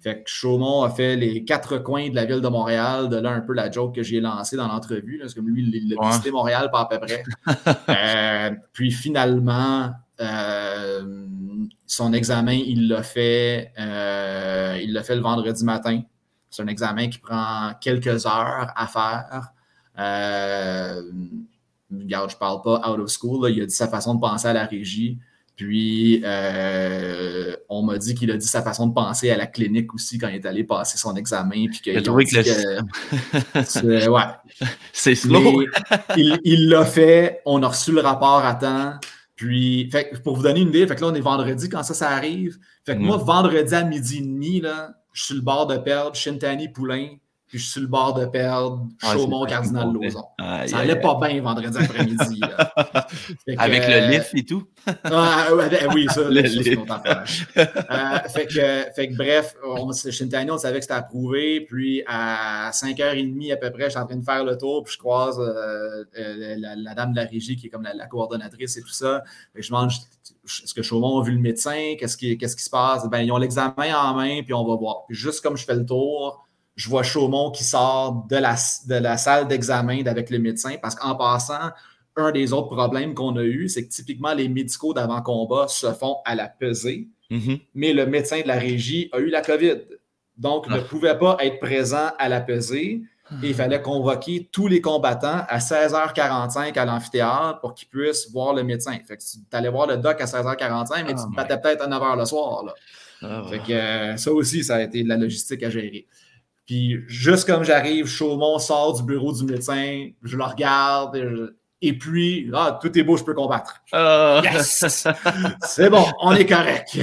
Fait que Chaumont a fait les quatre coins de la ville de Montréal, de là un peu la joke que j'ai lancée dans l'entrevue, parce que lui, il a Ouais. visité Montréal pas à peu près. Euh, puis finalement, euh, son examen, il l'a fait, euh, il l'a fait le vendredi matin. C'est un examen qui prend quelques heures à faire. Euh, regarde, je parle pas out of school. là. Il a dit sa façon de penser à la régie. Puis, euh, on m'a dit qu'il a dit sa façon de penser à la clinique aussi quand il est allé passer son examen. Puis qu'il a trouvé que, le ouais. C'est slow. il l'a fait. On a reçu le rapport à temps. Puis, fait, pour vous donner une idée, fait que là, on est vendredi quand ça, ça arrive. Fait que moi, vendredi à midi et demi, là, je suis sur le bord de perdre Shintani Poulain puis je suis sur le bord de perdre Chaumont Cardinal Lozon. ça allait pas bien vendredi après-midi. Avec le euh, lift et tout. ah, oui, ça, le euh, fait, que, fait que bref, on, Shintani, on savait que c'était approuvé. Puis à 5h30 à peu près, je suis en train de faire le tour, puis je croise euh, la, dame de la régie qui est comme la, coordonnatrice et tout ça. Et je demande est-ce que Chaumont a vu le médecin? Qu'est-ce qui, qu'est-ce qui se passe? Ben, ils ont l'examen en main, puis on va voir. Puis juste comme je fais le tour, je vois Chaumont qui sort de la, de la salle d'examen avec le médecin parce qu'en passant, un des autres problèmes qu'on a eu, c'est que typiquement les médicaux d'avant-combat se font à la pesée, mm-hmm. mais le médecin de la régie a eu la COVID. Donc, ne ah. pouvait pas être présent à la pesée. Et il fallait convoquer tous les combattants à 16h45 à l'amphithéâtre pour qu'ils puissent voir le médecin. Fait que tu allais voir le doc à 16h45, mais tu te battais peut-être à 9h le soir. Là. Ah, fait que, euh, ça aussi, ça a été de la logistique à gérer. Puis juste comme j'arrive, Chaumont sort du bureau du médecin, je le regarde, et, puis, ah, tout est beau, je peux combattre. Ah. Yes! C'est bon, on est correct.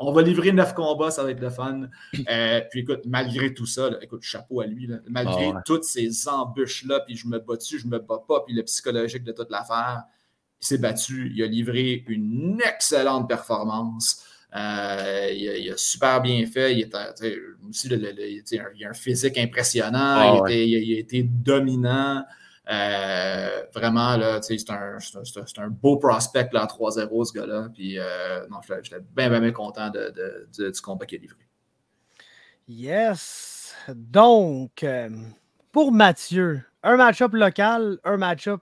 on va livrer neuf combats, ça va être le fun. Euh, puis écoute, malgré tout ça, écoute, chapeau à lui, malgré ah, toutes ces embûches-là, puis je me bats dessus, je me bats pas, puis le psychologique de toute l'affaire, il s'est battu, il a livré une excellente performance. Euh, il, a, super bien fait. Il, aussi, a un physique impressionnant. Ah, il, a été dominant. Euh, vraiment, c'est un, un, beau prospect là, à 3-0, ce gars-là. Puis, euh, j'étais bien, bien, bien content de, du combat qu'il a livré. Yes. Donc, pour Mathieu, un match-up local, un match-up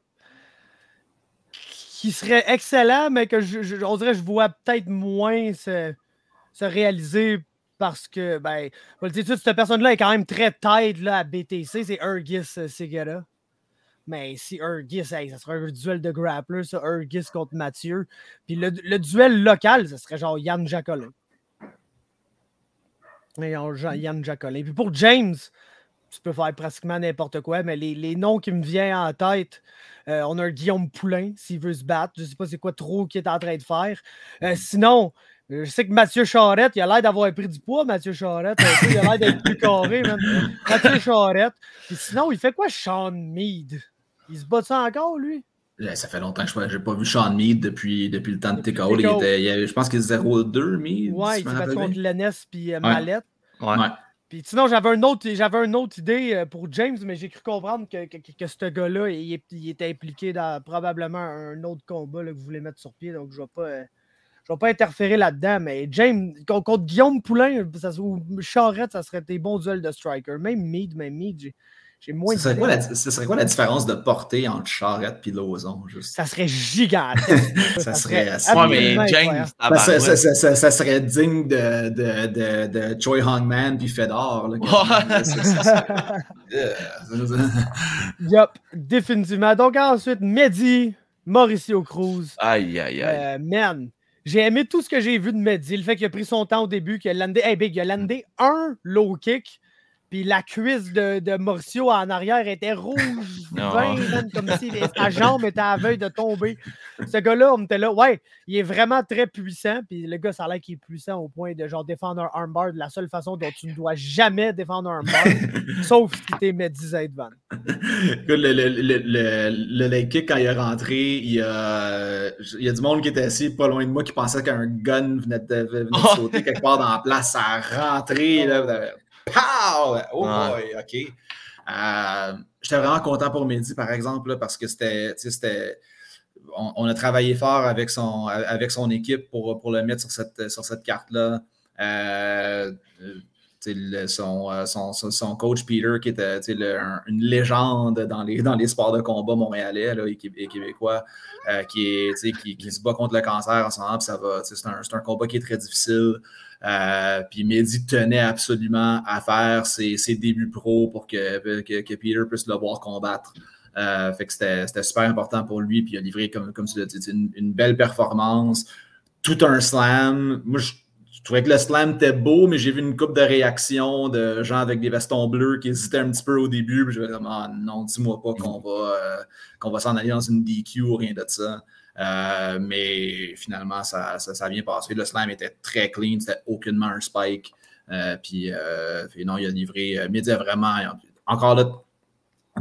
qui serait excellent, mais que je, je, on dirait que je vois peut-être moins se, réaliser parce que, ben, dire tout, cette personne-là est quand même très tight là, à BTC, c'est Urgis euh, Segura. Mais si Urgis, ça serait un duel de grappler, ça, Urgis contre Mathieu. Puis le, duel local, ça serait genre Yann Jacolin. Yann Jacolin. Puis pour James, tu peux faire pratiquement n'importe quoi, mais les, les, noms qui me viennent en tête, euh, on a un Guillaume Poulain, s'il veut se battre. Je ne sais pas c'est quoi trop qu'il est en train de faire. Euh, sinon, je sais que Mathieu Charette, il a l'air d'avoir pris du poids, Mathieu Charette. il a l'air d'être plus carré, même. Mathieu Charette. sinon, il fait quoi, Sean Mead? Il se bat ça encore, lui? Ça fait longtemps que je n'ai pas vu Sean Mead depuis, depuis le temps de TKO. Il était, je pense qu'il est 0-2, Mead. Ouais, il s'est battu contre Lennes puis euh, Mallette. Ouais. Puis sinon, j'avais j'avais une autre idée euh, pour James, mais j'ai cru comprendre que, que, ce gars-là, il, était impliqué dans probablement un autre combat que vous voulez mettre sur pied. Donc, je ne vais pas. Euh, vais pas interférer là-dedans, mais James, contre Guillaume Poulain ça, ou Charrette, ça serait des bons duels de striker. Même Mead, même Mead, j'ai moins ce serait, quoi la, ce serait quoi la différence de portée entre Charrette et Lozon? Juste? Ça serait gigantesque. ça, serait. Ouais, mais James, ça, ça, ça, serait digne de, de, de, de Choi Hongman puis Fedor. Là, yep, définitivement. Donc ensuite, Mehdi, Mauricio Cruz. Aïe, aïe, aïe. Euh, man, j'ai aimé tout ce que j'ai vu de Mehdi. Le fait qu'il a pris son temps au début, qu'il a landé. Hey, big, il a landé un low kick puis la cuisse de, de Mauricio en arrière était rouge, vin, comme si sa jambe était à veille de tomber. Ce gars-là, on était là, ouais, il est vraiment très puissant. Puis le gars, ça a l'air qu'il est puissant au point de genre défendre un armbar de la seule façon dont tu ne dois jamais défendre un armbar, sauf si tu es Mehdi Zaidvan. le, le, le, le, leg kick, quand il est rentré, il y, a, il y a du monde qui était assis pas loin de moi qui pensait qu'un gun venait de, venait de sauter quelque part dans la place. Ça a rentré. Là, Pow! Oh boy, OK. Euh, j'étais vraiment content pour Mehdi, par exemple, parce que c'était. On, a travaillé fort avec son, avec son équipe pour, pour le mettre sur cette, sur cette carte-là. Euh, son, son, son, coach Peter, qui était une légende dans les, dans les sports de combat montréalais là, et, québécois, euh, qui, est, qui, qui, se bat contre le cancer en ce moment. C'est un, un, combat qui est très difficile. Euh, puis Mehdi tenait absolument à faire ses, débuts pro pour que, que, Peter puisse le voir combattre. Euh, fait que c'était super important pour lui, puis il a livré, comme, comme tu l'as dit, une, belle performance. tout un slam. Moi, je, trouvais que le slam était beau, mais j'ai vu une coupe de réactions de gens avec des vestons bleus qui hésitaient un petit peu au début. Puis je me disais, ah non, dis-moi pas qu'on va, euh, qu'on va s'en aller dans une DQ ou rien de ça. Euh, mais finalement, ça, ça, ça, a bien passé. Le slam était très clean, c'était aucunement un spike. Euh, puis, non, il a livré. Midi vraiment, encore là,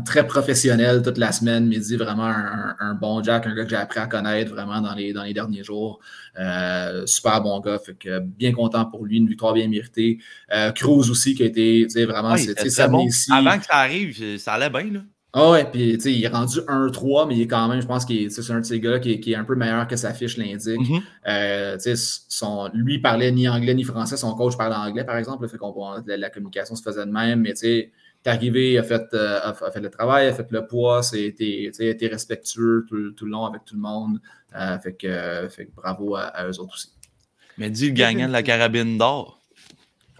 très professionnel toute la semaine. Midi, vraiment un, bon Jack, un gars que j'ai appris à connaître vraiment dans les, dans les derniers jours. Euh, super bon gars, fait que bien content pour lui, une victoire bien méritée. Euh, Cruz aussi, qui a été vraiment. c'est bon. Avant que ça arrive, ça allait bien. Là. Ah ouais, puis il est rendu 1-3, mais il est quand même, je pense qu'il c'est un de ces gars qui, qui, est un peu meilleur que sa fiche l'indique. Euh, son, lui parlait ni anglais ni français, son coach parlait anglais, par exemple, fait qu'on la, la communication se faisait de même, mais tu sais, est arrivé, a fait, euh, a, fait le travail, a fait le poids, a été, respectueux tout, le long avec tout le monde. Euh, fait, que, fait bravo à, eux autres aussi. Mais dis le gagnant de la carabine d'or.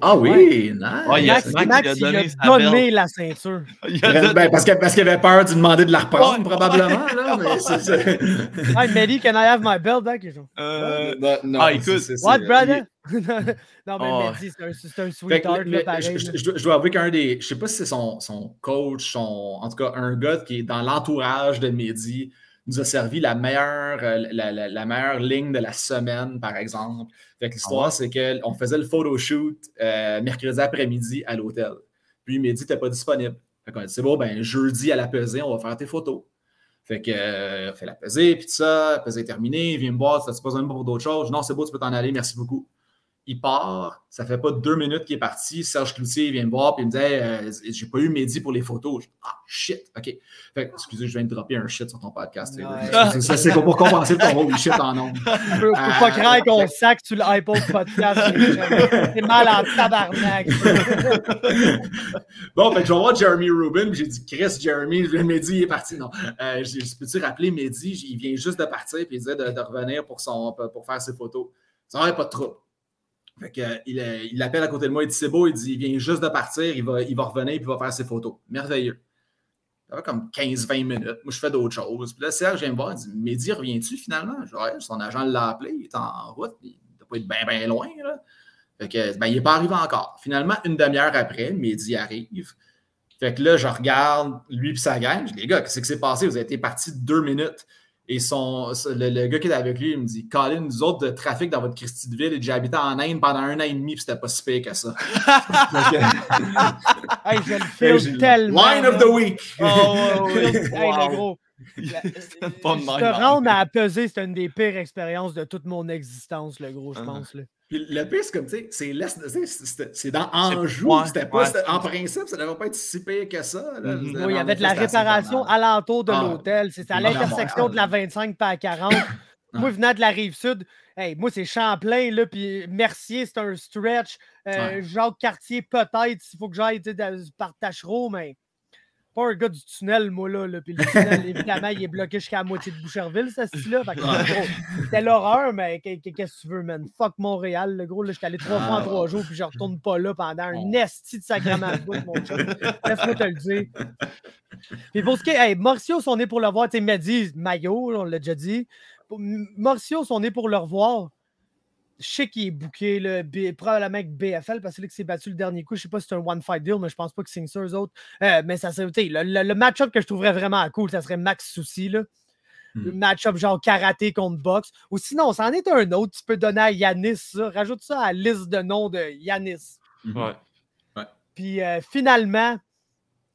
Ah oui, nice. Max, Max, il a donné, la ceinture. Ben, parce qu'il parce avait peur de demander de la reprendre, probablement. Là, mais c'est, Hey, Mehdi, can I have my belt back? Euh, non, ah, écoute. What, brother? non, mais oh. Mehdi, c'est un, un sweetheart, là, pareil. Je, je, je, dois avouer qu'un des... Je sais pas si c'est son, son coach, son, en tout cas, un gars qui est dans l'entourage de Mehdi, nous a servi la meilleure, euh, la, la, la, meilleure ligne de la semaine, par exemple. Fait que l'histoire, ah c'est qu'on faisait le photo shoot euh, mercredi après-midi à l'hôtel. Puis midi, n'était pas disponible. Fait qu'on a dit, c'est bon, ben jeudi à la pesée, on va faire tes photos. Fait que euh, on fait la pesée, puis tout ça, pesée est terminée, viens me voir, ça se passe même pour d'autres choses. Non, c'est beau, tu peux t'en aller, merci beaucoup il part, ça fait pas deux minutes qu'il est parti. Serge Cloutier vient me voir et il me dit euh, J'ai pas eu Mehdi pour les photos. ah, shit, OK. Fait, excusez, je viens de dropper un shit sur ton podcast. Ça, c'est pour compenser ton mot shit en nombre. Faut, faut pas craindre qu'on sac sur l'iPod podcast. C'est mal en tabarnak. bon, fait que je vais voir Jeremy Rubin. J'ai dit Chris, Jeremy, Mehdi, il est parti. Non. Euh, je peux-tu rappeler Mehdi? Il vient juste de partir et il disait de, revenir pour, son, pour faire ses photos. Ça n'aurait pas de trouble. Fait que, il, euh, il l'appelle à côté de moi, il dit c'est beau, il dit il vient juste de partir, il va, il va revenir et il va faire ses photos. Merveilleux. Ça va comme 15-20 minutes. Moi, je fais d'autres choses. Puis là, Serge vient me voir, il dit Mehdi, reviens-tu finalement Je dis, son agent l'a appelé, il est en route, il doit pas être bien, bien loin. Fait que, ben, il n'est pas arrivé encore. Finalement, une demi-heure après, Mehdi arrive. Fait que là, je regarde lui et sa gang. Je dis, les gars, qu'est-ce qui s'est passé? Vous avez été partis deux minutes. Et son, le, gars qui était avec lui, il me dit Colin, nous autres de trafic dans votre Christie de ville, j'ai habité en Inde pendant un an et demi, puis c'était pas si pire que ça. hey, je le feel tellement. Line of the week. Oh, hey, le gros. te rendre à peser, c'est une des pires expériences de toute mon existence, le gros, je uh-huh. pense. Là. Puis le pire, c'est comme, tu sais, c'est dans Anjou. C'était pas, en principe, ça ne devait pas être si pire que ça. Mm-hmm. Oui, il y avait de la réparation alentour de ah. l'hôtel. C'était à l'intersection de la 25 par 40. moi, venant de la rive sud, hey, moi, c'est Champlain, là, puis Mercier, c'est un stretch. Euh, Jacques Cartier, peut-être, s'il faut que j'aille par Tachereau, mais pas un gars du tunnel, moi, là. Puis le tunnel, évidemment, il est bloqué jusqu'à la moitié de Boucherville, ça, style-là. C'était l'horreur, mais qu'est-ce que tu veux, man? Fuck Montréal, le gros. Là, je suis allé trois fois en trois jours, puis je retourne pas là pendant un esti de sacrement de mon chum. Laisse-moi te le dire. Puis pour ce qui est, hey, Mauricio, on est pour le voir, tu sais, dit Maillot, on l'a déjà dit. Mauricio, on est pour le revoir je sais qu'il est booké, là, probablement avec BFL, parce que c'est là que s'est battu le dernier coup. Je sais pas si c'est un one-fight deal, mais je pense pas que c'est ça, eux autres. Euh, mais ça serait, le, le, le match-up que je trouverais vraiment cool, ça serait Max Souci, là. Le hmm. match-up genre karaté contre boxe. Ou sinon, c'en est un autre, tu peux donner à Yanis, ça. Rajoute ça à la liste de noms de Yanis. Ouais. ouais. Puis euh, finalement,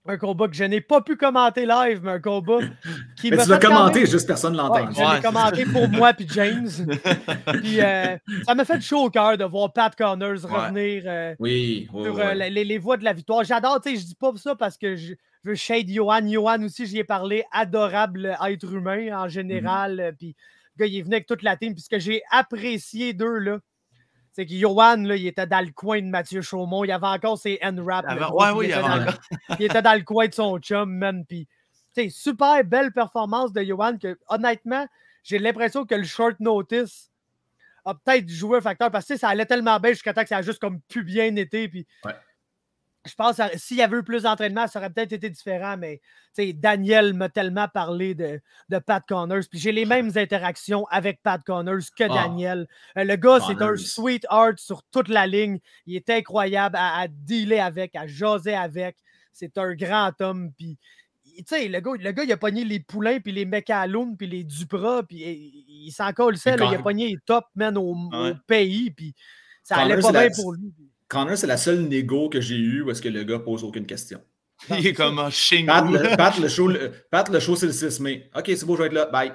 un combat que je n'ai pas pu commenter live, mais un combat qui mais tu l'as commenté, juste personne ne l'entend. je l'ai commenté pour moi puis James. puis euh, ça m'a fait chaud au cœur de voir Pat Connors revenir euh, oui, sur euh, les, les, voies de la victoire. J'adore, tu sais, je dis pas ça parce que je veux shade Johan. Johan aussi, j'y ai parlé, adorable être humain en général. Mm-hmm. Puis le gars, il est venu avec toute la team. Puis ce que j'ai apprécié d'eux, là, c'est que Johan, là, il était dans le coin de Mathieu Chaumont. Il y avait encore ses N-rap. Ouais, oui, il, était dans, il était dans le coin de son chum, man. Puis, super belle performance de Johan que, honnêtement, j'ai l'impression que le short notice a peut-être joué un facteur parce que ça allait tellement bien jusqu'à temps que ça a juste comme plus bien été. Puis, je pense que s'il y avait eu plus d'entraînement, ça aurait peut-être été différent, mais Daniel m'a tellement parlé de, de Pat Connors. Puis j'ai les mêmes interactions avec Pat Connors que ah. Daniel. Euh, le gars, c'est un sweetheart sur toute la ligne. Il est incroyable à, dealer avec, à jaser avec. C'est un grand homme. Puis, le gars, le gars, il a pogné les Poulains, puis les McAloon, puis les Dupras, puis il, s'en colle Il a pogné les top men au, pays, puis ça allait pas bien pour lui. Connor, c'est la seule négo que j'ai eue où est-ce que le gars pose aucune question. Il est comme un chien. Pat, le, Pat, le show, Pat, le show c'est le 6 mai. OK, c'est beau, je vais être là. Bye.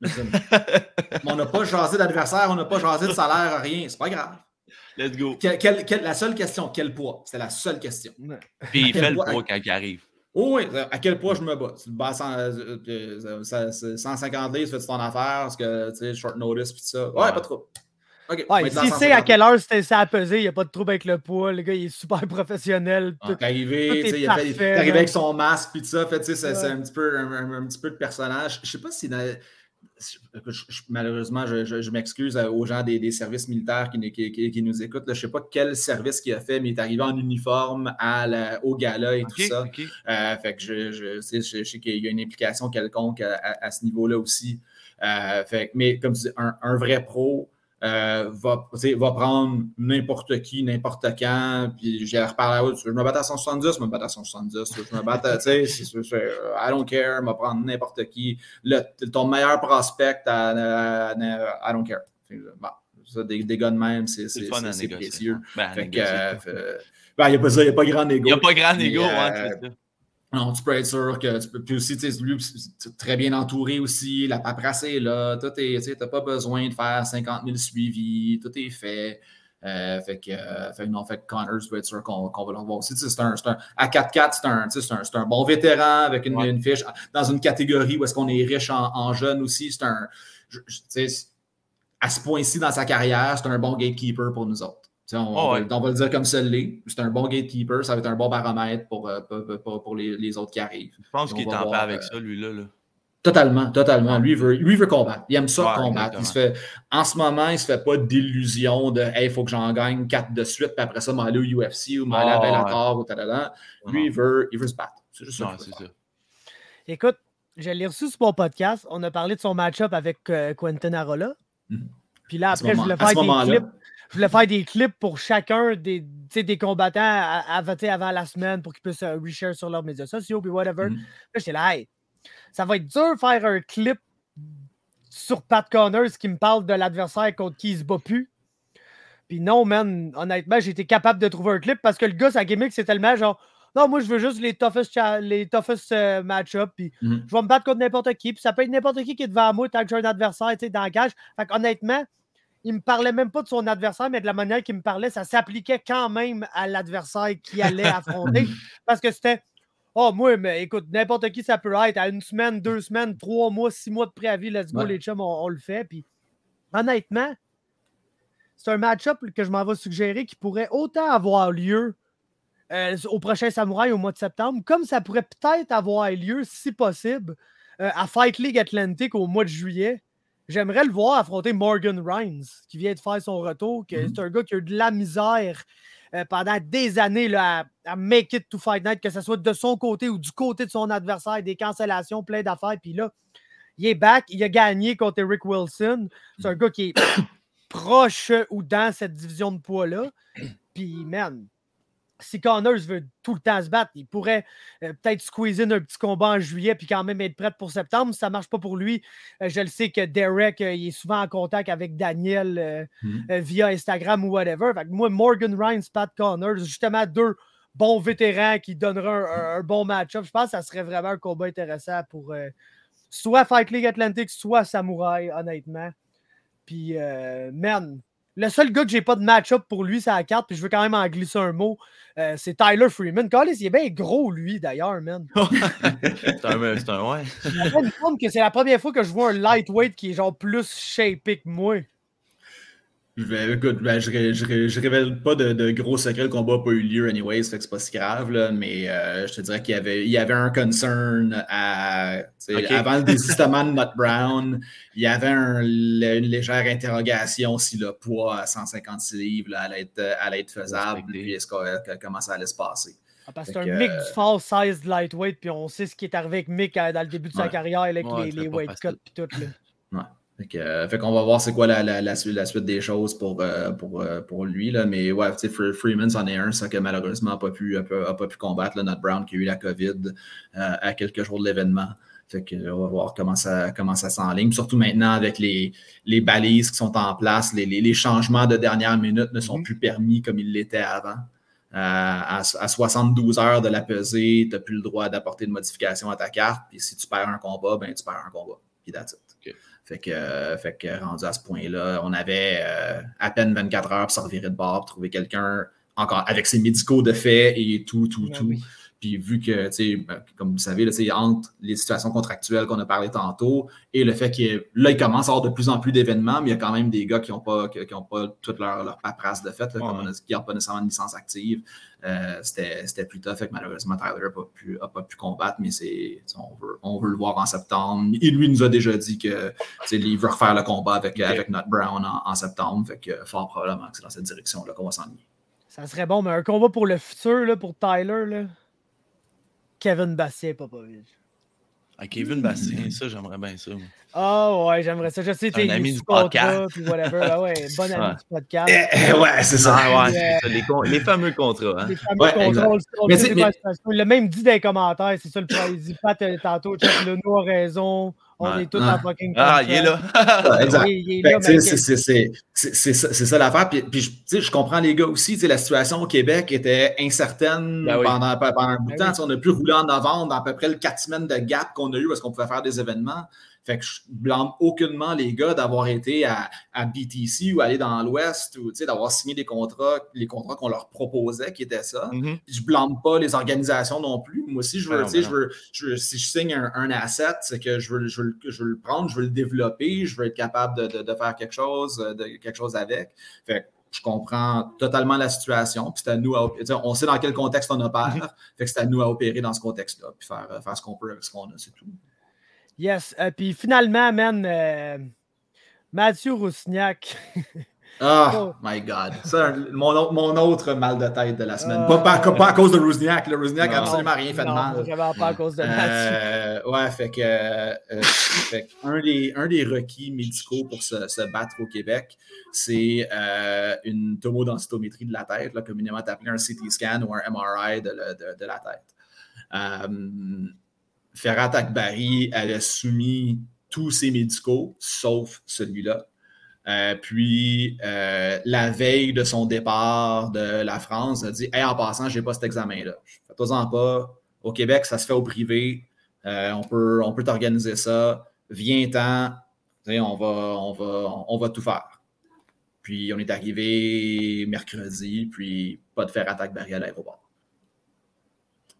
on n'a pas jasé d'adversaire, on n'a pas jasé de salaire, rien. C'est pas grave. Let's go. la seule question, quel poids? C'était la seule question. Puis il fait le poids quand il arrive. Oh oui, à quel poids je me bats? Tu te bats 150 livres, tu fais ton affaire, parce que tu sais, short notice, puis tout ça. Ouais, pas trop. Okay, ouais, si c'est à quelle heure c'était ça à peser, il n'y a pas de trouble avec le poids. Le gars, il est super professionnel. Tout, est arrivé, il est arrivé avec son masque puis tout ça. Fait, c'est, ouais. un, petit peu, un, petit peu de personnage. Je sais pas si malheureusement, je, m'excuse aux gens des, services militaires qui, qui, nous écoutent. je ne sais pas quel service il a fait, mais il est arrivé en uniforme à au gala et tout ça. Euh, fait que je, sais, qu'il y a une implication quelconque à, ce niveau-là aussi. Euh, fait, mais comme tu dis, un vrai pro, euh, va, va prendre n'importe qui, n'importe quand, puis j'ai reparlé à l'autre, je me bats à 170, je me bats à 170, je me bats à, tu sais, I don't care, je vais prendre n'importe qui, le, ton meilleur prospect, à, I don't care. Bon, ça, des, des gars de même, c'est précieux. Ben, fait que, euh, ben, il n'y a pas ça, il n'y a pas grand égo. Il n'y a pas grand égo, ouais, c'est ça. Non, tu peux être sûr que tu peux. Puis aussi, tu sais, très bien entouré aussi, la paperasse là. Est, tu n'as pas besoin de faire 50 000 suivis, tout est fait. Euh, fait, que, euh, fait, non, fait Connors peut être sûr qu'on va le revoir aussi. C'est un, un, à 4-4, c'est un, un, un, bon vétéran avec une, une, fiche dans une catégorie où est-ce qu'on est riche en, en jeunes aussi. C'est un. à ce point-ci dans sa carrière, c'est un bon gatekeeper pour nous autres. On, va, le dire comme ça l'est. C'est un bon gatekeeper, ça va être un bon baromètre pour, euh, pour, les, autres qui arrivent. Je pense qu'il est en paix avec euh, ça, lui-là. Totalement, totalement. Lui, il veut, lui veut combattre. Il aime ça combattre. Il se fait, en ce moment, il ne se fait pas d'illusion de Hey, il faut que j'en gagne quatre de suite, puis après ça, m'aller au UFC ou m'aller à Bellator ou talala. Lui, il veut, il veut se battre. C'est juste ça. ça. Écoute, je l'ai reçu sur mon podcast. On a parlé de son match-up avec euh, Quentin Arola. Mhm. Puis là, après, je voulais faire des clips je voulais faire des clips pour chacun des, des combattants avant la semaine pour qu'ils puissent euh, reshare sur leurs médias sociaux, puis whatever. Mm. Là, j'étais là, hey, ça va être dur de faire un clip sur Pat Connors qui me parle de l'adversaire contre qui il se bat plus. Puis non, man, honnêtement, j'ai été capable de trouver un clip parce que le gars, sa gimmick, c'est tellement genre. Non, moi, je veux juste les toughest, les toughest euh, match-ups. Puis mm. je vais me battre contre n'importe qui. Puis ça peut être n'importe qui qui est devant moi tant que j'ai un adversaire dans la cage. Fait honnêtement, il me parlait même pas de son adversaire, mais de la manière qu'il me parlait, ça s'appliquait quand même à l'adversaire qu'il allait affronter. Parce que c'était Oh, moi, mais écoute, n'importe qui, ça peut être. À une semaine, deux semaines, trois mois, six mois de préavis, let's go, les chums, on, le fait. Puis, honnêtement, c'est un match-up que je m'en vais suggérer qui pourrait autant avoir lieu euh, au prochain Samouraï au mois de septembre, comme ça pourrait peut-être avoir lieu, si possible, euh, à Fight League Atlantic au mois de juillet. J'aimerais le voir affronter Morgan Rhines, qui vient de faire son retour. Mm-hmm. C'est un gars qui a eu de la misère euh, pendant des années là, à, make it to fight night, que ce soit de son côté ou du côté de son adversaire, des cancellations, plein d'affaires. Puis là, il est back, il a gagné contre Eric Wilson. C'est un gars qui est proche ou dans cette division de poids-là. Puis, man, si Connors veut tout le temps se battre, il pourrait euh, peut-être squeezer un petit combat en juillet puis quand même être prêt pour septembre. Si ça ne marche pas pour lui, euh, je le sais que Derek euh, il est souvent en contact avec Daniel mm-hmm. via Instagram ou whatever. moi, Morgan Ryan, Pat Connors, justement deux bons vétérans qui donneraient un, bon match-up. Je pense que ça serait vraiment un combat intéressant pour soit Fight League Atlantic, soit Samouraï, honnêtement. Puis, man, le seul gars que j'ai pas de match-up pour lui, c'est la carte, puis je veux quand même en glisser un mot. Euh, c'est Tyler Freeman. Collis, il est bien gros, lui, d'ailleurs, man. c'est un, un, ouais. que c'est la première fois que je vois un lightweight qui est genre plus shapé que moi. Je, vais, écoute, ben, je, je, je, révèle pas de, de, gros secrets. Le combat n'a pas eu lieu, anyways, fait que c'est pas si grave, là, mais euh, je te dirais qu'il y avait, il y avait un concern à, okay. avant le désistement de Nut Brown. Il y avait un, une légère interrogation si le poids à 156 livres là, allait, être, allait être faisable, puis est-ce que, comment ça allait se passer. Ah, parce que c'est un Mick du fall size lightweight, puis on sait ce qui est arrivé avec Mick dans le début de sa carrière avec ouais, les, les weight cuts et tout. Là. Fait, euh, fait qu'on va voir c'est quoi la, la, la, la, suite des choses pour, euh, pour, euh, pour lui. Là. Mais ouais, Freeman, c'en est un, ça que malheureusement n'a pas, pu, a, a pas pu combattre. Là, Not Brown qui a eu la COVID à quelques jours de l'événement. Fait que, on va voir comment ça, comment ça s'enligne. Surtout maintenant avec les, les balises qui sont en place, les, les, les changements de dernière minute ne sont mm -hmm. plus permis comme ils l'étaient avant. à, à, 72 heures de la pesée, tu n'as plus le droit d'apporter de modification à ta carte. Puis si tu perds un combat, ben tu perds un combat. Puis that's it. Okay. Fait que, euh, fait que rendu à ce point-là, on avait euh, à peine 24 heures pour se revirer de bord, pour trouver quelqu'un encore avec ses médicaux de fait et tout, tout, ouais, tout. Oui. Puis vu que, tu sais, ben, comme vous savez, là, entre les situations contractuelles qu'on a parlé tantôt et le fait que là, il commence à avoir de plus en plus d'événements, mais il y a quand même des gars qui n'ont pas, qui, qui pas toute leur, leur paperasse de fait, là, ouais. comme qui n'ont pas nécessairement une licence active. Euh, C'était plus tough, fait que malheureusement, Tyler n'a pas, pu, a pas pu combattre, mais c'est on veut, on veut le voir en septembre. Et lui nous a déjà dit que il veut refaire le combat avec, okay. avec Nut Brown en, en, septembre, fait que fort probablement que c'est dans cette direction-là qu'on va s'ennuyer. Ça serait bon, mais un combat pour le futur, là, pour Tyler, là. Kevin Bastien Popovic. Ah, Kevin Bastien, ça, j'aimerais bien ça. Ah oh, ouais, j'aimerais ça. Je sais, t'es un ami du podcast. Puis whatever. Ah ouais, bon ami du podcast. Eh, ouais, c'est ça. Ah, ouais, ça. Les, les, fameux contrats. Hein? Les fameux ouais, contrats. On, mais mais... Il l'a même dit dans les commentaires, c'est ça le dit Pat, tantôt, check le nous a raison. On ouais. est tous en fucking Ah, il est là. exact. C'est ça l'affaire. Puis, puis je comprends les gars aussi. La situation au Québec était incertaine ben oui. pendant, pendant, un bout de ben temps. Oui. On a pu rouler en avant dans à peu près le quatre semaines de gap qu'on a eu parce qu'on pouvait faire des événements. Fait que je blâme aucunement les gars d'avoir été à, à, BTC ou aller dans l'Ouest ou d'avoir signé des contrats, les contrats qu'on leur proposait qui étaient ça. Mm -hmm. Je blâme pas les organisations non plus. Moi aussi, je veux, ah, je veux, je veux, si je signe un, un asset, c'est que je veux, je, veux, je veux le prendre, je veux le développer, je veux être capable de, de, de faire quelque chose, de, quelque chose avec. Fait que je comprends totalement la situation. Puis c'est à nous à, on sait dans quel contexte on opère. Mm -hmm. Fait que c'est à nous à opérer dans ce contexte-là, puis faire, faire ce qu'on peut avec ce qu'on a, c'est tout. Yes. Euh, puis finalement, man, euh, Mathieu Roussignac. oh my God. Ça, mon, mon, autre mal de tête de la semaine. Uh, pas, à cause de Rousniak. Le Rousniak n'a absolument rien fait non, de mal. Vraiment pas à cause de Mathieu. Euh, ouais, fait que, euh, fait un, des, un des requis médicaux pour se, se battre au Québec, c'est une tomodensitométrie de la tête, là, communément appelée un CT scan ou un MRI de, de, de la tête. Ferrat Akbari avait soumis tous ses médicaux, sauf celui-là. Euh, puis, euh, la veille de son départ de la France, a dit hey, en passant, je n'ai pas cet examen-là. Fais-toi-en pas. Au Québec, ça se fait au privé. Euh, on peut, on peut t'organiser ça. Viens-t'en. On va, on, va, on va tout faire. Puis, on est arrivé mercredi, puis pas de Ferrat Akbari à l'aéroport.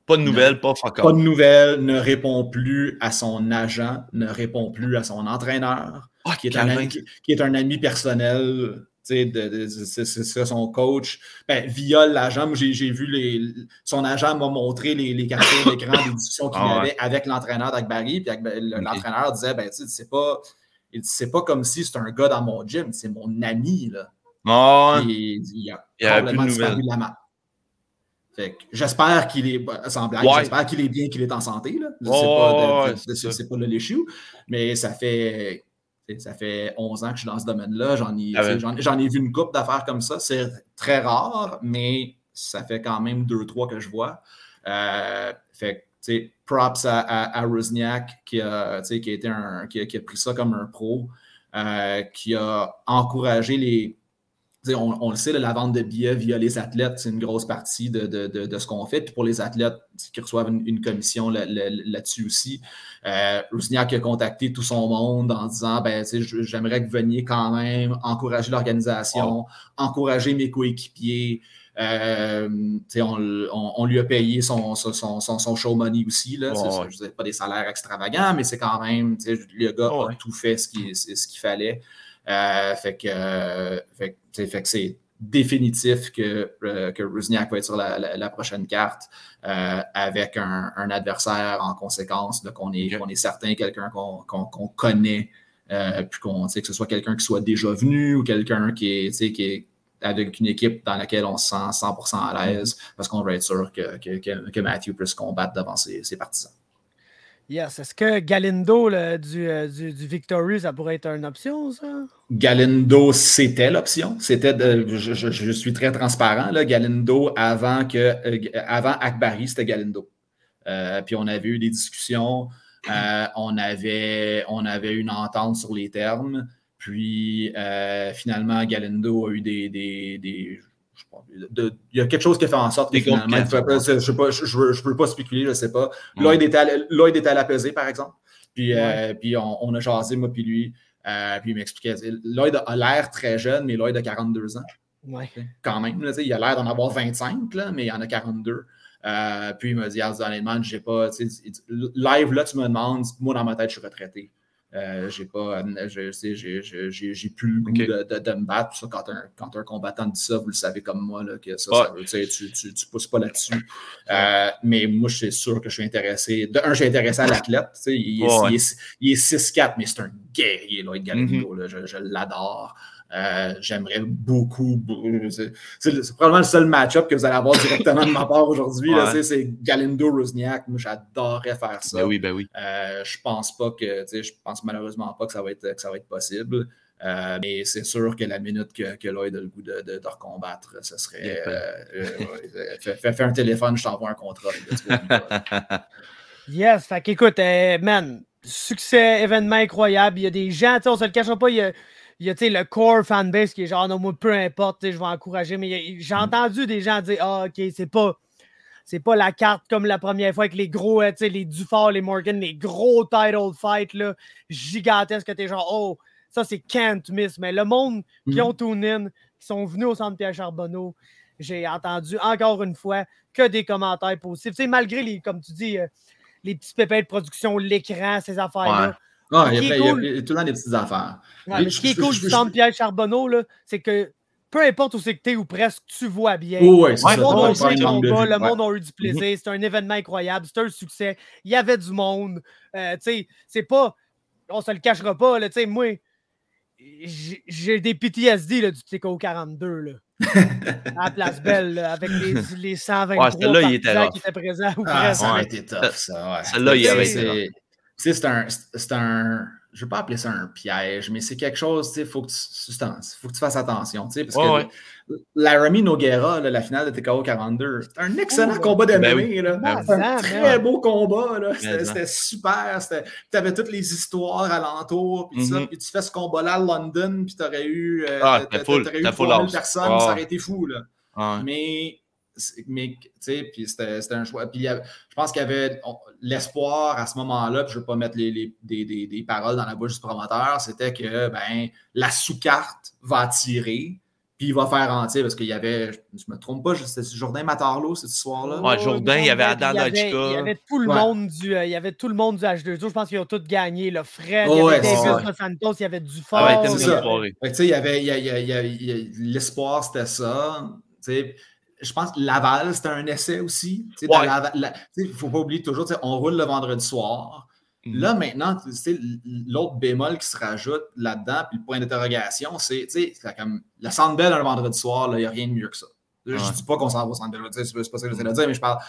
Pas de nouvelles, pas fuck Pas de nouvelles, ne répond plus à son agent, ne répond plus à son entraîneur, oh, qui, est un ami, qui, qui, est un ami personnel. De, de, de c'est son coach. Ben, via l'agent, j'ai vu les, son agent m'a montré les, les captures d'écran des discussions qu'il ah, avait ouais. avec l'entraîneur d'Akbari. Puis l'entraîneur okay. disait ben, c'est pas, pas comme si c'était un gars dans mon gym, c'est mon ami. Là. Oh, il, il, a il probablement disparu de la map. J'espère qu'il est, sans blague, ouais. j'espère qu'il est bien, qu'il est en santé. Là. Je oh, sais pas, ouais, pas l'échou, mais ça fait, ça fait 11 ans que je suis dans ce domaine-là. J'en ai, ah ouais. ai, vu une coupe d'affaires comme ça. C'est très rare, mais ça fait quand même deux, trois que je vois. Euh, fait props à, à, à Rusniak qui a, qui, a été un, qui, a, qui a pris ça comme un pro, euh, qui a encouragé les on, on, le sait, la vente de billets via les athlètes, c'est une grosse partie de, de, de, de ce qu'on fait. Puis pour les athlètes qui reçoivent une, une commission là-dessus là, aussi, euh, Rusniak a contacté tout son monde en disant ben, j'aimerais que vous veniez quand même encourager l'organisation, oh. encourager mes coéquipiers. Euh, on, on, on, lui a payé son, son, son, son show money aussi. Là. Oh, je ne pas des salaires extravagants, mais c'est quand même, le gars oh, a tout fait ce qu'il ce qu'il fallait. Euh, fait que, euh, fait, fait que c'est définitif que, euh, que Rusniak va être sur la, la, prochaine carte euh, avec un, un, adversaire en conséquence, qu'on est, okay. est certain, quelqu'un qu'on qu connaît, euh, puis qu'on que ce soit quelqu'un qui soit déjà venu ou quelqu'un qui est, qui est avec une équipe dans laquelle on se sent 100% à l'aise parce qu'on va être sûr que, que, que, Matthew puisse combattre devant ses, ses partisans. Yes. Est-ce que Galindo du, euh, du, du, Victory, ça pourrait être une option, ça? Galindo, c'était l'option. C'était je, je, je, suis très transparent. Là. Galindo, avant, que, euh, avant Akbari, c'était Galindo. Euh, puis on avait eu des discussions. On, avait, on avait une entente sur les termes. Puis finalement, Galindo a eu des, des, des de, il y a quelque chose qui a fait en sorte que finalement, je ne peux pas spéculer, je ne sais pas. Mm. Lloyd, était à, Lloyd était à la pesée, par exemple. Puis, euh, puis on, on, a jasé, moi puis lui. Euh, puis il m'expliquait. Lloyd a l'air très jeune, mais Lloyd a 42 ans. Ouais. Quand même. Là, il a l'air d'en avoir 25, là, mais il en a 42. Euh, puis il m'a dit, honnêtement, j'ai pas. Live, là, tu me demandes, moi, dans ma tête, je suis retraité. Euh, j'ai pas, j'ai plus le goût okay. de, de, de, me battre. Ça, quand, un, quand un combattant dit ça, vous le savez comme moi, là, que ça, ah. ça veut, tu, tu, tu pousses pas là-dessus. Euh, mais moi, je suis sûr que je suis intéressé. De un, je suis intéressé à l'athlète. Il, oh, ouais. il, est, est 6-4, mais c'est un guerrier, Lloyd Galindo. Mm -hmm. je, je l'adore. Euh, J'aimerais beaucoup. C'est probablement le seul match-up que vous allez avoir directement de ma part aujourd'hui. Ouais. C'est Galindo-Rosniak. Moi, j'adorerais faire ça. Ben oui, ben oui. Euh, je pense pas que, je pense malheureusement pas que ça va être, que ça va être possible. Euh, mais c'est sûr que la minute que, que Lloyd a le goût de, de, de recombattre, ce serait. fais, un téléphone, je t'envoie un contrat. yes, fait qu'écoute, man, succès, événement incroyable. Il y a des gens, on se le cachera pas, il y a il y a le core fanbase qui est genre, non, moi, peu importe, je vais encourager. Mais j'ai mm. entendu des gens dire, ah, OK, c'est pas. C'est pas la carte comme la première fois avec les gros, les Dufort, les Morgan, les gros title fights là, gigantesques que t'es genre, oh, ça c'est can't miss. Mais le monde mm. qui ont tune in, qui sont venus au centre Pierre Charbonneau, j'ai entendu encore une fois que des commentaires positifs. sais malgré les, comme tu dis, euh, les petits pépins de production, l'écran, ces affaires-là. Ouais. Ah, il, y a, il, y a, cool, il, y a, tout le temps des petites affaires. Ouais, ce qui est cool du centre Pierre Charbonneau, c'est que peu importe où c'est que tu es ou presque, tu vois bien. Oh, ouais, le monde a eu combat, le monde a eu du plaisir. C'est un événement incroyable. C'est un succès. Il y avait du monde. Euh, tu sais, c'est pas. On se le cachera pas. Tu sais, moi, j'ai des PTSD là, du TKO 42. Là. à la place belle, là, avec les, les 123 ouais, là, il était qui étaient présents. Ah, ça a été tough, ça. Ouais. Celle-là, il y avait été sais, c'est un, c'est un, je ne vais pas appeler ça un piège, mais c'est quelque chose, tu sais, il faut, que tu, faut que tu fasses attention, tu sais, parce oh, que ouais. Laramie Noguera, là, la finale de TKO 42, c'était un excellent oh, combat de ben oui. là. Ben c'était un très beau combat, là. C'était super, tu avais toutes les histoires alentour, puis mm -hmm. ça, puis tu fais ce combat-là à London, puis tu aurais eu, euh, ah, eu 3000 personnes, oh. ça aurait été fou, là. Mais mais tu sais, puis c'était un choix. Puis je pense qu'il y avait l'espoir à ce moment-là, puis je ne veux pas mettre les, les, des, des, des, paroles dans la bouche du promoteur, c'était que ben, la sous-carte va attirer, puis il va faire entier, parce qu'il y avait, je ne me trompe pas, c'était Jourdain Matarlo cette soir-là. Ouais, Jourdain, il y avait Adam Lodjka. Il y avait tout le ouais. monde du, euh, il y avait tout le monde du H2O. Je pense qu'ils ont tous gagné. Le Fred, oh, il y avait Davis. Santos, il y avait Dufort. Ah ouais, c'est ça. Tu sais, il y avait, il y, il y, il y, l'espoir, c'était ça. Tu sais, je pense que Laval, c'était un essai aussi. Il ne faut pas oublier toujours, on roule le vendredi soir. Mm -hmm. Là, maintenant, l'autre bémol qui se rajoute là-dedans, puis le point d'interrogation, c'est comme le Centre un vendredi soir, il n'y a rien de mieux que ça. Je ne dis pas qu'on s'en va au Centre c'est pas ça que j'essaie de dire, mais je parle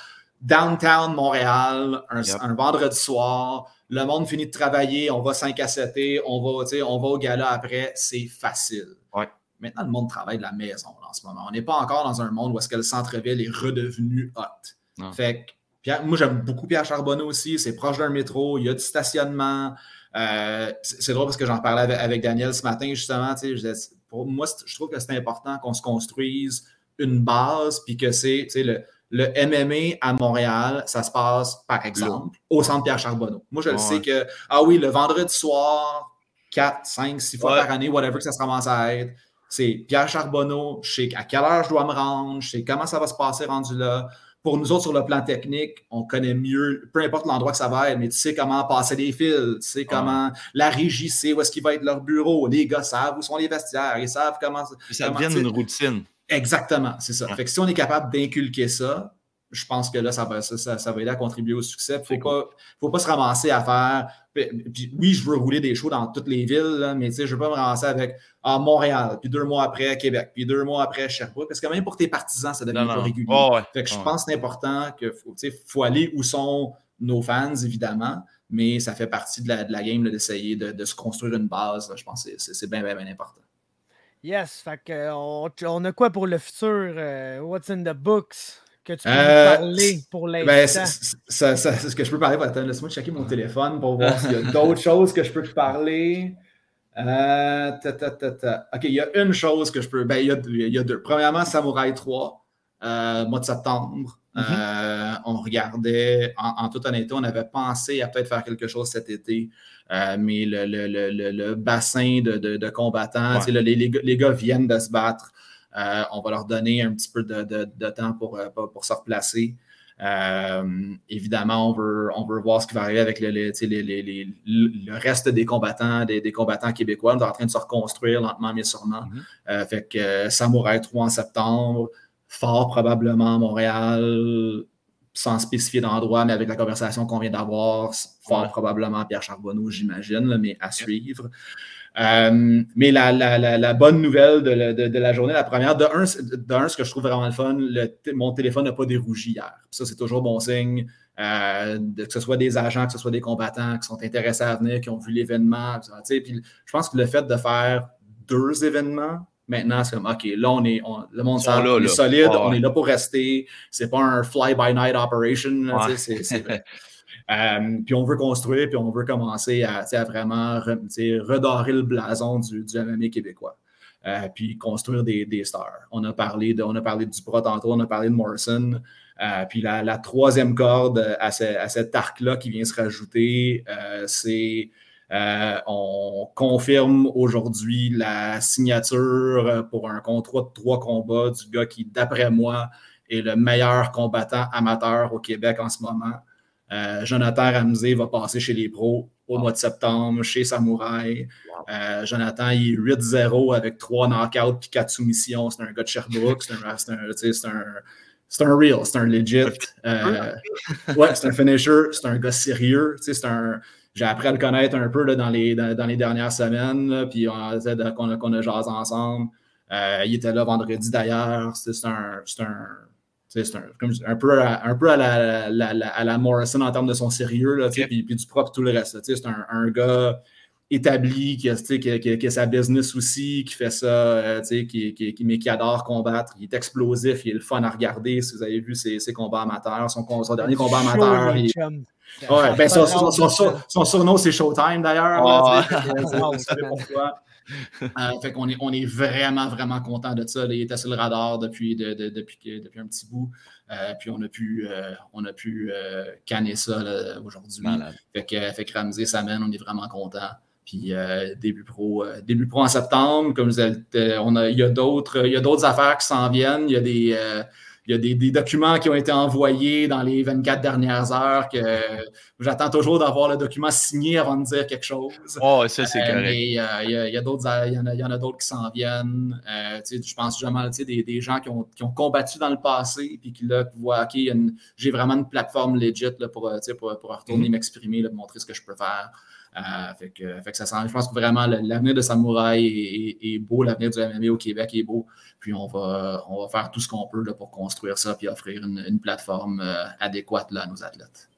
downtown Montréal, un, yep. un, vendredi soir, le monde finit de travailler, on va 5 à 7, on va, on va au gala après, c'est facile. Ouais. Maintenant, le monde travaille de la maison là, en ce moment. On n'est pas encore dans un monde où est-ce que le centre-ville est redevenu hot. Fait que, Pierre, moi, j'aime beaucoup Pierre Charbonneau aussi. C'est proche d'un métro, il y a du stationnement. Euh, c'est drôle parce que j'en parlais avec, avec, Daniel ce matin, justement. Je pour moi, je trouve que c'est important qu'on se construise une base, puis que c'est le, le MMA à Montréal, ça se passe, par exemple, au centre Pierre Charbonneau. Moi, je ouais. le sais que, ah oui, le vendredi soir, 4, 5, 6 fois ouais. par année, whatever que ça se commence à être, c'est Pierre Charbonneau, je sais à quelle heure je dois me rendre, je sais comment ça va se passer rendu là. pour nous autres, sur le plan technique, on connaît mieux, peu importe l'endroit que ça va être, mais tu sais comment passer des fils, tu sais comment la régie sait où est-ce qu'il va être leur bureau, les gars savent où sont les vestiaires, ils savent comment. Ça devient une routine. Exactement, c'est ça. Fait que si on est capable d'inculquer ça, je pense que là, ça va, ça, ça, va aider à contribuer au succès. Il ne faut, pas se ramasser à faire. Puis, oui, je veux rouler des shows dans toutes les villes, mais je ne veux pas me ramasser avec ah, Montréal, puis deux mois après Québec, puis deux mois après Sherbrooke. Parce que même pour tes partisans, ça devient pas régulier. fait que je pense que c'est important qu'il faut, faut aller où sont nos fans, évidemment, mais ça fait partie de la, de la game d'essayer de, se construire une base. Je pense que c'est bien, bien, bien important. Yes, fait que, on, a quoi pour le futur? Euh, what's in the books? Que tu peux euh, parler pour ben, l'instant? Ben, ce que je peux parler, laisse-moi checker mon téléphone pour voir s'il y a d'autres choses que je peux te parler. Euh, OK, il y a une chose que je peux. Ben, il, y a, il y a deux. Premièrement, Samurai 3, euh, mois de septembre. Mm-hmm. on regardait, en, toute honnêteté, on avait pensé à peut-être faire quelque chose cet été, mais le, le, le, bassin de, de, combattants, les, les, gars viennent de se battre. Euh, on va leur donner un petit peu de, temps pour, euh, pour, se replacer. Euh, évidemment, on veut, on veut voir ce qui va arriver avec le, le reste des combattants, des, combattants québécois. On est en train de se reconstruire lentement, mais sûrement. Mm-hmm. fait que Samouraï 3 en septembre, fort probablement à Montréal, sans spécifier d'endroit, mais avec la conversation qu'on vient d'avoir, fort probablement Pierre Charbonneau, j'imagine, mais à suivre. Euh, mais la, bonne nouvelle de, la journée, la première, de un, ce que je trouve vraiment le fun, mon téléphone n'a pas dérougi hier. Ça, c'est toujours bon signe. Euh, que ce soit des agents, que ce soit des combattants qui sont intéressés à venir, qui ont vu l'événement. Puis, je pense que le fait de faire deux événements, maintenant, c'est comme, OK, là, on est, le monde est solide, on est là pour rester. C'est pas un fly-by-night operation. C'est euh, puis on veut construire, puis on veut commencer à, vraiment redorer le blason du, du MMA québécois. Euh, puis construire des, stars. On a parlé de, on a parlé tantôt, on a parlé de Morrison. Euh, puis la, troisième corde à, cet arc-là qui vient se rajouter, c'est on confirme aujourd'hui la signature pour un contrat de trois combats du gars qui, d'après moi, est le meilleur combattant amateur au Québec en ce moment. Euh, Jonathan Ramsey va passer chez les pros au mois de septembre, chez Samouraï. Euh, Jonathan, il est 8-0 avec 3 knockouts et 4 soumissions. C'est un gars de Sherbrooke. C'est un, c'est un, c'est un, real, c'est un legit. Euh, ouais, c'est un finisher. C'est un gars sérieux. C'est un, j'ai appris à le connaître un peu là, dans, les, dans, les dernières semaines. puis on, qu'on a, qu'on a jasé ensemble. il était là vendredi d'ailleurs. C'est un, un c'est un, un, peu, à, un peu à, la, à, la, Morrison en termes de son sérieux, là, puis, puis, du propre tout le reste. C'est un, un, gars établi qui a, qui, qui a, sa business aussi, qui fait ça, euh, qui, qui, mais qui adore combattre. Il est explosif, il est le fun à regarder. Si vous avez vu ses, ses combats amateurs, son, son dernier combat amateur. Il, ouais, ben, son, son, son, surnom, c'est Showtime d'ailleurs. Oh. Euh, fait qu'on est, on est vraiment, vraiment content de ça. il était sur le radar depuis, de, depuis, depuis un petit bout. Euh, puis on a pu, euh, on a pu canner ça aujourd'hui. Fait que, fait que Ramsey s'amène, on est vraiment content. Puis début pro, début pro en septembre, comme disais, on a, il y a d'autres affaires qui s'en viennent. Il y a des il y a des, documents qui ont été envoyés dans les 24 dernières heures que j'attends toujours d'avoir le document signé avant de dire quelque chose. Oh, ça, c'est euh, Mais euh, il, y a, d'autres, il y en a, d'autres qui s'en viennent. Euh, je pense justement des, des gens qui ont, combattu dans le passé puis qui là, voient, OK, j'ai vraiment une plateforme legit pour, pour, pour, retourner mm-hmm. m'exprimer, montrer ce que je peux faire. Fait, que, ça je pense que vraiment l'avenir de Samouraï est, est beau, l'avenir du MMA au Québec est beau. Puis on va, on va faire tout ce qu'on peut là, pour construire ça puis offrir une, plateforme euh, adéquate là, à nos athlètes.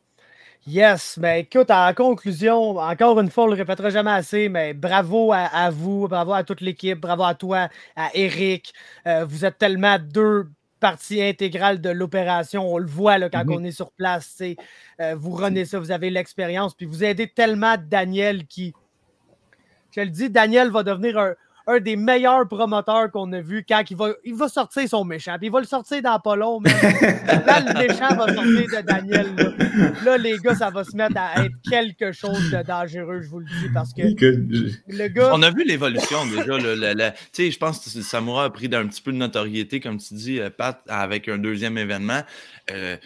Yes, mais écoute, en conclusion, encore une fois, on ne le répétera jamais assez, mais bravo à, vous, bravo à toute l'équipe, bravo à toi, à Eric. Euh, vous êtes tellement deux parties intégrales de l'opération. On le voit là, quand mm-hmm. on est sur place. Euh, vous renez ça, vous avez l'expérience, puis vous aidez tellement Daniel qui, je le dis, Daniel va devenir un, un des meilleurs promoteurs qu'on a vu quand il va, il va sortir son méchant. Puis il va le sortir dans pas long. Là, le méchant va sortir de Daniel. Là. les gars, ça va se mettre à être quelque chose de dangereux, je vous le dis. Parce que le gars. On a vu l'évolution déjà. Tu sais, je pense que Samoura a pris un petit peu de notoriété, comme tu dis, euh, Pat, avec un deuxième événement. Euh,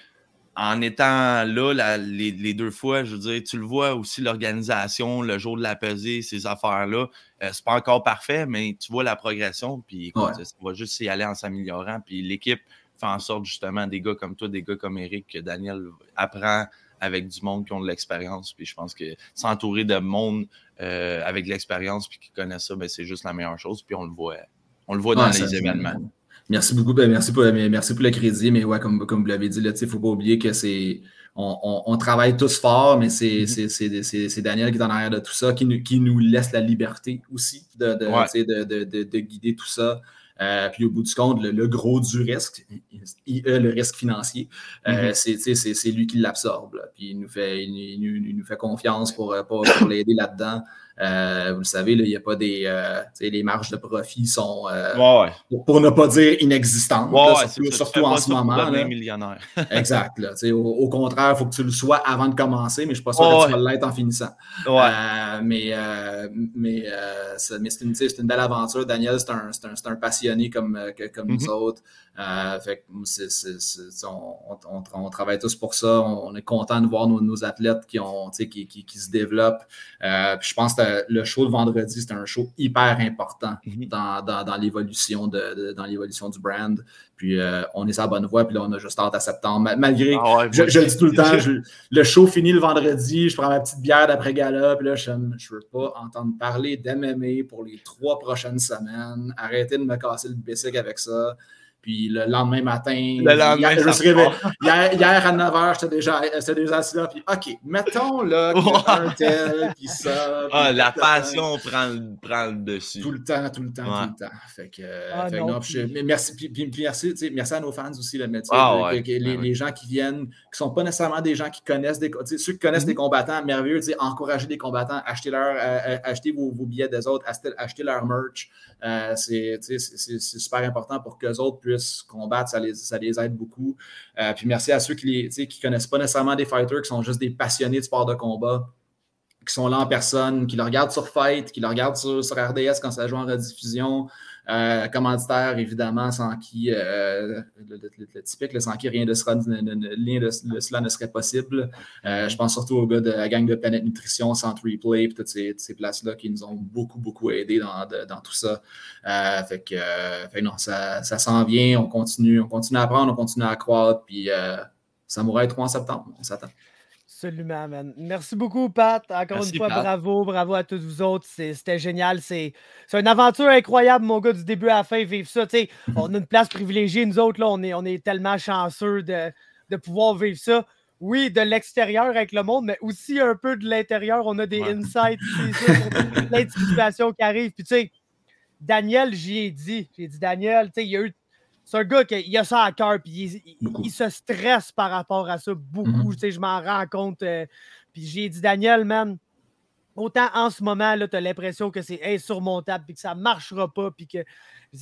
en étant là les, deux fois, je veux dire, tu le vois aussi, l'organisation, le jour de la pesée, ces affaires-là, euh, c'est pas encore parfait, mais tu vois la progression, puis écoute, va juste y aller en s'améliorant, puis l'équipe fait en sorte justement des gars comme toi, des gars comme Eric, que Daniel apprend avec du monde qui ont de l'expérience, puis je pense que s'entourer de monde euh, avec de l'expérience puis qui connaissent ça, ben, c'est juste la meilleure chose, puis on le voit, on le voit dans les événements. Merci beaucoup. Ben, merci, pour, merci pour le crédit. Mais ouais, comme, comme vous l'avez dit, il ne faut pas oublier que c'est. On, travaille tous fort, mais mm-hmm. c'est Daniel qui est en arrière de tout ça, qui nous, qui nous laisse la liberté aussi de, de, guider tout ça. Euh, puis au bout du compte, le, gros du risque, IE, le risque financier, euh, mm-hmm. c'est lui qui l'absorbe. Puis il nous, fait, il, nous fait confiance pour, pour l'aider là-dedans. Euh, vous le savez, il n'y a pas des. Euh, les marges de profit sont, euh, pour, ne pas dire inexistantes, surtout, en ce moment. millionnaire. exact. au, contraire, il faut que tu le sois avant de commencer, mais je ne suis pas sûr que tu vas l'être en finissant. mais mais, c'est une, une, belle aventure. Daniel, c'est un, un, un, passionné comme, comme nous mm-hmm. Fait, on, travaille tous pour ça. On, est content de voir nos, athlètes qui, ont, qui, qui, qui, se développent. je pense que le show de vendredi, c'était un show hyper important mhm. dans, l'évolution de, dans l'évolution du brand. Puis euh, on est sur la bonne voie, puis là, on a juste hâte à septembre. Malgré, ah je, le dis tout le temps, le show finit le vendredi, je prends ma petite bière d'après-gala, puis là, je ne veux pas entendre parler d'MMA pour les trois prochaines semaines. Arrêtez de me casser le bicycle avec ça. Puis le lendemain matin, hier, à 9h, j'étais déjà, déjà assis là. Puis OK, mettons là un tel, puis ça. Ah, la passion prend, prend, le dessus. Tout le temps, tout le temps, tout le temps. Fait que, ah, non, merci, puis, merci, merci à nos fans aussi, le métier. Ah, les, gens qui viennent, qui ne sont pas nécessairement des gens qui connaissent des ceux qui connaissent des mm-hmm. combattants, merveilleux, encourager des combattants, acheter, leur, euh, euh, acheter vos, vos, billets des autres, acheter, acheter leur merch. Euh, c'est super important pour qu'eux autres puissent combattre, ça les, ça les aide beaucoup. Euh, puis merci à ceux qui ne connaissent pas nécessairement des fighters, qui sont juste des passionnés de sport de combat, qui sont là en personne, qui le regardent sur Fight, qui le regardent sur, sur RDS quand ça joue en rediffusion, euh, commanditaire, évidemment, sans qui, euh, le, typique, sans qui rien de, cela, ne serait possible. Euh, je pense surtout aux gars de la gang de Planète Nutrition, Centre Replay, toutes ces, ces places-là qui nous ont beaucoup, beaucoup aidés dans, dans tout ça. fait que, non, ça, s'en vient, on continue, on continue à apprendre, on continue à croître, puis ça être 3 en septembre, on s'attend. Absolument, man. Merci beaucoup, Pat. Encore une fois, bravo, bravo à tous vous autres. C'était génial. C'est une aventure incroyable, mon gars, du début à la fin, vivre ça. on a une place privilégiée, nous autres, là, on est, on est tellement chanceux de, de pouvoir vivre ça. Oui, de l'extérieur avec le monde, mais aussi un peu de l'intérieur. On a des insights, plein de situations qui arrivent. Puis, tu sais, Daniel, j'y ai dit. J'ai dit, Daniel, tu sais, il y a eu c'est un gars qui a ça à cœur, puis il, se stresse par rapport à ça beaucoup. Mm-hmm. Je m'en rends compte. Euh, puis j'ai dit, Daniel, man, autant en ce moment, tu as l'impression que c'est insurmontable, puis que ça ne marchera pas, puis que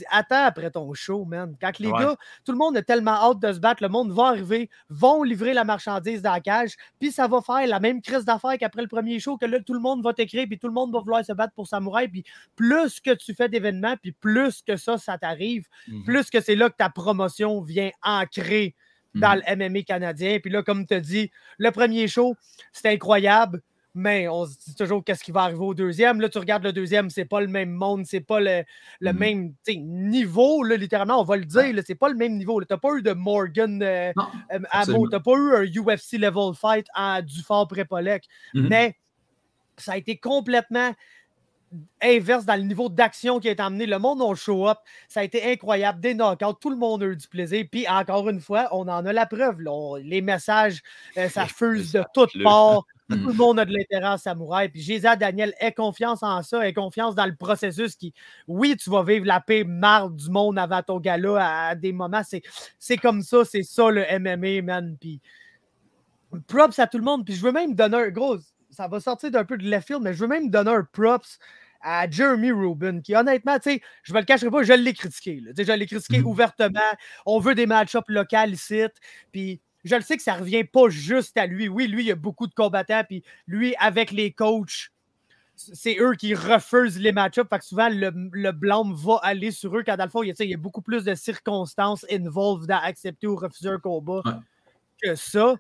attends après ton show, man. Quand les gars, tout le monde a tellement hâte de se battre, le monde va arriver, vont livrer la marchandise dans la cage, puis ça va faire la même crise d'affaires qu'après le premier show, que là, tout le monde va t'écrire, puis tout le monde va vouloir se battre pour Samouraï, puis plus que tu fais d'événements, puis plus que ça, ça t'arrive, mhm. plus que c'est là que ta promotion vient ancrer dans mhm. le MMA canadien. Puis là, comme tu as dit, le premier show, c'était incroyable mais on se dit toujours qu'est-ce qui va arriver au deuxième. Là, tu regardes le deuxième, c'est pas le même monde, c'est pas le, le mmh même niveau, là, littéralement, on va le dire, c'est pas le même niveau. Tu n'as pas eu de Morgan euh, euh tu n'as pas eu un UFC level fight à du fort Prépolec, mmh mais ça a été complètement inverse dans le niveau d'action qui a été amené. Le monde a show up. Ça a été incroyable. Des knockouts. Tout le monde a eu du plaisir. Puis encore une fois, on en a la preuve. les messages, euh, ça fuse de toutes parts. Tout le monde a de l'intérêt à Samouraï. Puis Géza Daniel, aie confiance en ça, aie confiance dans le processus qui, oui, tu vas vivre la paix marde du monde avant ton gala à, des moments. C'est comme ça, c'est ça le MMA, man. Puis props à tout le monde. Puis je veux même donner un gros, ça va sortir d'un peu de left field, mais je veux même donner un props à Jeremy Rubin, qui honnêtement, tu sais, je me le cacherai pas, je l'ai critiqué. là. Je l'ai critiqué Mhm. ouvertement. On veut des match-ups locales ici. Puis je le sais que ça revient pas juste à lui. Oui, lui, il y a beaucoup de combattants. Puis lui, avec les coachs, c'est eux qui refusent les match-ups. Fait que souvent, le, le blâme va aller sur eux quand dans le fond, il y a, tu sais, il y a beaucoup plus de circonstances involved à accepter ou refuser un combat Ouais. que ça.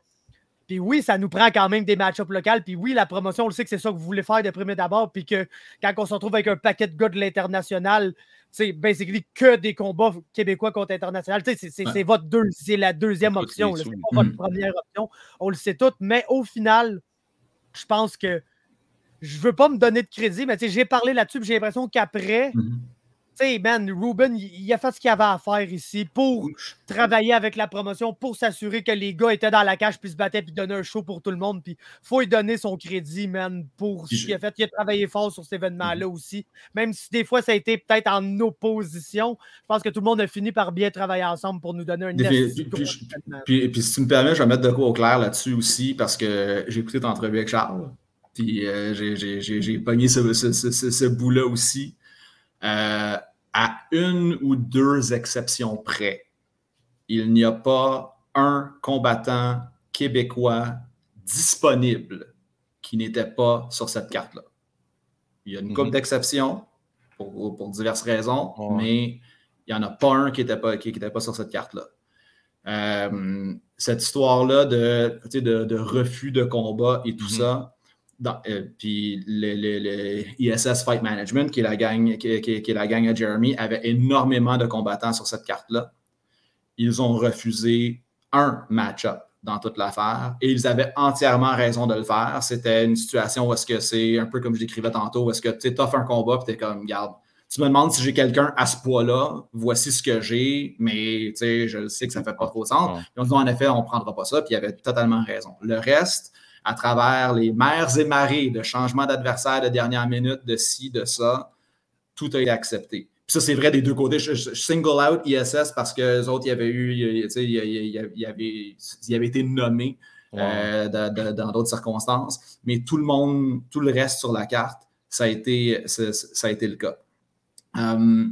Puis oui, ça nous prend quand même des match-ups locales. Puis oui, la promotion, on le sait que c'est ça que vous voulez faire de premier d'abord. Puis que quand on se retrouve avec un paquet de gars de l'international, c'est basically que des combats québécois contre international. C'est c'est- Ouais. c'est votre deux, c'est la deuxième option. C'est pas votre Mhm. première option. On le sait tout. Mais au final, je pense que je veux pas me donner de crédit, mais j'ai parlé là-dessus, j'ai l'impression qu'après, Mhm. tu sais, man, Ruben, il, a fait ce qu'il avait à faire ici pour travailler avec la promotion, pour s'assurer que les gars étaient dans la cage, puis se battaient, puis donner un show pour tout le monde. Puis faut lui donner son crédit, man, pour ce qu'il a fait. Il a travaillé fort sur cet événement-là aussi. Même si des fois, ça a été peut-être en opposition, je pense que tout le monde a fini par bien travailler ensemble pour nous donner un puis- puis-. Puis, puis si tu me permets, je vais mettre de quoi au clair là-dessus aussi, parce que j'ai écouté ton entrevue avec Charles, puis euh, j'ai- pogné ce- ce- ce bout-là aussi. Euh, à une ou deux exceptions près, il n'y a pas un combattant québécois disponible qui n'était pas sur cette carte-là. Il y a une couple Mhm. d'exceptions pour, pour diverses raisons, mais il n'y en a pas un qui n'était pas, qui, qui était pas sur cette carte-là. Euh, cette histoire-là de, refus de combat et tout Mhm. ça, euh, puis le, le- le ISS Fight Management, qui est, la gang, qui, qui- qui est la gang à Jeremy, avait énormément de combattants sur cette carte-là. Ils ont refusé un match-up dans toute l'affaire et ils avaient entièrement raison de le faire. C'était une situation où est-ce que c'est un peu comme je décrivais tantôt, où est-ce que tu offres un combat et tu es comme, garde, tu me demandes si j'ai quelqu'un à ce poids-là, voici ce que j'ai, mais tu sais, je sais que ça fait pas trop sens. Ouais. Puis on dit, en effet, on ne prendra pas ça, puis il avait totalement raison. Le reste, à travers les mers et marées de changement d'adversaire de dernière minute, de ci, de ça, tout a été accepté. Puis ça, c'est vrai des deux côtés. Je, je- je single out ISS parce que les autres, il y avait eu, il, il, avait, avait été nommé euh, dans- d'autres circonstances, mais tout le monde, tout le reste sur la carte, ça a été, ça, ça a été le cas. Euh,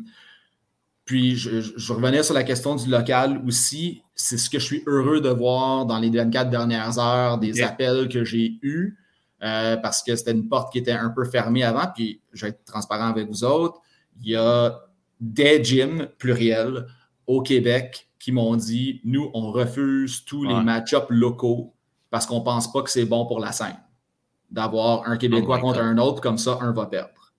puis, je, revenais sur la question du local aussi. C'est ce que je suis heureux de voir dans les 24 dernières heures, des appels que j'ai eus, euh, parce que c'était une porte qui était un peu fermée avant. Puis, je vais être transparent avec vous autres. Il y a des gyms, pluriels, au Québec qui m'ont dit nous, on refuse tous les match-ups locaux parce qu'on ne pense pas que c'est bon pour la scène d'avoir un Québécois Oh contre God. un autre, comme ça, un va perdre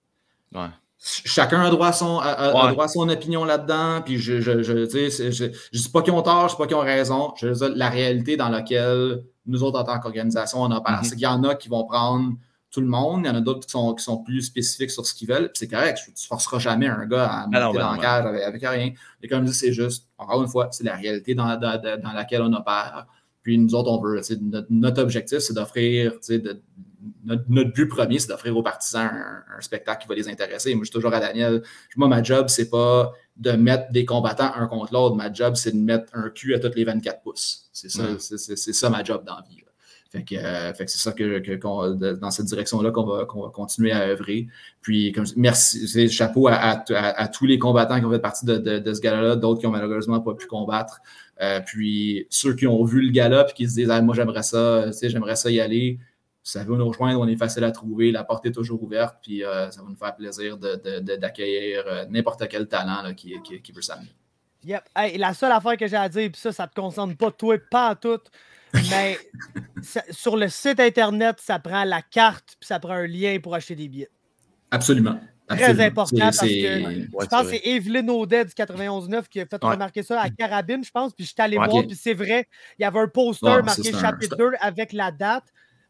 Ouais. Chacun a droit à son, a- a- a Ouais. droit à son opinion là-dedans. Puis je, je, dis pas qu'ils ont tort, je dis pas qu'ils ont raison. Je la réalité dans laquelle nous autres, en tant qu'organisation, on opère. Mhm. C'est qu'il y en a qui vont prendre tout le monde, il y en a d'autres qui sont, qui sont plus spécifiques sur ce qu'ils veulent. C'est correct, tu ne forceras jamais un gars à monter Ah non, ben dans non, la cage avec, avec rien. Et comme je dis, c'est juste, encore une fois, c'est la réalité dans, dans, laquelle on opère. Puis nous autres, on veut, notre, notre objectif, c'est d'offrir, de- notre, notre but premier, c'est d'offrir aux partisans un, un spectacle qui va les intéresser. Moi, je suis toujours à Daniel. Moi, ma job, c'est pas de mettre des combattants un contre l'autre. Ma job, c'est de mettre un cul à toutes les 24 pouces. C'est ça, Ouais. c'est, ça ma job dans la vie. là. Fait que, euh, fait que c'est ça que, dans cette direction-là qu'on va, qu'on va continuer à œuvrer. Puis, comme je- merci, c'est chapeau à, à- tous les combattants qui ont fait partie de, de- de ce gala-là, d'autres qui ont malheureusement pas pu combattre. Euh, puis, ceux qui ont vu le gala et qui se disent ah, Moi, j'aimerais ça, j'aimerais ça y aller. Vous savez, nous rejoindre, on est facile à trouver, la porte est toujours ouverte, puis euh, ça va nous faire plaisir de- de- de- d'accueillir euh, n'importe quel talent là, qui, qui, qui veut s'amener. Yep. Hey, la seule affaire que j'ai à dire, puis ça, ça te concerne pas toi, pas en tout, mais ça- sur le site internet, ça prend la carte, puis ça prend un lien pour acheter des billets. Absolument. Très important parce que- Ouais, je pense que c'est c'est Evelyn Audet du 91.9 qui a fait Ouais. remarquer ça à Carabine, je pense. Puis je suis allé Ouais. voir, puis c'est vrai, il y avait un poster Ouais, marqué un- chapitre 2 avec la date,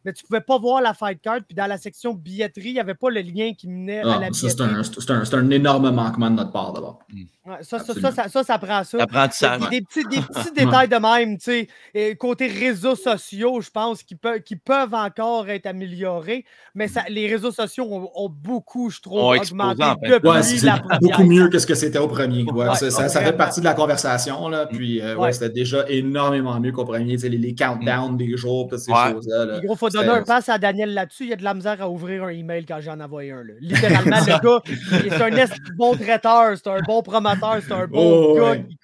mais tu pouvais pas voir la fight card. Puis dans la section billetterie, il n'y avait pas le lien qui menait à Ah, la c'est billetterie. un, c'est un- c'est un énorme manquement de notre part d'abord. Ouais, ça, ça, ça, ça, ça, ça prend ça. L'apprentissage. Des, des petits, des petits détails de même, tu sais, et côté réseaux sociaux, je pense, qui, peuvent qui peuvent encore être améliorés, mais ça, les réseaux sociaux ont, ont beaucoup, je trouve, augmenté en fait. depuis Ouais, la première. beaucoup mieux que ce que c'était au premier. Ouais, Ouais, ça, fait partie de la conversation. Là, puis, euh, ouais, Ouais. c'était déjà énormément mieux qu'au premier. Les, les countdowns des jours, toutes ces Ouais. choses-là. là. Il donner un pass à Daniel là-dessus. Il y a de la misère à ouvrir un email quand j'en envoie un. là. Littéralement, le gars, il- c'est un bon traiteur, c'est un bon promoteur, c'est un bon Oh, gars. ouais. qui-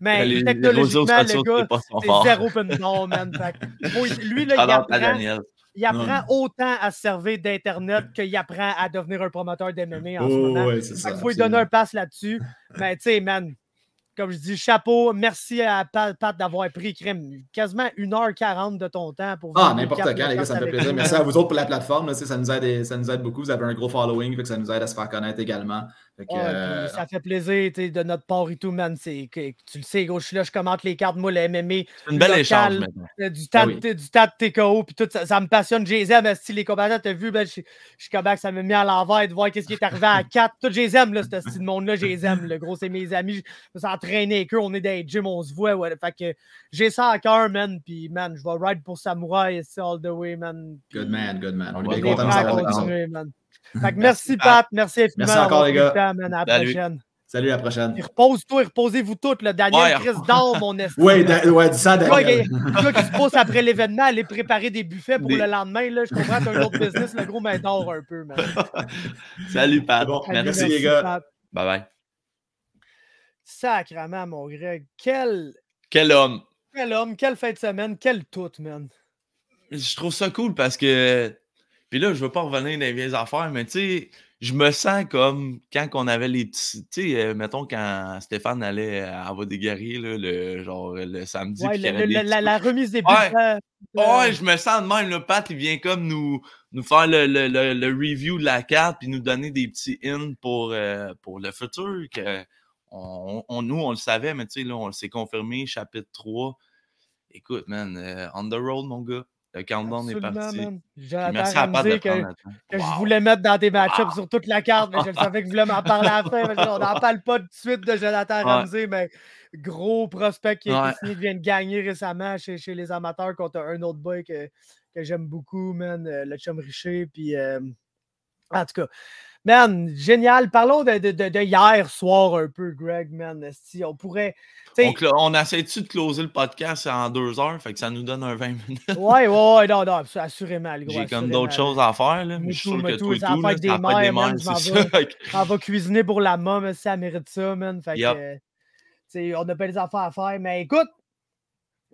Mais les, technologiquement, le gars, c'est zéro open door, man. Fait lui, là, il Alors, apprend, il apprend autant à se servir d'Internet qu'il apprend à devenir un promoteur d'MMA en ce Oh, moment. ouais, qu'il faut lui donner un pass là-dessus. Mais tu sais, man, comme je dis, chapeau, merci à Pat, Pat d'avoir pris crème, quasiment 1h40 de ton temps pour Ah, n'importe quand, le les gars, ça me fait plaisir. Merci à vous autres pour la plateforme. là, ça, nous aide, ça nous aide beaucoup. Vous avez un gros following, fait que ça nous aide à se faire connaître également. Fait que, Ouais, euh, puis ça fait plaisir de notre part et tout, man. C'est que tu le sais, gros, je suis là, je commente les cartes, moi, le MMA, C'est une belle local, échange maintenant. euh, du tas oui. de du tas de TKO, puis tout ça, ça me passionne. J'ai les aime, si les combattants, t'as vu, ben, je je suis comme ça me met à l'envers de voir qu'est-ce qui est arrivé à 4. Tout, je les aime, là, ce style de monde-là, je les aime. Le gros, c'est mes amis. Je me suis entraîné avec eux, on est dans les gyms, on se voit. Ouais, fait que j'ai ça à cœur, man. Puis, man, je vais ride pour Samouraï, c'est all the way, man. Good man, good man. On On est bien content de continuer, man. Fait que merci, Merci, Pat. Merci infiniment. Merci encore, les gars. temps, man. À la Salut. prochaine. Salut, à la prochaine. Repose-toi et reposez-vous toutes, là. Daniel Ouais. Chris dort, mon estime. Ouais, da- ouais, dis ça, Daniel. le gars qui se pose après l'événement, aller préparer des buffets pour Des- le lendemain. Là, je comprends, t'as un autre business, le gros, mais dort un peu, man. Salut, Pat. Bon, merci, les gars. Pat. Bye bye. Sacrement, mon Greg. Quel, Quel homme. quel homme, quelle fin de semaine, quelle toute, man. Je trouve ça cool parce que. Puis là, je veux pas revenir dans les vieilles affaires, mais tu sais, je me sens comme quand on avait les petits. Tu sais, euh, mettons quand Stéphane allait à des guerriers, là, le, genre le samedi. Ouais, le- le- la, petits la- la remise des. Ouais. euh, Ouais, je me sens de même. Le Pat, il vient comme nous, nous faire le, le, le, le review de la carte puis nous donner des petits hints pour, euh, pour le futur. Que on, on- nous, on le savait, mais tu sais, là, on s'est confirmé, chapitre 3. Écoute, man, euh, on the road, mon gars. Le countdown est absolument, parti. Puis Jonathan merci à Pat de Ramsey, que, prendre je voulais mettre dans des match-ups Wow. sur toute la carte, mais je le savais que je voulais m'en parler à la fin. on n'en parle pas tout de suite de Jonathan Ouais. Ramsey, mais gros prospect qui, Ouais. vient de gagner récemment chez, chez les amateurs contre un autre boy que, que j'aime beaucoup, man, euh, le chum Richer. Puis, euh, en tout cas, man, génial. Parlons de, de- de- de hier soir un peu, Greg, man. Si on pourrait. là, on essaie-tu de closer le podcast en deux heures? Fait que ça nous donne un 20 minutes. Ouais, ouais, ouais, non, non, assurément, le gros. J'ai comme d'autres choses à faire. Là. Me Je suis sûr que tout, là, des mères, mères. Fait que- On va cuisiner pour la mom, ça mérite ça, man. Fait que, euh, on n'a pas des affaires à faire. Mais écoute,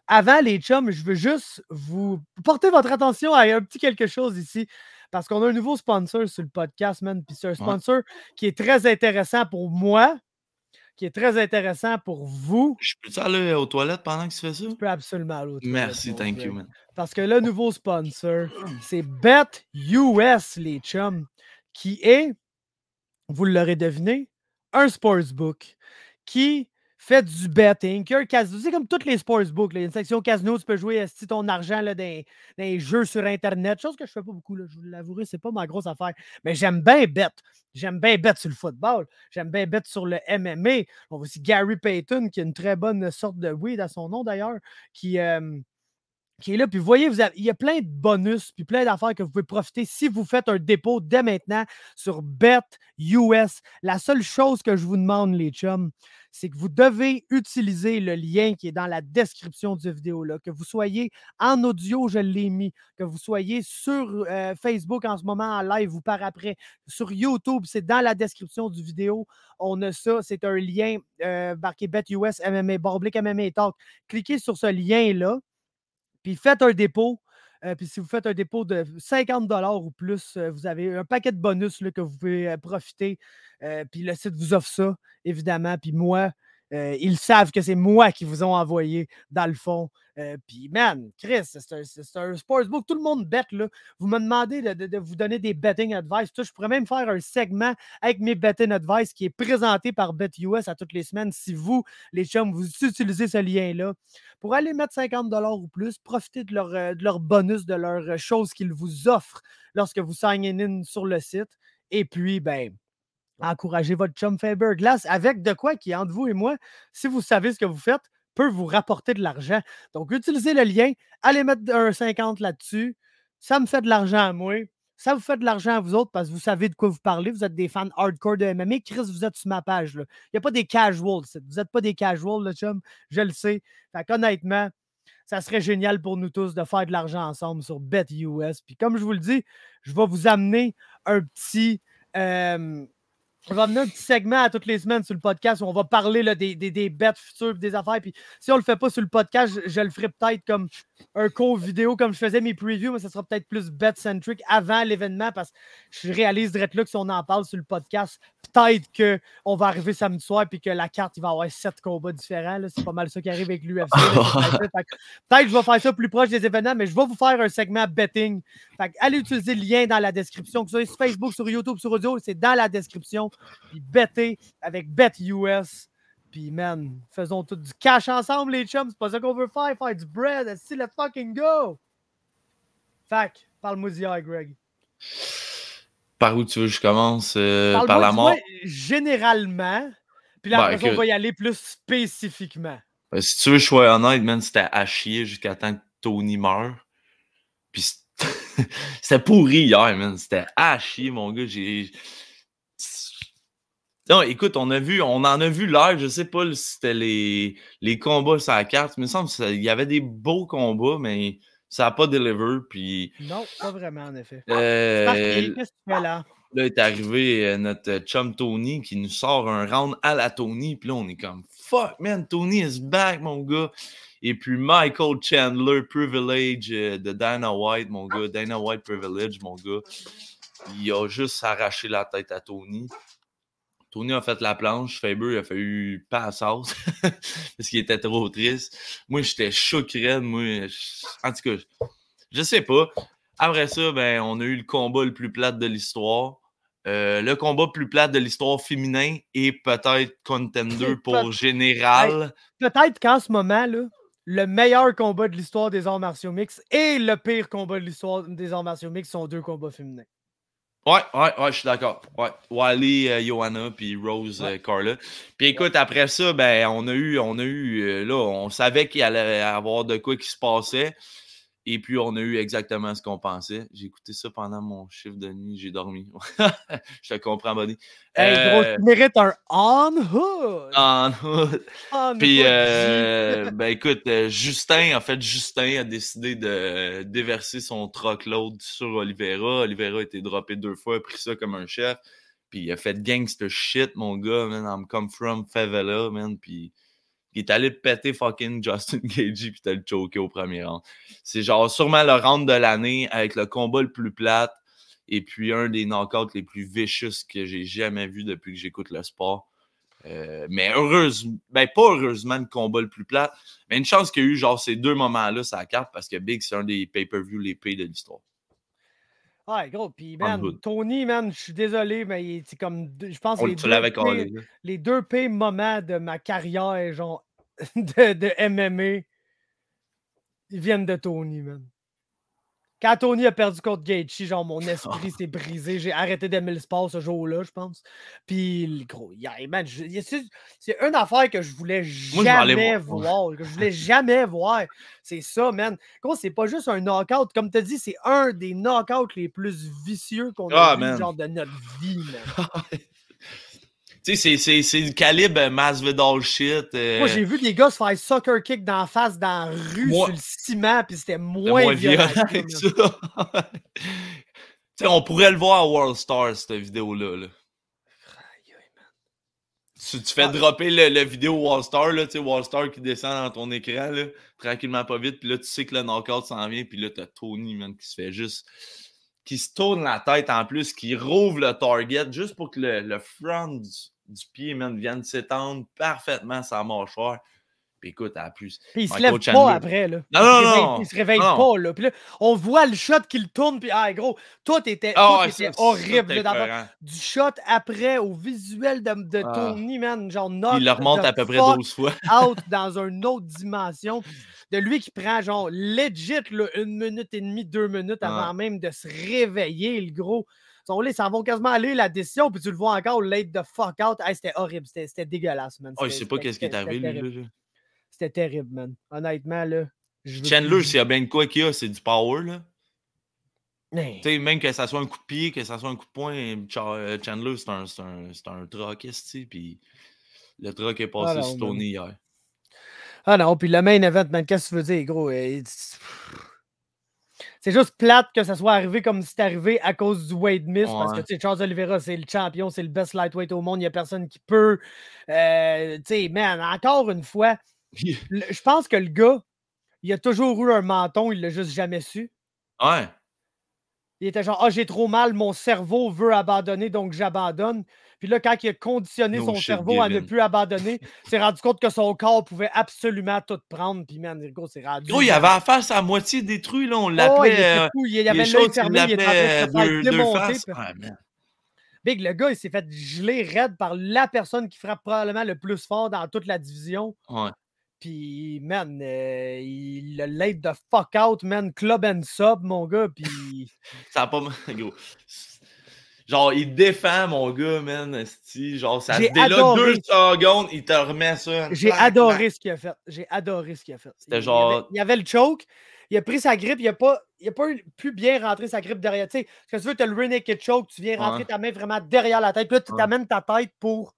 avant les chums, je veux juste vous porter votre attention à un petit quelque chose ici. Parce qu'on a un nouveau sponsor sur le podcast, man. Puis c'est un sponsor qui est très intéressant pour moi, qui est très intéressant pour vous. Je peux-tu aller aux toilettes pendant que tu fais ça? Je peux absolument l'autre. Merci, thank you, man. Parce que le nouveau sponsor, c'est BetUS, les chums, qui est, vous l'aurez deviné, un sportsbook qui fait du betting. C'est comme tous les sportsbooks. là. Il y a une section casino, tu peux jouer esti, ton argent là, dans, dans les jeux sur Internet, chose que je fais pas beaucoup, là, je vous l'avouerai, c'est pas ma grosse affaire. Mais j'aime bien bet. J'aime bien bet sur le football. J'aime bien bet sur le MMA. On voit aussi Gary Payton, qui a une très bonne sorte de weed à son nom d'ailleurs, qui, euh, qui est là. Puis voyez, vous avez- il y a plein de bonus, puis plein d'affaires que vous pouvez profiter si vous faites un dépôt dès maintenant sur BetUS. La seule chose que je vous demande, les chums, c'est que vous devez utiliser le lien qui est dans la description de vidéo là, que vous soyez en audio, je l'ai mis, que vous soyez sur euh, Facebook en ce moment en live ou par après, sur YouTube, c'est dans la description du vidéo. On a ça, c'est un lien euh, marqué BetUS MMA, Barblick MMA Talk. Cliquez sur ce lien-là, puis faites un dépôt. Euh, puis si vous faites un dépôt de 50 ou plus, euh, vous avez un paquet de bonus que vous pouvez euh, profiter. Puis le site vous offre ça, évidemment. Puis moi, ils savent que c'est moi qui vous ont envoyé, dans le fond. Euh, puis, man, Chris, c'est un, sportsbook. Tout le monde bête, là. Vous me demandez de, vous donner des betting advice. Tout, je pourrais même faire un segment avec mes betting advice qui est présenté par BetUS à toutes les semaines. Si vous, les chums, vous utilisez ce lien-là pour aller mettre 50 ou plus, leur, euh, de leur bonus, de leurs euh, choses qu'ils vous offrent lorsque vous signez in sur le site. Et puis, ben, encouragez votre chum Faber Glass avec de quoi qui, entre vous et moi, si vous savez ce que vous faites, peut vous rapporter de l'argent. Donc, utilisez le lien, allez mettre un 50 là-dessus. Ça me fait de l'argent à moi. Ça vous fait de l'argent à vous autres parce que vous savez de quoi vous parlez. Vous êtes des fans hardcore de MMA. Chris, vous êtes sur ma page. Il n'y a pas des casuals. Vous n'êtes pas des casuals, le chum. Je le sais. Fait qu'honnêtement, ça serait génial pour nous tous de faire de l'argent ensemble sur BetUS. Puis comme je vous le dis, je vais vous amener un petit. euh, on va amener un petit segment à toutes les semaines sur le podcast où on va parler des, des, des bets futures, des affaires. Puis si on le fait pas sur le podcast, je, le ferai peut-être comme un cours vidéo, comme je faisais mes previews, mais ça sera peut-être plus bet-centric avant l'événement parce que je réalise direct là que si on en parle sur le podcast, peut-être qu'on va arriver samedi soir puis que la carte, il va avoir sept combats différents. C'est pas mal ça qui arrive avec l'UFC. Peut-être que je vais faire ça plus proche des événements, mais je vais vous faire un segment betting. Fait allez utiliser le lien dans la description, que ce soit sur Facebook, sur YouTube, sur audio, c'est dans la description. Puis bettez avec BetUS. Puis man, faisons tout du cash ensemble, les chums. C'est pas ça qu'on veut faire, faire du bread. C'est let's fucking go. Que, parle-moi d'hier, Greg. Par où tu veux que je commence? Euh, Par la mort? généralement. Puis là, Ben, après on va y aller plus spécifiquement. Euh, Si tu veux que je sois honnête, man, c'était à chier jusqu'à temps que Tony meure. Puis c'était pourri hier, man. C'était à chier, mon gars. J'ai. Non, écoute, on a vu, on en a vu live, je sais pas si c'était les, les combats sur la carte. Il me semble qu'il y avait des beaux combats, mais ça n'a pas deliver. Puis Non, pas vraiment, en effet. euh, Qu'est-ce que tu fais là? Là est arrivé euh, notre euh, chum Tony qui nous sort un round à la Tony. Puis là, on est comme fuck, man, Tony is back, mon gars. Et puis Michael Chandler, Privilege de Dana White, mon gars. Dana White Privilege, mon gars. Il a juste arraché la tête à Tony. Tony a fait la planche. Faber il a fallu pass out parce qu'il était trop triste. Moi, j'étais choqué. Moi, en tout cas, je sais pas. Après ça, ben, on a eu le combat le plus plate de l'histoire. Euh, le combat plus plate de l'histoire féminin et peut-être contender pour général. Peut-être qu'en ce moment, là, le meilleur combat de l'histoire des arts martiaux mixtes et le pire combat de l'histoire des arts martiaux mixtes sont deux combats féminins. Ouais, ouais, ouais, je suis d'accord. Ouais. Euh, Johanna, puis Rose, euh, Carla. Puis écoute, après ça, ben, on a eu, on a eu, euh, là, on savait qu'il allait y avoir de quoi qui se passait. Et puis, on a eu exactement ce qu'on pensait. J'ai écouté ça pendant mon chiffre de nuit. J'ai dormi. je te comprends, Bonnie. Hey, gros, Euh, tu mérites un on hood. On Puis, hood, euh, ben écoute, euh, Justin, en fait, Justin a décidé de déverser son truckload sur Oliveira. Oliveira a été droppé deux fois, a pris ça comme un chef. Puis il a fait gangster shit, mon gars, man. I'm come from favela, man. Puis il est allé péter fucking Justin Gagey, puis t'as le choqué au premier round. C'est genre sûrement le round de l'année avec le combat le plus plate. Et puis un des knockouts les plus vicious que j'ai jamais vu depuis que j'écoute le sport. Euh, mais heureusement, ben pas heureusement le combat le plus plat, mais une chance qu'il y a eu genre ces deux moments-là la carte parce que Big, c'est un des pay-per-view les payés de l'histoire. Ouais, gros. Puis, man. Tony, man, je suis désolé, mais il- c'est comme. Je pense On les les deux pires moments de ma carrière, genre, de, de MMA, ils viennent de Tony, man. Quand Tony a perdu contre Gaethje, genre, mon esprit s'est brisé. J'ai arrêté d'aimer le sport ce jour-là, je pense. Puis, le gros, hier, man, c'est une affaire que je voulais Moi, je jamais voir. voir, que je voulais jamais voir. C'est ça, man. Gros, c'est pas juste un knockout. Comme tu as dit, c'est un des knockouts les plus vicieux qu'on a Ah, vu, genre, de notre vie, man. Tu sais, c'est- du calibre euh, Masvidal shit. euh, Moi, j'ai vu des gars se faire soccer kick dans la face, dans la rue, Moi- sur le ciment, puis c'était moins, moins violent. violent ça, on pourrait le voir à World Star, cette vidéo-là. là. Tu, tu fais Ah. dropper le, le vidéo Wall Star, là, tu sais, Wall Star qui descend dans ton écran, là, tranquillement pas vite, puis là, tu sais que le knockout s'en vient, puis là, t'as Tony, man, qui se fait juste. qui se tourne la tête en plus, qui rouvre le target juste pour que le, le front du, pied, man, vienne s'étendre parfaitement sa mâchoire. Puis écoute, à plus. Puis il se lève Chandler. pas après, là. Non, il, non, se réveille, non. il se réveille Non. pas, là. Puis là, on voit le shot qui le tourne, puis ah, gros, tout était, Ah tout ouais, était ça- ça, horrible. là, du shot après au visuel de, de Ah. Tony, man, genre Il knock le remonte à peu près fuck 12 fois. out dans une autre dimension. De lui qui prend genre legit là, une minute et demie, deux minutes avant même de se réveiller, le gros. Sont là, ils s'en vont quasiment aller la décision, puis tu le vois encore, late the fuck out. Hey, c'était horrible, c'était c'était dégueulasse, man. Oh, C'était- sait pas qu'est-ce qui est arrivé, lui. C'était terrible, man. Honnêtement, là. je Chandler, s'il y a bien de quoi qu'il y a, c'est du power, là. Hey. Tu sais, même que ça soit un coup de pied, que ça soit un coup de poing, euh, Chandler, c'est un, c'est un, c'est un truck, sais, puis le truck est passé Ah sur. Tony hier. Ah non, puis le main event, man, qu'est-ce que tu veux dire, gros? C'est juste plate que ça soit arrivé comme c'est arrivé à cause du Wade Miss, parce que Ouais. tu sais, Charles Oliveira, c'est le champion, c'est le best lightweight au monde, il n'y a personne qui peut. Euh, tu sais, man, encore une fois, je pense que le gars, il a toujours eu un menton, il l'a juste jamais su. Ouais. Il était genre, ah, j'ai trop mal, mon cerveau veut abandonner, donc j'abandonne. Puis là, quand il a conditionné No son cerveau à ne plus abandonner, il s'est rendu compte que son corps pouvait absolument tout prendre. Puis, man, gros, c'est rendu. Gros, il avait la face à moitié détruite, là. On Oh, il l'appelait. euh, il y les avait l'œil choses, il fermé, il était en train de démonter. man. Big, le gars, il s'est fait geler raide par la personne qui frappe probablement le plus fort dans toute la division. Ouais. Puis, man, euh, il a l'aide de fuck out, man, club and sub, mon gars. Puis, Ça a pas. Gros. Genre, il défend mon gars, man. esti. Genre, ça se déloque deux secondes, il te remet ça. j'ai adoré ce qu'il a fait. J'ai adoré ce qu'il a fait. C'était Il- genre- Il y, avait, il avait le choke, il a pris sa grippe, il a pas, il a pas pu bien rentrer sa grippe derrière. Tu sais, ce que tu veux, tu as le rear naked choke, tu viens rentrer ta main vraiment derrière la tête, puis là, tu t'amènes ta tête pour.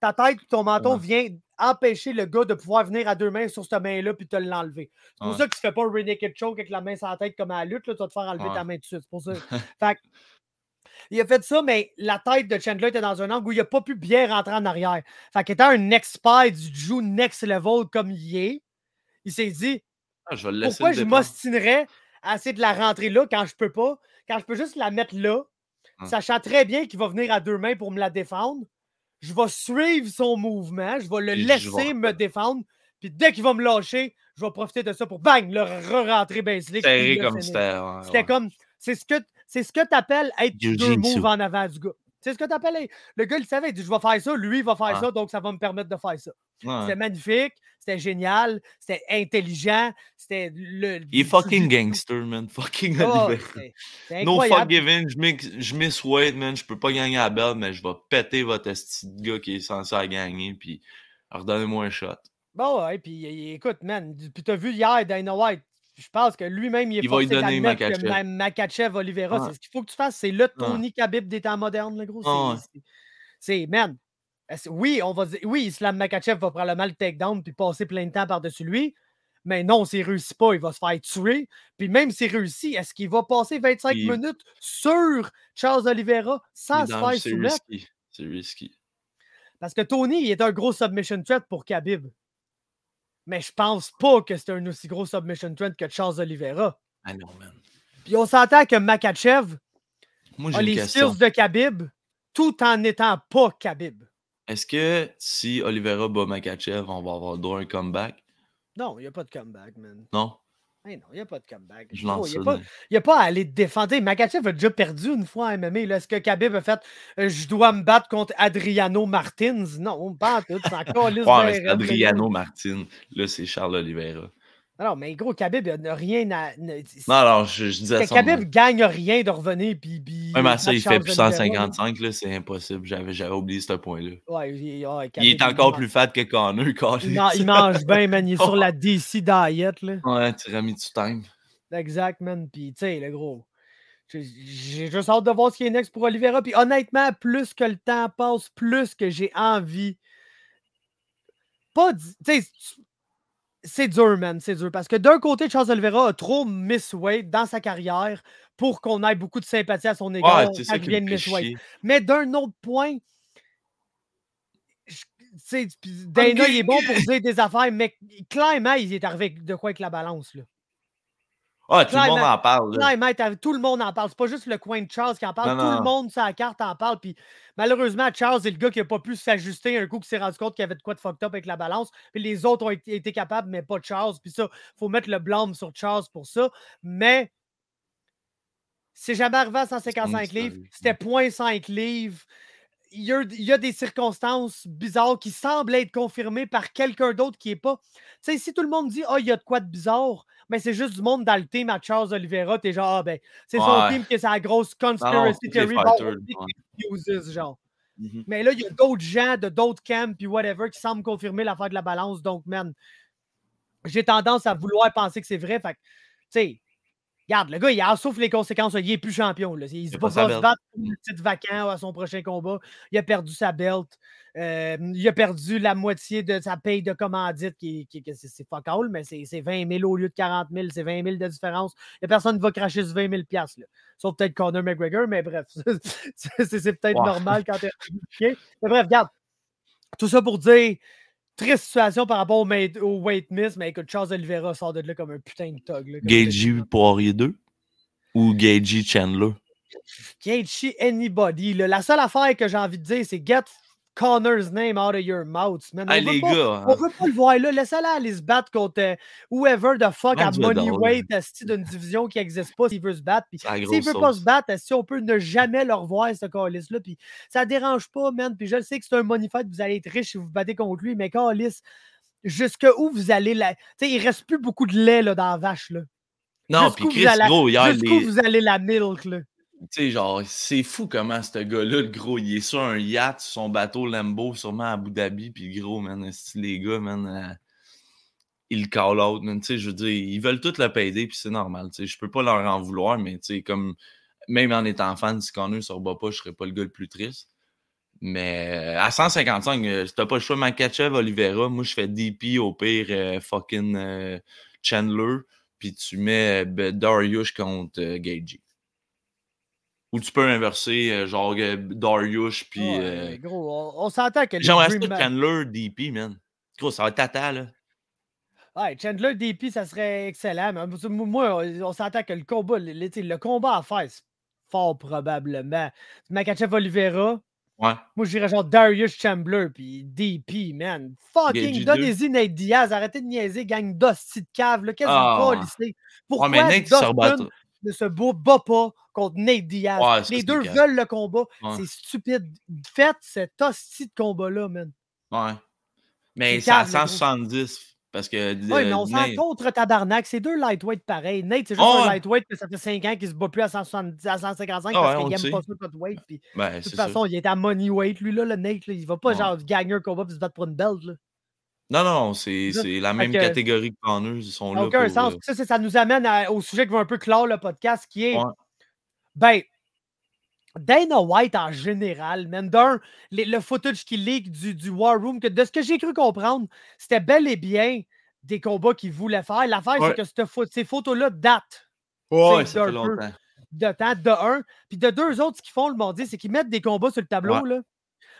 Ta tête, ton menton vient empêcher le gars de pouvoir venir à deux mains sur cette main-là puis te l'enlever. C'est pour Ouais. ça que tu fais pas un naked choke avec la main sur la tête comme à la lutte, là, tu vas te faire enlever Ouais. ta main tout de suite. C'est pour ça. fait que, il a fait ça, mais la tête de Chandler était dans un angle où il n'a pas pu bien rentrer en arrière. Fait qu'étant un expert du Jiu next level comme il est, il s'est dit Ah, je vais pourquoi je m'ostinerais à essayer de la rentrer là quand je peux pas, quand je peux juste la mettre là, Hum. sachant très bien qu'il va venir à deux mains pour me la défendre. Je vais suivre son mouvement, je vais le laisser me défendre, puis dès qu'il va me lâcher, je vais profiter de ça pour bang, le re-rentrer le comme c'était. ouais, C'était ouais. comme. C'est ce que c'est ce que tu appelles être deux Jiu-jitsu. moves en avant du gars. C'est ce que tu appelles. Le gars, il savait, il dit Je vais faire ça, lui, il va faire Ouais. ça, donc ça va me permettre de faire ça. Ouais. C'était magnifique, c'était génial, c'était intelligent, c'était le. Il est fucking gangster, man. Fucking Ah, Oliver. c'était No fuck given, je mix, je miss weight, man. Je peux pas gagner la belle, mais je vais péter votre esti de gars qui est censé gagner, puis redonnez-moi un shot. Bon, ouais, puis écoute, man, puis t'as vu hier Dana White. Je pense que lui-même, il est Il va lui donner Makachev. Makachev, Oliveira, c'est ce qu'il faut que tu fasses. C'est le Tony Khabib des temps modernes, le gros. C'est, Ah man. Oui, on va dire, oui, Islam Makachev va probablement le takedown puis passer plein de temps par-dessus lui. Mais non, s'il réussit pas, il va se faire tuer. Puis même s'il réussit, est-ce qu'il va passer 25 Il- minutes sur Charles Oliveira sans se faire C'est soumettre? risky. C'est risky. Parce que Tony, il est un gros submission threat pour Khabib. Mais je pense pas que c'est un aussi gros submission threat que Charles Oliveira. Ah non, man. Puis on s'entend que Makachev Moi, a les skills de Khabib tout en n'étant pas Khabib. Est-ce que si Oliveira bat Makachev, on va avoir droit à un comeback? Non, il n'y a pas de comeback, man. Non? Hey, non, il n'y a pas de comeback. Je Il n'y a, pas- a à aller te défendre. Makachev a déjà perdu une fois en MMA. Est-ce que Khabib a fait euh, je dois me battre contre Adriano Martins? Non, pas en tout. C'est encore Ouais, Adriano Martin. Là, c'est Charles Oliveira. Non, mais gros, Khabib n'a rien à. ne- Non, alors, je, je disais ça. Khabib gagne rien de revenir. Puis, puis Même à ça, il fait plus Oliveira, là. 155, là, c'est impossible. J'avais, j'avais oublié ce point-là. Ouais, il, ouais, Il est encore plus fat que Connor, Il, man- il mange bien, man. Il est sur la DC diet, là. Ouais, tiramisu time. Exact, man. Puis, tu sais, le gros. J'ai juste hâte de voir ce qui est next pour Oliveira. Puis, honnêtement, plus que le temps passe, plus que j'ai envie. Pas. Tu sais, c'est dur, man. C'est dur. Parce que d'un côté, Charles Oliveira a trop miss weight dans sa carrière pour qu'on ait beaucoup de sympathie à son égard Ouais, quand il vient de miss weight. Mais d'un autre point, je- Dana, il est bon pour dire des affaires, mais clairement, il est arrivé avec de quoi avec la balance. Là. Ah, tout le monde en parle. là. Arrivé- tout le monde en parle. C'est pas juste le coin de Charles qui en parle. Non, tout le non. monde sur la carte en parle. Puis malheureusement, Charles est le gars qui n'a pas pu s'ajuster un coup qui s'est rendu compte qu'il y avait de quoi de fucked up avec la balance. Puis les autres ont été, été capables, mais pas Charles. Puis ça, il faut mettre le blâme sur Charles pour ça. Mais c'est jamais arrivé à 155 C'est une livres. C'était 0.5 livres. Il y, a, il y a des circonstances bizarres qui semblent être confirmées par quelqu'un d'autre qui n'est pas. Tu sais, si tout le monde dit Ah, il y a de quoi de bizarre, mais c'est juste du monde dans le team à Charles Oliveira, t'es genre, ah, ben, c'est son team qui est sa grosse non, conspiracy theory. fighters, ouais. uses, genre. Mhm. Mais là, il y a d'autres gens de d'autres camps, puis whatever, qui semblent confirmer l'affaire de la balance. Donc, man, j'ai tendance à vouloir penser que c'est vrai. Fait tu sais, Regarde, le gars, il a souffle les conséquences. Il n'est plus champion. Là. Il ne pas se battre pour une petite vacant à son prochain combat. Il a perdu sa belt. Euh, il a perdu la moitié de sa paye de commandite, qui, qui- qui- c'est fuck all, mais c'est c'est 20 000 au lieu de 40 000. C'est 20 000 de différence. Personne qui va cracher ce 20 000 piastres, là. Sauf peut-être Conor McGregor, mais bref. c'est peut-être normal quand tu es Mais bref, regarde. Tout ça pour dire, triste situation par rapport au, au weight miss, mais écoute, Charles Oliveira sort de là comme un putain de tog. Gagey Poirier 2 ou Gagey Chandler? Gaethje anybody. là. La seule affaire que j'ai envie de dire, c'est get Connor's name out of your mouth. Man. On, Hey, veut les pas, gars, on veut pas le voir là. Laissez-le aller se battre contre euh, whoever the fuck à Rendu money dedans, là. weight esti, d'une division qui n'existe pas s'il veut se battre. Puis S'il veut pas se battre, si on peut ne jamais le revoir, ce calice-là. Puis ça dérange pas, man. Puis je le sais que c'est un money fight, vous allez être riche si vous vous battez contre lui, mais calice, jusque où vous allez la. Tu sais, il reste plus beaucoup de lait là, dans la vache, là. Non, Jusqu'où puis Chris, allez- gros, hier, Jusqu'où les- vous allez la milk, là. Sais, genre, c'est fou comment ce gars-là, le gros, il est sur un yacht, sur son bateau Lambo, sûrement à Abu Dhabi, puis gros, man, les gars, man, euh, ils le call out, tu sais, je veux dire, ils veulent tout le payer, puis c'est normal, tu sais, je peux pas leur en vouloir, mais tu sais, comme, même en étant fan, si Connor rebat pas, je serais pas le gars le plus triste. Mais euh, à 155, euh, t'as pas le choix, Makachev, Oliveira, moi, je fais DP au pire, euh, fucking euh, Chandler, puis tu mets Darius contre Gagey. Ou tu peux inverser, euh, genre euh, Darius, puis. Ouais, euh, gros, on, on s'entend que le J'aimerais ça dream Chandler, DP, man. Gros, ça va être tata, là. Ouais, Chandler DP, ça serait excellent. Mais moi- on, s'entend que le combat, le, combat à faire, c'est fort probablement. Makachev Oliveira, Ouais. moi j'irais genre Darius Chambler, puis DP, man. Fucking, donnez-y Nate Diaz, arrêtez de niaiser, gang d'hostie de cave, là. Qu'est-ce que Ah, vous ouais. calissez? Ouais, Pourquoi mais Nate, ne se bat, bat pas contre Nate Diaz? Ouais, Les deux veulent le combat. Ouais. C'est stupide. Faites cet hostie de combat-là, man. Ouais. Mais C'est à cave, le gros. 170. Parce que. Oui, mais euh, on s'en Nate- contre tabarnak. C'est deux lightweight pareils. Nate, c'est juste Ah un ouais. lightweight que ça fait 5 ans qu'il se bat plus à, 170, à 155 Ah ouais, parce on qu'il le aime sait. pas ça notre weight. Puis, Ben, de toute façon, il est à money weight, lui, là, le Nate. Là, il va pas Ouais. genre gagner un combat puis se battre pour une belt. Là. Non, non, c'est la même que- catégorie que Connor. Ils sont là. aucun sens. euh, Ça, nous amène à- au sujet qui va un peu clore le podcast, qui est. Ouais. Ben. Dana White en général, man, d'un, le footage qui leak du, du War Room, que de ce que j'ai cru comprendre, c'était bel et bien des combats qu'il voulait faire. L'affaire, Ouais. c'est que cette ces photos-là datent. Ouais, ça fait longtemps. de temps, de un. Puis de deux autres, ce qu'ils font le mardi, c'est qu'ils mettent des combats sur le tableau. Ouais. Là.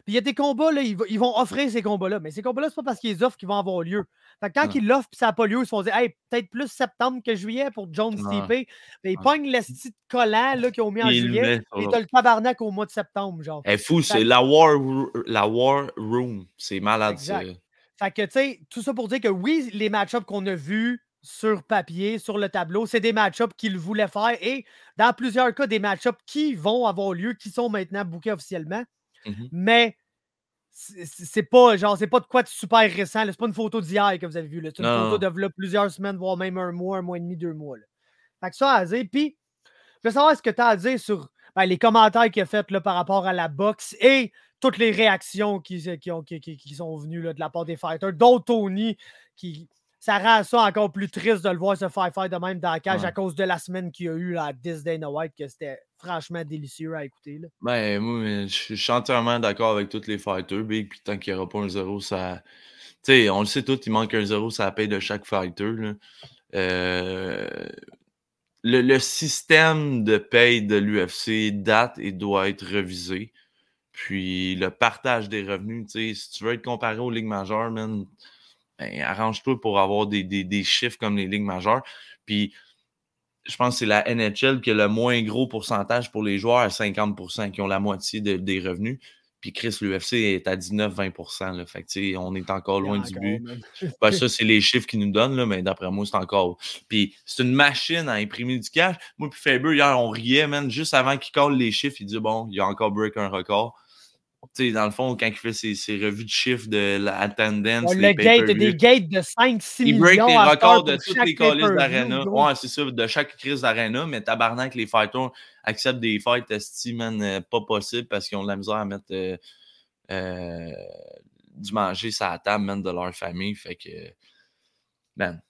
Puis il y a des combats, là, ils, vont offrir ces combats-là. Mais ces combats-là, c'est pas parce qu'ils les offrent qu'ils vont avoir lieu. Fait que quand ils l'offrent puis ça n'a pas lieu, ils se font dire hey, peut-être plus septembre que juillet pour Jones Non. TP. Ils Ouais. pognent le style collant là, qu'ils ont mis en juillet. Et le- t'as le tabarnak au mois de septembre, genre. Elle fou, c'est la war, Ro- la war Room. C'est malade, ça. Fait que, tu sais, tout ça pour dire que oui, les match-ups qu'on a vus sur papier, sur le tableau, c'est des match-ups qu'il voulait faire et dans plusieurs cas, des match-ups qui vont avoir lieu, qui sont maintenant bookés officiellement. Mhm. Mais c'est c'est pas genre c'est pas de quoi de super récent. là. C'est pas une photo d'hier que vous avez vu. là. C'est une Non, photo de plusieurs semaines, voire même un mois, un mois et demi, deux mois. là. Fait que ça à dire. Puis, je veux savoir ce que tu as à dire sur ben, les commentaires qu'il a fait là, par rapport à la boxe et toutes les réactions qui, qui, ont, qui, qui- sont venues de la part des fighters, dont Tony, qui ça rend ça encore plus triste de le voir se faire faire de même dans la cage Ouais. à cause de la semaine qu'il y a eu à This Dana White, que c'était franchement délicieux à écouter. Ben, moi, je suis entièrement d'accord avec tous les fighters, Big. Puis tant qu'il n'y aura pas un zéro, ça. Tu sais, on le sait tous, il manque un zéro, ça paye de chaque fighter. Euh, Le, système de paye de l'UFC date et doit être revisé. Puis le partage des revenus, tu sais, si tu veux être comparé aux ligues majeures, ben, arrange-toi pour avoir des, des- des chiffres comme les ligues majeures. Puis je pense que c'est la NHL qui a le moins gros pourcentage pour les joueurs à 50% qui ont la moitié de- des revenus. Puis Chris, l'UFC est à 19-20 là. Fait que, on est encore loin du but. Ben, ça, c'est les chiffres qu'ils nous donnent, là, mais d'après moi, c'est encore. Puis c'est une machine à imprimer du cash. Moi, puis Faber, hier, on riait, man. Juste avant qu'il colle les chiffres, il dit bon, il a encore break un record. Tu sais, dans le fond, quand il fait ses, ses revues de chiffres de l'attendance, Ouais, le gate, il des gates de 5-6 il millions. break les records de toutes les pay-per-view, d'arena. Ouais, c'est ça, de chaque crise d'arena, mais tabarnak, les fighters acceptent des fights man, euh, pas possible parce qu'ils ont de la misère à mettre euh, euh, du manger sur la table, man, de leur famille. Fait que, man,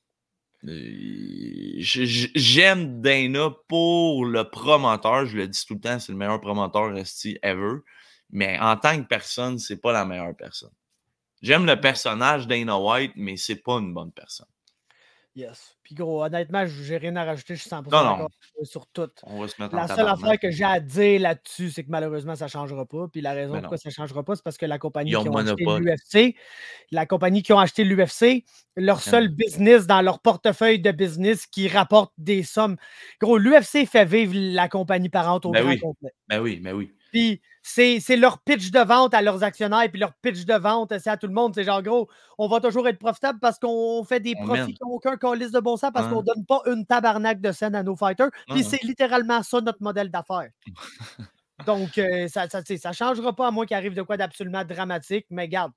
J'aime Dana pour le promoteur. Je le dis tout le temps, c'est le meilleur promoteur esti ever. Mais en tant que personne, c'est pas la meilleure personne. J'aime le personnage Dana White, mais c'est pas une bonne personne. Yes. Puis gros, honnêtement, j'ai rien à rajouter, je suis 100% Non, non. d'accord sur tout. On va se mettre La seule affaire que j'ai à dire là-dessus, c'est que malheureusement, ça ne changera pas. Puis la raison pourquoi ça ne changera pas, c'est parce que la compagnie Ils qui ont acheté l'UFC, la compagnie qui ont acheté l'UFC, leur Ben seul business dans leur portefeuille de business qui rapporte des sommes. Gros, l'UFC fait vivre la compagnie parente au Ben grand oui. complet. Ben oui, ben oui. Puis c'est c'est leur pitch de vente à leurs actionnaires, puis leur pitch de vente, c'est à tout le monde. C'est genre, gros, on va toujours être profitable parce qu'on fait des profits qui n'ont aucun calice de bon sens parce Hein? qu'on donne pas une tabarnak de scène à nos fighters. Puis Hein? c'est littéralement ça notre modèle d'affaires. Donc, euh, ça ne changera pas à moins qu'il arrive de quoi d'absolument dramatique, mais garde.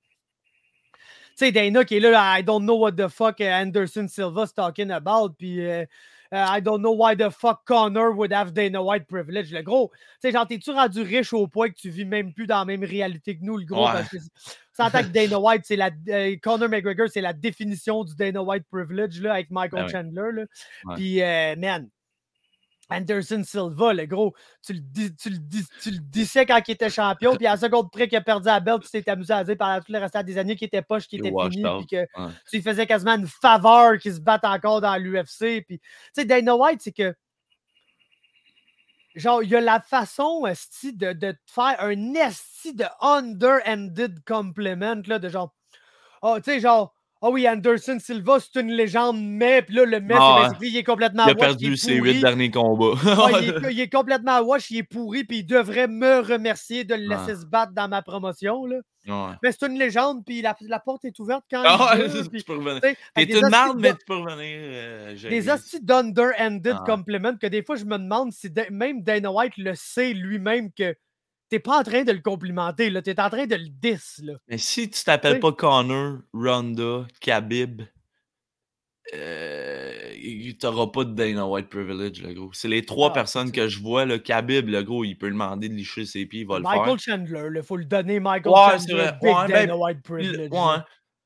Tu sais, Dana qui est là, I don't know what the fuck Anderson Silva's talking about, puis euh, I don't know why the fuck Connor would have Dana White privilege. Le gros, tu sais, genre, t'es-tu rendu riche au point que tu vis même plus dans la même réalité que nous, le gros? Ouais. Parce que sans que Dana White, c'est la. euh, Conor McGregor, c'est la définition du Dana White privilege, là, avec Michael Ben. Chandler, là. Ouais. Puis, euh, man. Anderson Silva, le gros, tu le, dis, tu, le dis, tu le disais quand il était champion, puis à la seconde près qu'il a perdu la belle, tu t'es amusé à dire pendant tout le restant des années qu'il était poche, qu'il était fini, puis que Ouais. tu lui faisais quasiment une faveur qu'il se batte encore dans l'UFC. Puis, tu sais, Dana White, c'est que. Genre, il y a la façon, esti, de, de te faire un esti de underhanded compliment, là, de genre. Oh, tu sais, genre. Ah oui, Anderson Silva, c'est une légende, mais. Puis là, le mais, Ah il est complètement Il a wash, il perdu ses huit derniers combats. Ouais, il, est, il est complètement wash, il est pourri, puis il devrait me remercier de le laisser se battre dans ma promotion. Là. Ouais. Mais c'est une légende, puis la, la porte est ouverte quand Ah il veut, tu puis, peux revenir. tu T'es une marde, de- mais tu peux revenir. euh, des gérer. hosties d'underhanded Ah. compliments que des fois, je me demande si même Dana White le sait lui-même que t'es pas en train de le complimenter, là, t'es en train de le diss. Là. Mais si tu t'appelles Oui. pas Connor, Ronda, Khabib, euh, t'auras pas de Dana White privilege, le gros. C'est les trois Ah, personnes que je vois, le Khabib, le gros, il peut demander de licher ses pieds, il va le Michael faire. Chandler, il faut le donner, Michael Ouais, Chandler, big Ouais, Dana ben, White Le- privilege. ouais.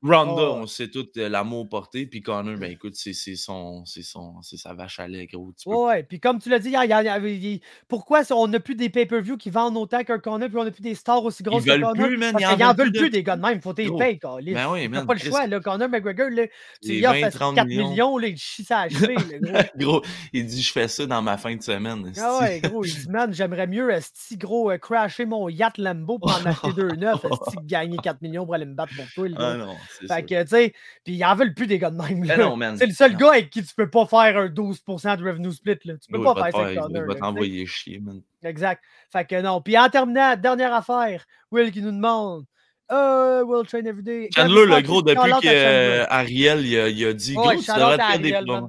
Ronda, Oh, ouais. on sait tout euh, l'amour porté, puis Connor, ben écoute, c'est son, son, sa vache à lait, gros. Ouais, puis comme tu l'as dit, il il il pourquoi on n'a plus des pay-per-view qui vendent autant qu'un Connor, puis on n'a plus des stars aussi grosses que Connor? plus, man, Parce ils en qu'ils en veulent veulent plus plus de- des gars de même, faut tes payes, câlisse. Ben oui, man, pas le choix, là. Connor McGregor, là, tu Les y offres 20, à 30 4 millions. millions, là, il chie sa cheville, le gros. Gros, il dit, je fais ça dans ma fin de semaine. Ah ouais, gros, il dit, man, j'aimerais mieux, esti, gros, euh, crasher mon yacht Lambo pour en acheter deux neufs, esti, gagner 4 millions pour aller me battre pour toi, Ah non, Fait que, tu sais, puis ils en veulent plus des gars de même, là. Ben non, man. C'est le seul Non. gars avec qui tu peux pas faire un 12% de revenue split, là. Tu peux pas il faire ça avec Connor, Il va t'envoyer chier, man. Exact. Fait que non. Puis en terminant, dernière affaire, Will qui nous demande euh, Will train every day. Chandler, le gros, depuis qu'Ariel il a, il a dit, Ouais, gros, tu shout out devrais à te faire des Ariel.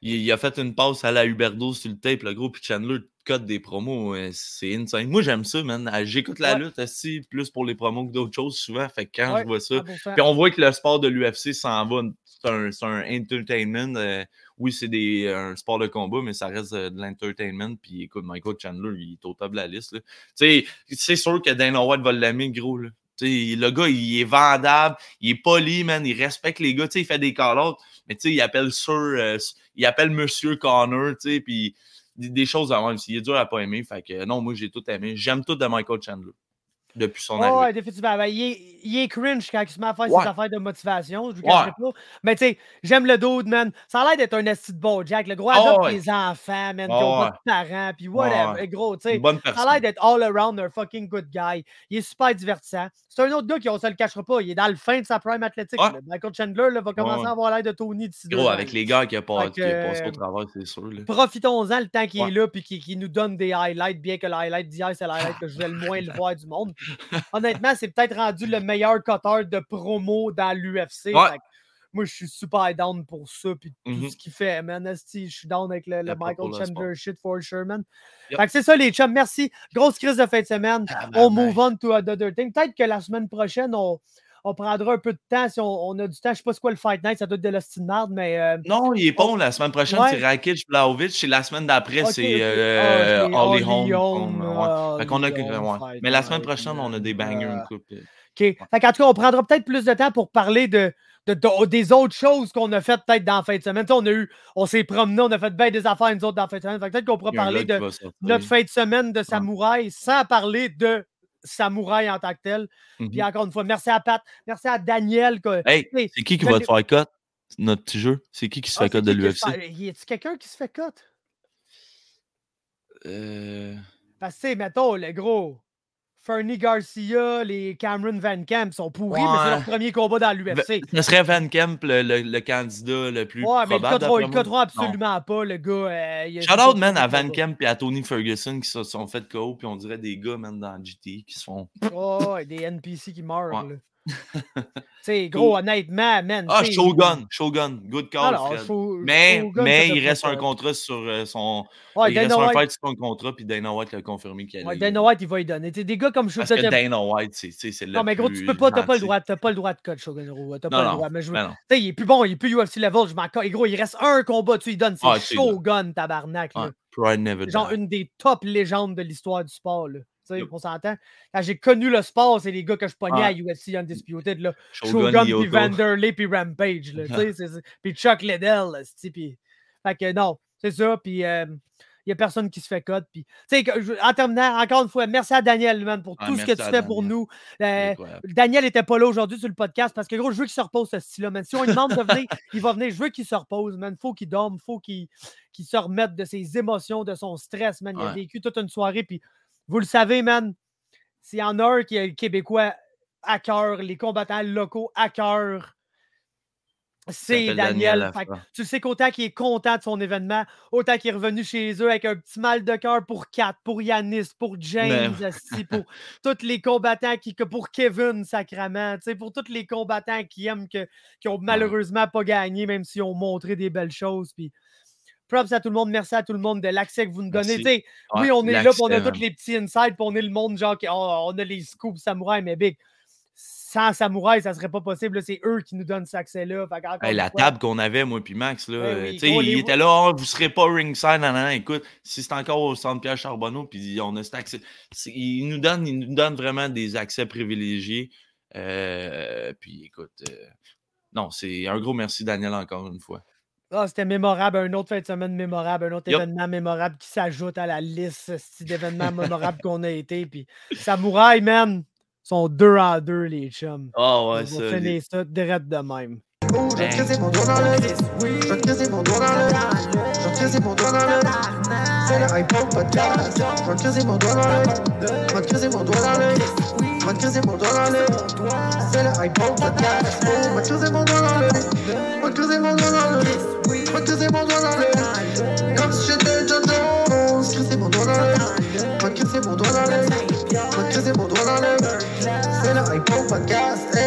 Il, il a fait une passe à la Huberdo sur le tape, le gros, puis Chandler des promos. ouais, C'est insane. Moi, j'aime ça, man. Ah, J'écoute la Ouais. lutte aussi, plus pour les promos que d'autres choses, souvent. Fait que quand Ouais, je vois ça, 100%. Puis on voit que le sport de l'UFC s'en va. C'est un, entertainment. euh, oui, c'est un sport de combat, mais ça reste euh, de l'entertainment. Puis écoute, Michael Chandler, il est au top de la liste. là. Tu sais, c'est sûr que Dana White va l'aimer, gros. Là. Tu sais, le gars, il est vendable, il est poli, man, il respecte les gars, tu sais, il fait des call mais tu sais, il appelle euh, il appelle Monsieur Connor, tu sais, puis des, choses à même. Il est dur à pas aimer. Fait que non, moi, j'ai tout aimé. J'aime tout de Michael Chandler depuis son Ouais, arrivée. ouais, définitivement. Ben, il, est, il est cringe quand il se met à faire Ouais. ses affaires de motivation. Je vous Ouais. cacherai pas. Mais tu sais, j'aime le dude, man. Ça a l'air d'être un esti de beau Jack. Le gros Ah adopte ouais. des enfants, man, qui Ah ont ouais. pas de parents, puis whatever. Ouais. Gros, tu sais. Ça a l'air d'être all around un fucking good guy. Il est super divertissant. C'est un autre gars qui, on se le cachera pas, il est dans le fin de sa prime athlétique. Ouais. Michael Chandler là, va commencer ouais. à avoir l'air de Tony d'ici Gros, avec les gars qui a, pas, Fait qui a passé que, au travers, c'est sûr. Profitons-en le temps qu'il Ouais. est là puis qu'il nous donne des highlights, bien que le highlight d'hier, c'est le highlight que je vais le moins le voir du monde. Puis, honnêtement, c'est peut-être rendu le meilleur cutter de promo dans l'UFC. Ouais. Moi, je suis super down pour ça. Puis tout Mhm. ce qu'il fait, man. Je suis down avec le, Michael Chandler shit for sure, man. Yep. Fait que c'est ça, les chums. Merci. Grosse crise de fin de semaine. Ah, on ben, move on to another thing. Peut-être que la semaine prochaine, on, on prendra un peu de temps si on, on a du temps. Je sais pas c'est quoi le Fight Night, ça doit être de la marde, mais. euh, Non, il est bon. Oh. La semaine prochaine, Ouais. c'est Rakic, Blaovic. Et la semaine d'après, c'est euh, Ah, Holly Holly Holm. Ouais. a ouais. Mais la semaine prochaine, on a des bangers, euh, une coupe. OK. Fait qu'en tout cas, on prendra peut-être plus de temps pour parler de, de- de- des autres choses qu'on a faites peut-être dans la fin de semaine. On a eu, on s'est promené, on a fait bien des affaires nous autres dans la fin de semaine. Peut-être qu'on pourra parler de notre fin de semaine de samouraï sans parler de samouraï en tant que tel. Puis Mhm. encore une fois, merci à Pat, merci à Daniel. que- Hey, Hey, c'est qui qui va te faire cut? Notre petit jeu? C'est qui qui se Ah, fait cut de l'UFC? Y a-tu quelqu'un qui se fait cut? Euh, Parce que, mettons, le gros, Fernie Garcia, les Cameron Van Camp sont pourris, mais c'est leur premier combat dans l'UFC. Ce serait Van Kemp le, le- le candidat le plus Ouais, mais le probable. d'après moi. coteront absolument pas, le gars. euh, il Shout out, man, à Van. Kemp et à Tony Ferguson qui se sont fait KO, puis on dirait des gars, man, dans GT qui se font. Oh, des NPC qui meurent. Ouais. là. Tu sais, gros, honnêtement, man. Ah, Shogun, Shogun, good call. Alors, Fred. Show- mais mais il reste un contrat sur euh, son. Ouais, il reste Dana un White, fight sur son contrat, puis Dana White l'a confirmé qu'il allait. ouais, Dana White, il va y donner. Tu sais, des gars comme Parce que Shogun. Dana White, c'est le. Non, mais gros, tu peux pas, t'as pas le droit, t'as pas le droit de cut Shogun Ro. T'as Non, pas le non, droit. Mais je ben sais, il est plus bon, il est plus UFC level, je m'en Et gros, il reste un combat, tu lui donnes. C'est Ah. Shogun, tabarnak. là. Genre une des top légendes de l'histoire du sport. Là. Yup. On s'entend. Quand j'ai connu le sport, c'est les gars que je pognais Ouais. à UFC Undisputed. Là. Shogun, Shogun, puis Lyoto. Vanderlei, puis Rampage. Là, puis Chuck Liddell. là, Puis... Fait que non, c'est ça. Puis il n'y a personne qui se fait. Puis, je- en terminant, encore une fois, merci à Daniel, man, pour Ouais, tout ce que tu fais pour nous. Euh. Daniel était pas là aujourd'hui sur le podcast parce que gros, je veux qu'il se repose ce style-là, man. Si on lui demande de venir, il va venir. Je veux qu'il se repose, man. Faut qu'il dorme, faut qu'il se remette de ses émotions, de son stress, man. Il a vécu toute une soirée, puis vous le savez, man. S'il y en a un qui est le Québécois à cœur, les combattants locaux à cœur, c'est Daniel. Tu sais qu'autant qu'il est content de son événement, autant qu'il est revenu chez eux avec un petit mal de cœur pour Kat, pour Yanis, pour James, pour tous les combattants qui, pour Kevin, sacrament, pour tous les combattants qui aiment, que, qui ont malheureusement pas gagné, même s'ils ont montré des belles choses. Puis, props à tout le monde, merci à tout le monde de l'accès que vous nous donnez. Oui, on est là, on a tous les petits insides, puis on est le monde, genre, oh, on a les scoops samouraïs, mais big. Sans samouraï, ça serait pas possible. C'est eux qui nous donnent cet accès-là. Hey, la table qu'on avait, moi puis Max, là, Ben oui, gros, il les- était là, Ah, vous serez pas ringside, nan, nan, nan. écoute, si c'est encore au centre Pierre Charbonneau, puis on a cet accès, c'est- il nous donne, il nous donne vraiment des accès privilégiés. Euh, puis écoute, euh, non, c'est un gros merci Daniel encore une fois. Ah, c'était mémorable, un autre fin de semaine mémorable, un autre événement mémorable qui s'ajoute à la liste d'événements mémorables qu'on a été. Puis Samouraï, man, sont deux en deux, les chums. Ah On ouais, va ça. les- finir ça direct de même. Je vais te mon doigt dans le Je vais te mon doigt dans le Je vais te mon doigt dans le C'est le iPod podcast Je vais te mon doigt dans le Je vais te mon doigt dans le Je vais te mon doigt dans le C'est le iPod podcast Je vais te mon doigt dans le Je vais mon doigt dans le Je vais mon doigt dans le Comme si j'étais John Jones Je vais te mon doigt dans le Je vais mon doigt dans le Je vais mon doigt dans le C'est le iPod podcast